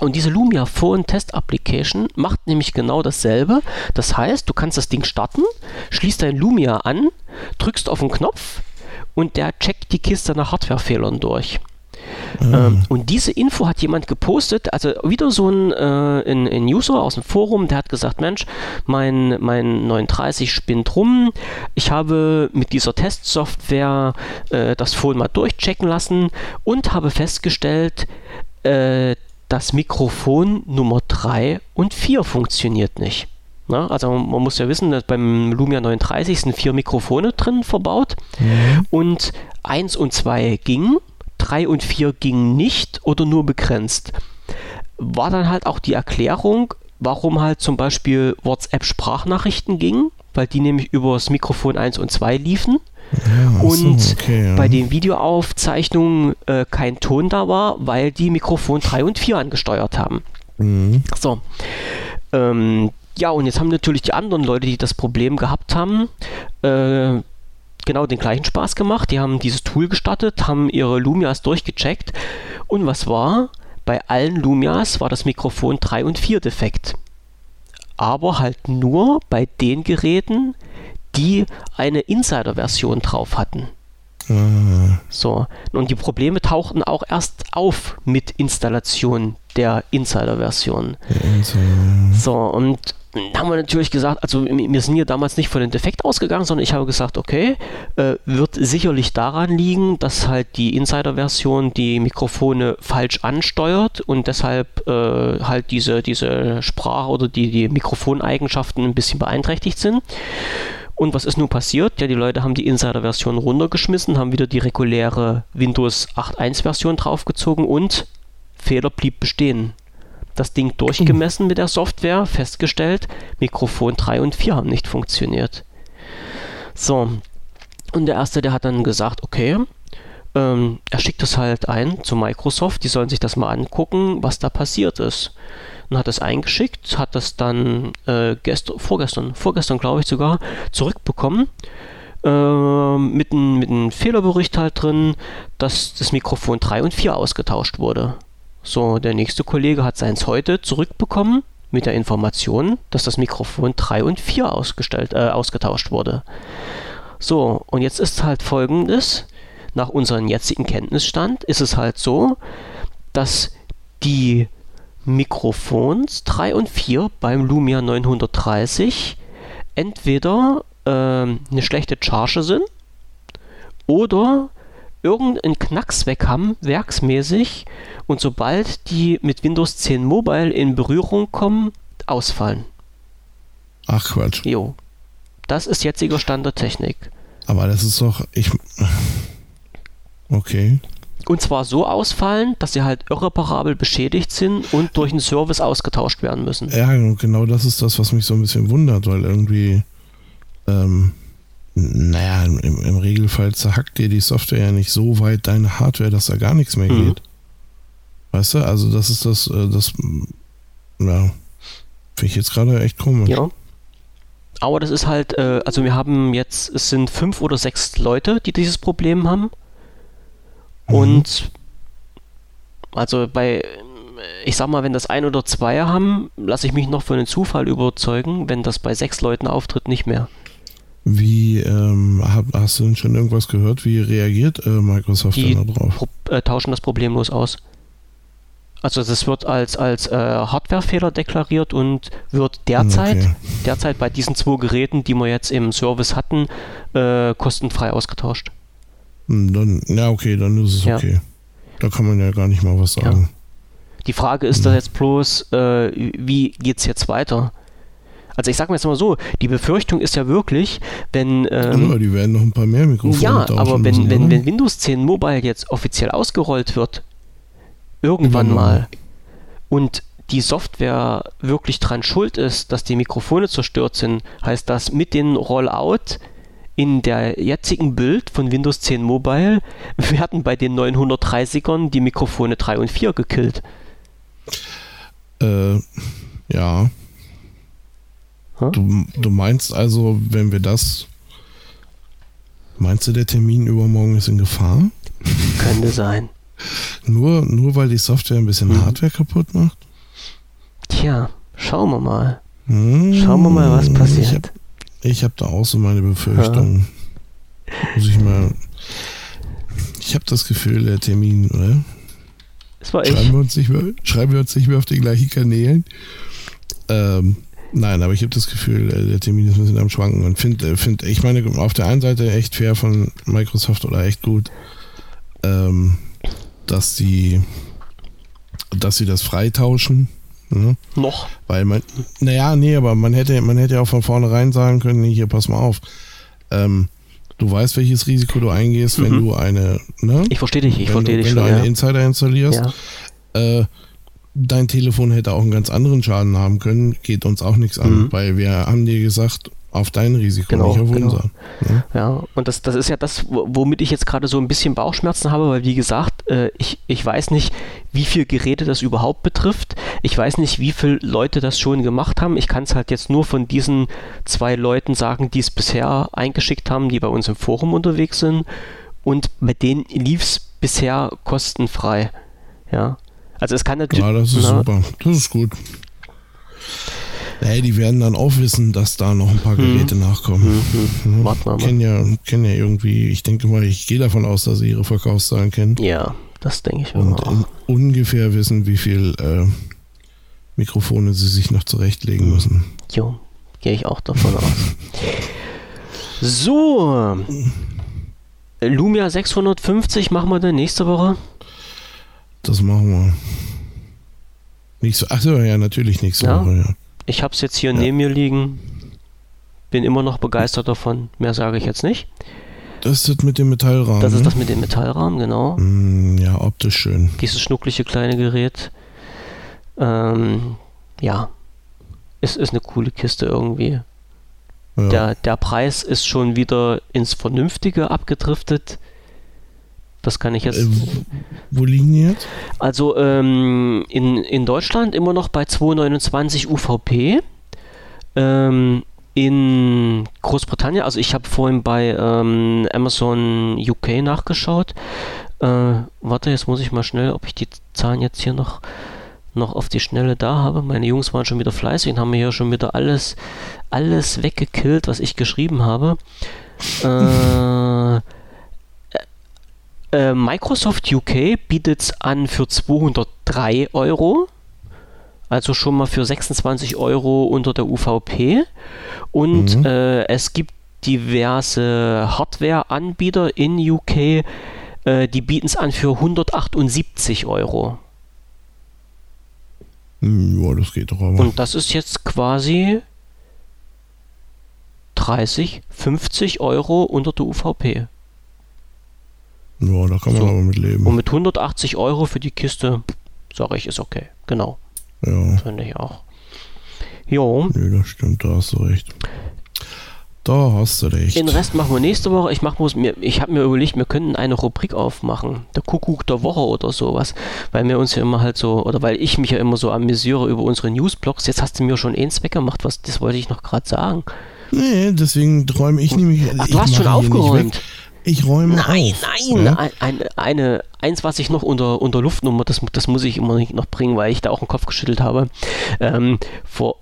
Und diese Lumia Phone Test Application macht nämlich genau dasselbe. Das heißt, du kannst das Ding starten, schließt dein Lumia an, drückst auf den Knopf und der checkt die Kiste nach Hardwarefehlern durch. Mhm. Ähm, und diese Info hat jemand gepostet, also wieder so ein, äh, ein, ein, User aus dem Forum, der hat gesagt, Mensch, mein, mein 39 spinnt rum, ich habe mit dieser Testsoftware äh, das Phone mal durchchecken lassen und habe festgestellt, äh, das Mikrofon Nummer 3 und 4 funktioniert nicht. Na, also man muss ja wissen, dass beim Lumia 39 sind vier Mikrofone drin verbaut mhm. und 1 und 2 gingen, 3 und 4 gingen nicht oder nur begrenzt. War dann halt auch die Erklärung, warum halt zum Beispiel WhatsApp-Sprachnachrichten gingen, weil die nämlich über das Mikrofon 1 und 2 liefen ja, und so, okay, ja. bei den Videoaufzeichnungen äh, kein Ton da war, weil die Mikrofon 3 und 4 angesteuert haben. Mhm. So. Ähm, ja, und jetzt haben natürlich die anderen Leute, die das Problem gehabt haben, äh, genau den gleichen Spaß gemacht. Die haben dieses Tool gestartet, haben ihre Lumias durchgecheckt. Und was war? Bei allen Lumias war das Mikrofon 3 und 4 defekt. Aber halt nur bei den Geräten, die eine Insider-Version drauf hatten. Mhm. So, und die Probleme tauchten auch erst auf mit Installation der Insider-Version. Insider. So, und da haben wir natürlich gesagt, also wir sind hier damals nicht von dem Defekt ausgegangen, sondern ich habe gesagt, okay, äh, wird sicherlich daran liegen, dass halt die Insider-Version die Mikrofone falsch ansteuert und deshalb äh, halt diese, diese Sprache oder die, die Mikrofoneigenschaften ein bisschen beeinträchtigt sind. Und was ist nun passiert? Ja, die Leute haben die Insider-Version runtergeschmissen, haben wieder die reguläre Windows 8.1-Version draufgezogen und Fehler blieb bestehen. Das Ding durchgemessen mit der Software, festgestellt, Mikrofon 3 und 4 haben nicht funktioniert. So, und der erste, der hat dann gesagt, okay, ähm, er schickt es halt ein zu Microsoft, die sollen sich das mal angucken, was da passiert ist und hat das eingeschickt, hat das dann äh, gestern, vorgestern, vorgestern glaube ich sogar, zurückbekommen. Äh, mit einem Fehlerbericht halt drin, dass das Mikrofon 3 und 4 ausgetauscht wurde. So, der nächste Kollege hat seins heute zurückbekommen mit der Information, dass das Mikrofon 3 und 4 ausgestellt, äh, ausgetauscht wurde. So, und jetzt ist halt folgendes, nach unserem jetzigen Kenntnisstand ist es halt so, dass die Mikrofons 3 und 4 beim Lumia 930 entweder äh, eine schlechte Charge sind oder irgendeinen Knacks weg haben, werksmäßig, und sobald die mit Windows 10 Mobile in Berührung kommen, ausfallen. Ach Quatsch. Jo. Das ist jetziger Stand der Technik. Aber das ist doch. Ich. Okay. Und zwar so ausfallen, dass sie halt irreparabel beschädigt sind und durch einen Service ausgetauscht werden müssen. Ja, genau das ist das, was mich so ein bisschen wundert, weil irgendwie, ähm, naja, im, im Regelfall zerhackt dir die Software ja nicht so weit deine Hardware, dass da gar nichts mehr Mhm. geht. Weißt du, also das ist das, äh, das, ja, finde ich jetzt gerade echt komisch. Ja. Aber das ist halt, äh, also wir haben jetzt, es sind fünf oder sechs Leute, die dieses Problem haben. Mhm. Und also bei, ich sag mal, wenn das ein oder zwei haben, lasse ich mich noch von dem Zufall überzeugen. Wenn das bei sechs Leuten auftritt, nicht mehr. Wie, ähm, hast du denn schon irgendwas gehört? Wie reagiert äh, Microsoft Die denn da drauf? Pro äh, tauschen das problemlos aus. Also das wird als, als äh, Hardwarefehler deklariert und wird derzeit, Okay. derzeit bei diesen zwei Geräten, die wir jetzt im Service hatten, äh, kostenfrei ausgetauscht. Hm, Dann, ja, okay, dann ist es Ja. okay. Da kann man ja gar nicht mal was Ja. sagen. Die Frage ist da jetzt bloß, äh, wie geht's jetzt weiter? Also ich sag mal jetzt mal so, die Befürchtung ist ja wirklich, wenn ähm, ja, die werden noch ein paar mehr Mikrofone ja, aber wenn, müssen, wenn, wenn Windows 10 Mobile jetzt offiziell ausgerollt wird, irgendwann Übernommen. mal, und die Software wirklich dran schuld ist, dass die Mikrofone zerstört sind, heißt das mit dem Rollout in der jetzigen Bild von Windows 10 Mobile werden bei den 930ern die Mikrofone 3 und 4 gekillt. Äh, ja. Du, du meinst also, wenn wir das. Meinst du, der Termin übermorgen ist in Gefahr? Könnte sein. Nur, nur weil die Software ein bisschen Mhm. Hardware kaputt macht? Tja, schauen wir mal. Hm, Schauen wir mal, was passiert. Ich hab da auch so meine Befürchtungen. Muss ich mal. Ich habe das Gefühl, der Termin, oder? Es war Schreiben ich. wir uns nicht mehr, schreiben wir uns nicht mehr auf den gleichen Kanälen. Ähm, nein, aber ich habe das Gefühl, äh, der Termin ist ein bisschen am Schwanken und finde, find, ich meine, auf der einen Seite echt fair von Microsoft oder echt gut, ähm, dass die, dass sie das freitauschen. Ne? Noch. Weil man, naja, nee, aber man hätte, man hätte ja auch von vornherein sagen können, nee, hier, pass mal auf. Ähm, du weißt, welches Risiko du eingehst, wenn Mhm. du eine, ne? Ich verstehe dich, ich wenn verstehe dich wenn du einen Ja. Insider installierst, Ja. äh, dein Telefon hätte auch einen ganz anderen Schaden haben können, geht uns auch nichts an, Mhm. weil wir haben dir gesagt, auf dein Risiko, Genau, nicht auf genau. unser. Ne? Ja, und das, das ist ja das, wo- womit ich jetzt gerade so ein bisschen Bauchschmerzen habe, weil wie gesagt, äh, ich, ich weiß nicht, wie viele Geräte das überhaupt betrifft. Ich weiß nicht, wie viele Leute das schon gemacht haben. Ich kann es halt jetzt nur von diesen zwei Leuten sagen, die es bisher eingeschickt haben, die bei uns im Forum unterwegs sind. Und bei denen lief es bisher kostenfrei. Ja. Also es kann natürlich. Ja, das ist na, super. Das ist gut. Hey, die werden dann auch wissen, dass da noch ein paar Mhm. Geräte nachkommen. Mhm. Ne? Warten wir mal. Kennen ja, kennen ja irgendwie, ich denke mal, ich gehe davon aus, dass sie ihre Verkaufszahlen kennen Ja, das denke ich und auch. in, ungefähr wissen, wie viel äh, Mikrofone sie sich noch zurechtlegen müssen. Jo, gehe ich auch davon aus. So. Lumia 650 machen wir dann nächste Woche. Das machen wir. Nächste, ach so, ja, natürlich nächste Ja. Woche, ja. Ich habe es jetzt hier Ja. neben mir liegen. Bin immer noch begeistert davon. Mehr sage ich jetzt nicht. Das ist das mit dem Metallrahmen. Das ist ne? das mit dem Metallrahmen, genau. Mm, ja, optisch schön. Dieses schnuckliche kleine Gerät. Ähm, ja. Es ist eine coole Kiste irgendwie. Ja. Der, der Preis ist schon wieder ins Vernünftige abgedriftet. Das kann ich jetzt. äh, wo liegen die jetzt? Also ähm, in, in Deutschland immer noch bei 2,29 UVP. Ähm, in Großbritannien, also ich habe vorhin bei ähm, Amazon UK nachgeschaut. Äh, warte, jetzt muss ich mal schnell, ob ich die Zahlen jetzt hier noch, noch auf die Schnelle da habe. Meine Jungs waren schon wieder fleißig und haben mir hier schon wieder alles, alles weggekillt, was ich geschrieben habe. Äh, äh, Microsoft UK bietet es an für 203 Euro. Also schon mal für 26 Euro unter der UVP. Und Mhm. äh, es gibt diverse Hardware-Anbieter in UK, äh, die bieten es an für 178 Euro. Ja, das geht doch aber. Und das ist jetzt quasi 30, 50 Euro unter der UVP. Ja, da kann man So. aber mit leben. Und mit 180 Euro für die Kiste, sage ich, ist okay. Genau, Ja, finde ich auch. Jo, nee, das stimmt, da hast du recht. Da hast du recht. den Rest machen wir nächste Woche. Ich mach bloß mir, ich habe mir überlegt, wir könnten eine Rubrik aufmachen, der Kuckuck der Woche oder sowas, weil wir uns ja immer halt so, oder weil ich mich ja immer so amüsiere über unsere Newsblogs. Jetzt hast du mir schon eins weggemacht, was, das wollte ich noch gerade sagen. Nee, deswegen räume ich nämlich. Ach, ich du hast schon aufgeräumt. Ich räume Nein, auf. nein, Ja? ein, ein, eine, eins, was ich noch unter, unter Luftnummer, das, das muss ich immer noch bringen, weil ich da auch den Kopf geschüttelt habe. Ähm, vor,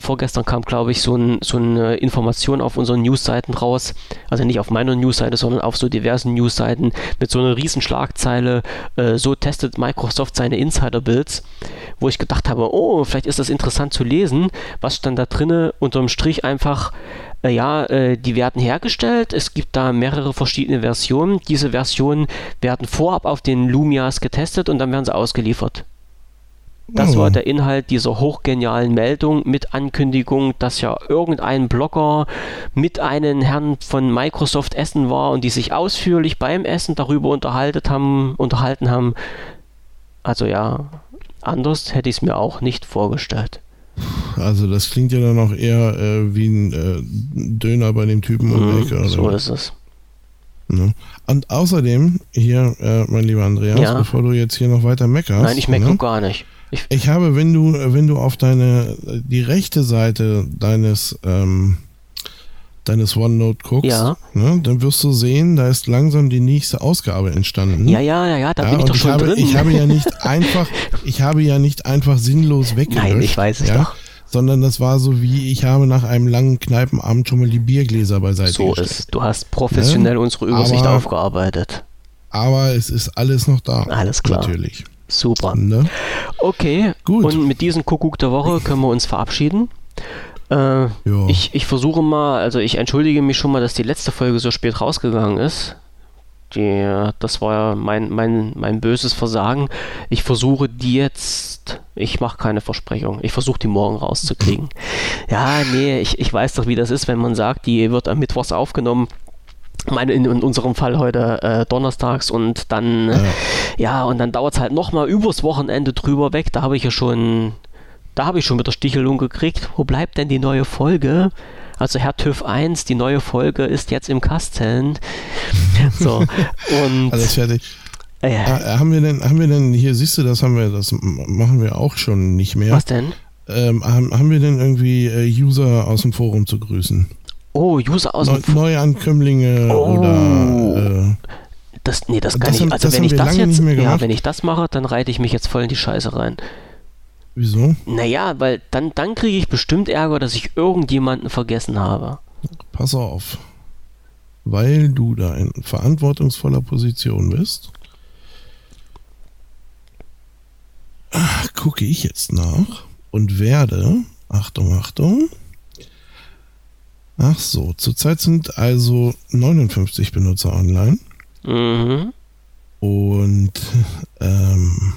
vorgestern kam, glaube ich, so, ein, so eine Information auf unseren Newsseiten raus, also nicht auf meiner Newsseite, sondern auf so diversen Newsseiten mit so einer riesen Schlagzeile, äh, so testet Microsoft seine Insider-Builds, wo ich gedacht habe, oh, vielleicht ist das interessant zu lesen. Was stand da drinne? Unterm Strich einfach, äh, ja, äh, die werden hergestellt. Es gibt da mehrere verschiedene Versionen. Diese Versionen werden vorab auf den Lumias getestet und dann werden sie ausgeliefert. Das war der Inhalt dieser hochgenialen Meldung mit Ankündigung, dass ja irgendein Blogger mit einem Herrn von Microsoft essen war und die sich ausführlich beim Essen darüber unterhalten haben, unterhalten haben. Also ja, anders hätte ich es mir auch nicht vorgestellt. Also, das klingt ja dann auch eher äh, wie ein äh, Döner bei dem Typen um Mhm, so ist es. Ne? Und außerdem, hier, äh, mein lieber Andreas, Ja. bevor du jetzt hier noch weiter meckerst. Nein, ich meckere ne? gar nicht. Ich, Ich habe, wenn du, wenn du auf deine, die rechte Seite deines, ähm, deines OneNote guckst, Ja. ne, dann wirst du sehen, da ist langsam die nächste Ausgabe entstanden. ja, ja, ja, ja, da Ja, bin ich doch ich schon habe, drin. ich habe ja nicht einfach, ich habe ja nicht einfach sinnlos weggelöscht. Nein, ich weiß es ja, doch. Sondern das war so wie, ich habe nach einem langen Kneipenabend schon mal die Biergläser beiseite So gestellt. ist. Du hast professionell unsere Übersicht Aber- aufgearbeitet. Aber es ist alles noch da. Alles klar. Natürlich. Super. Ne? Okay, Gut. und mit diesem Kuckuck der Woche können wir uns verabschieden. Äh, ich, ich versuche mal, also ich entschuldige mich schon mal, dass die letzte Folge so spät rausgegangen ist. Die, das war ja mein, mein, mein böses Versagen. Ich versuche die jetzt, ich mache keine Versprechung, ich versuche die morgen rauszukriegen. Ja, nee, ich, ich weiß doch, wie das ist, wenn man sagt, die wird am Mittwochs aufgenommen. Meine, in, in unserem Fall heute äh, donnerstags und dann, äh, ja, und dann dauert es halt nochmal übers Wochenende drüber weg. Da habe ich ja schon, da habe ich schon mit der Stichelung gekriegt. Wo bleibt denn die neue Folge? Also Herr TÜV 1, die neue Folge ist jetzt im Kasten. So, und Alles fertig. äh, Ah, haben wir denn, haben wir denn, hier siehst du, das haben wir, das machen wir auch schon nicht mehr. was denn? Ähm, haben, haben wir denn irgendwie äh, User aus dem Forum zu grüßen? Oh, User aus Neu, dem F Neuankömmlinge Oh. oder äh, das, nee, das kann Das ich. haben- Also wenn ich das jetzt, ja, wenn ich das mache, dann reite ich mich jetzt voll in die Scheiße rein. Wieso? Naja, weil dann, dann kriege ich bestimmt Ärger, dass ich irgendjemanden vergessen habe. Pass auf. Weil du da in verantwortungsvoller Position bist, ah, gucke ich jetzt nach und werde, Achtung, Achtung, ach so, zurzeit sind also 59 Benutzer online Mhm. und ähm,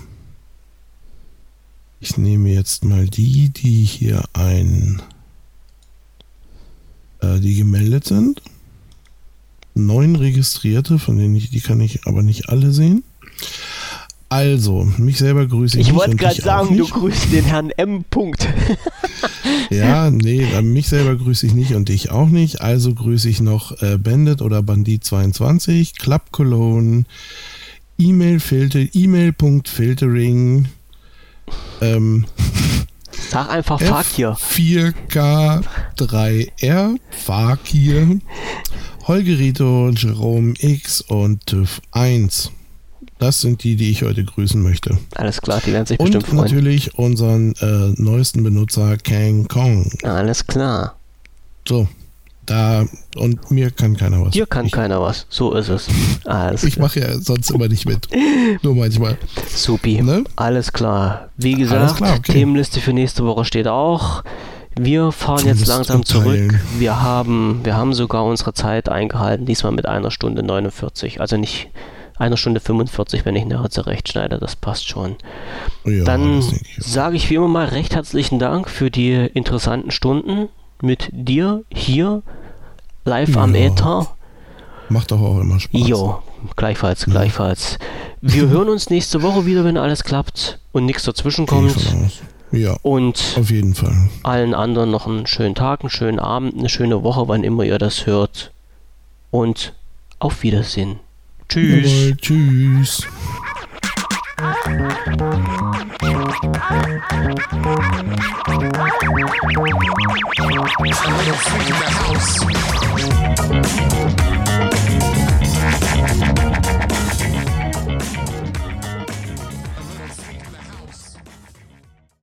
ich nehme jetzt mal die, die hier ein, äh, die gemeldet sind. Neun Registrierte, von denen ich, die kann ich aber nicht alle sehen. Also, mich selber grüße ich Ich wollte gerade sagen, du grüßt den Herrn M. Punkt. Ja, nee, äh, mich selber grüße ich nicht und dich auch nicht. Also grüße ich noch äh, Bandit oder Bandit22, Club Cologne, E-Mail-Filter, E-Mail.filtering, ähm, Sag einfach Fakir. 4K3R, Fakir, Holgerito, Jerome X und TÜV 1. Das sind die, die ich heute grüßen möchte. Alles klar, die werden sich bestimmt Und freuen. natürlich unseren äh, neuesten Benutzer Kang Kong. Alles klar. So, da und mir kann keiner was. Dir kann ich, keiner was. So ist es. Alles Ich mache ja sonst immer nicht mit. Nur manchmal. Supi. Ne? Alles klar. Wie gesagt, klar, okay. Themenliste für nächste Woche steht auch. Wir fahren jetzt langsam zurück. Wir haben, wir haben sogar unsere Zeit eingehalten, diesmal mit einer Stunde 49. Also nicht einer Stunde 45, wenn ich nachher zurechtschneide. Das passt schon. Ja, Dann sage ich wie immer mal recht herzlichen Dank für die interessanten Stunden mit dir hier live am Ja. Äther. Macht doch auch immer Spaß. Jo, gleichfalls, gleichfalls. Wir hören uns nächste Woche wieder, wenn alles klappt und nichts dazwischen kommt. Ja, und auf jeden Fall. Allen anderen noch einen schönen Tag, einen schönen Abend, eine schöne Woche, wann immer ihr das hört. Und auf Wiedersehen. Tschüss. Jawohl, tschüss. I'm gonna freak in the house.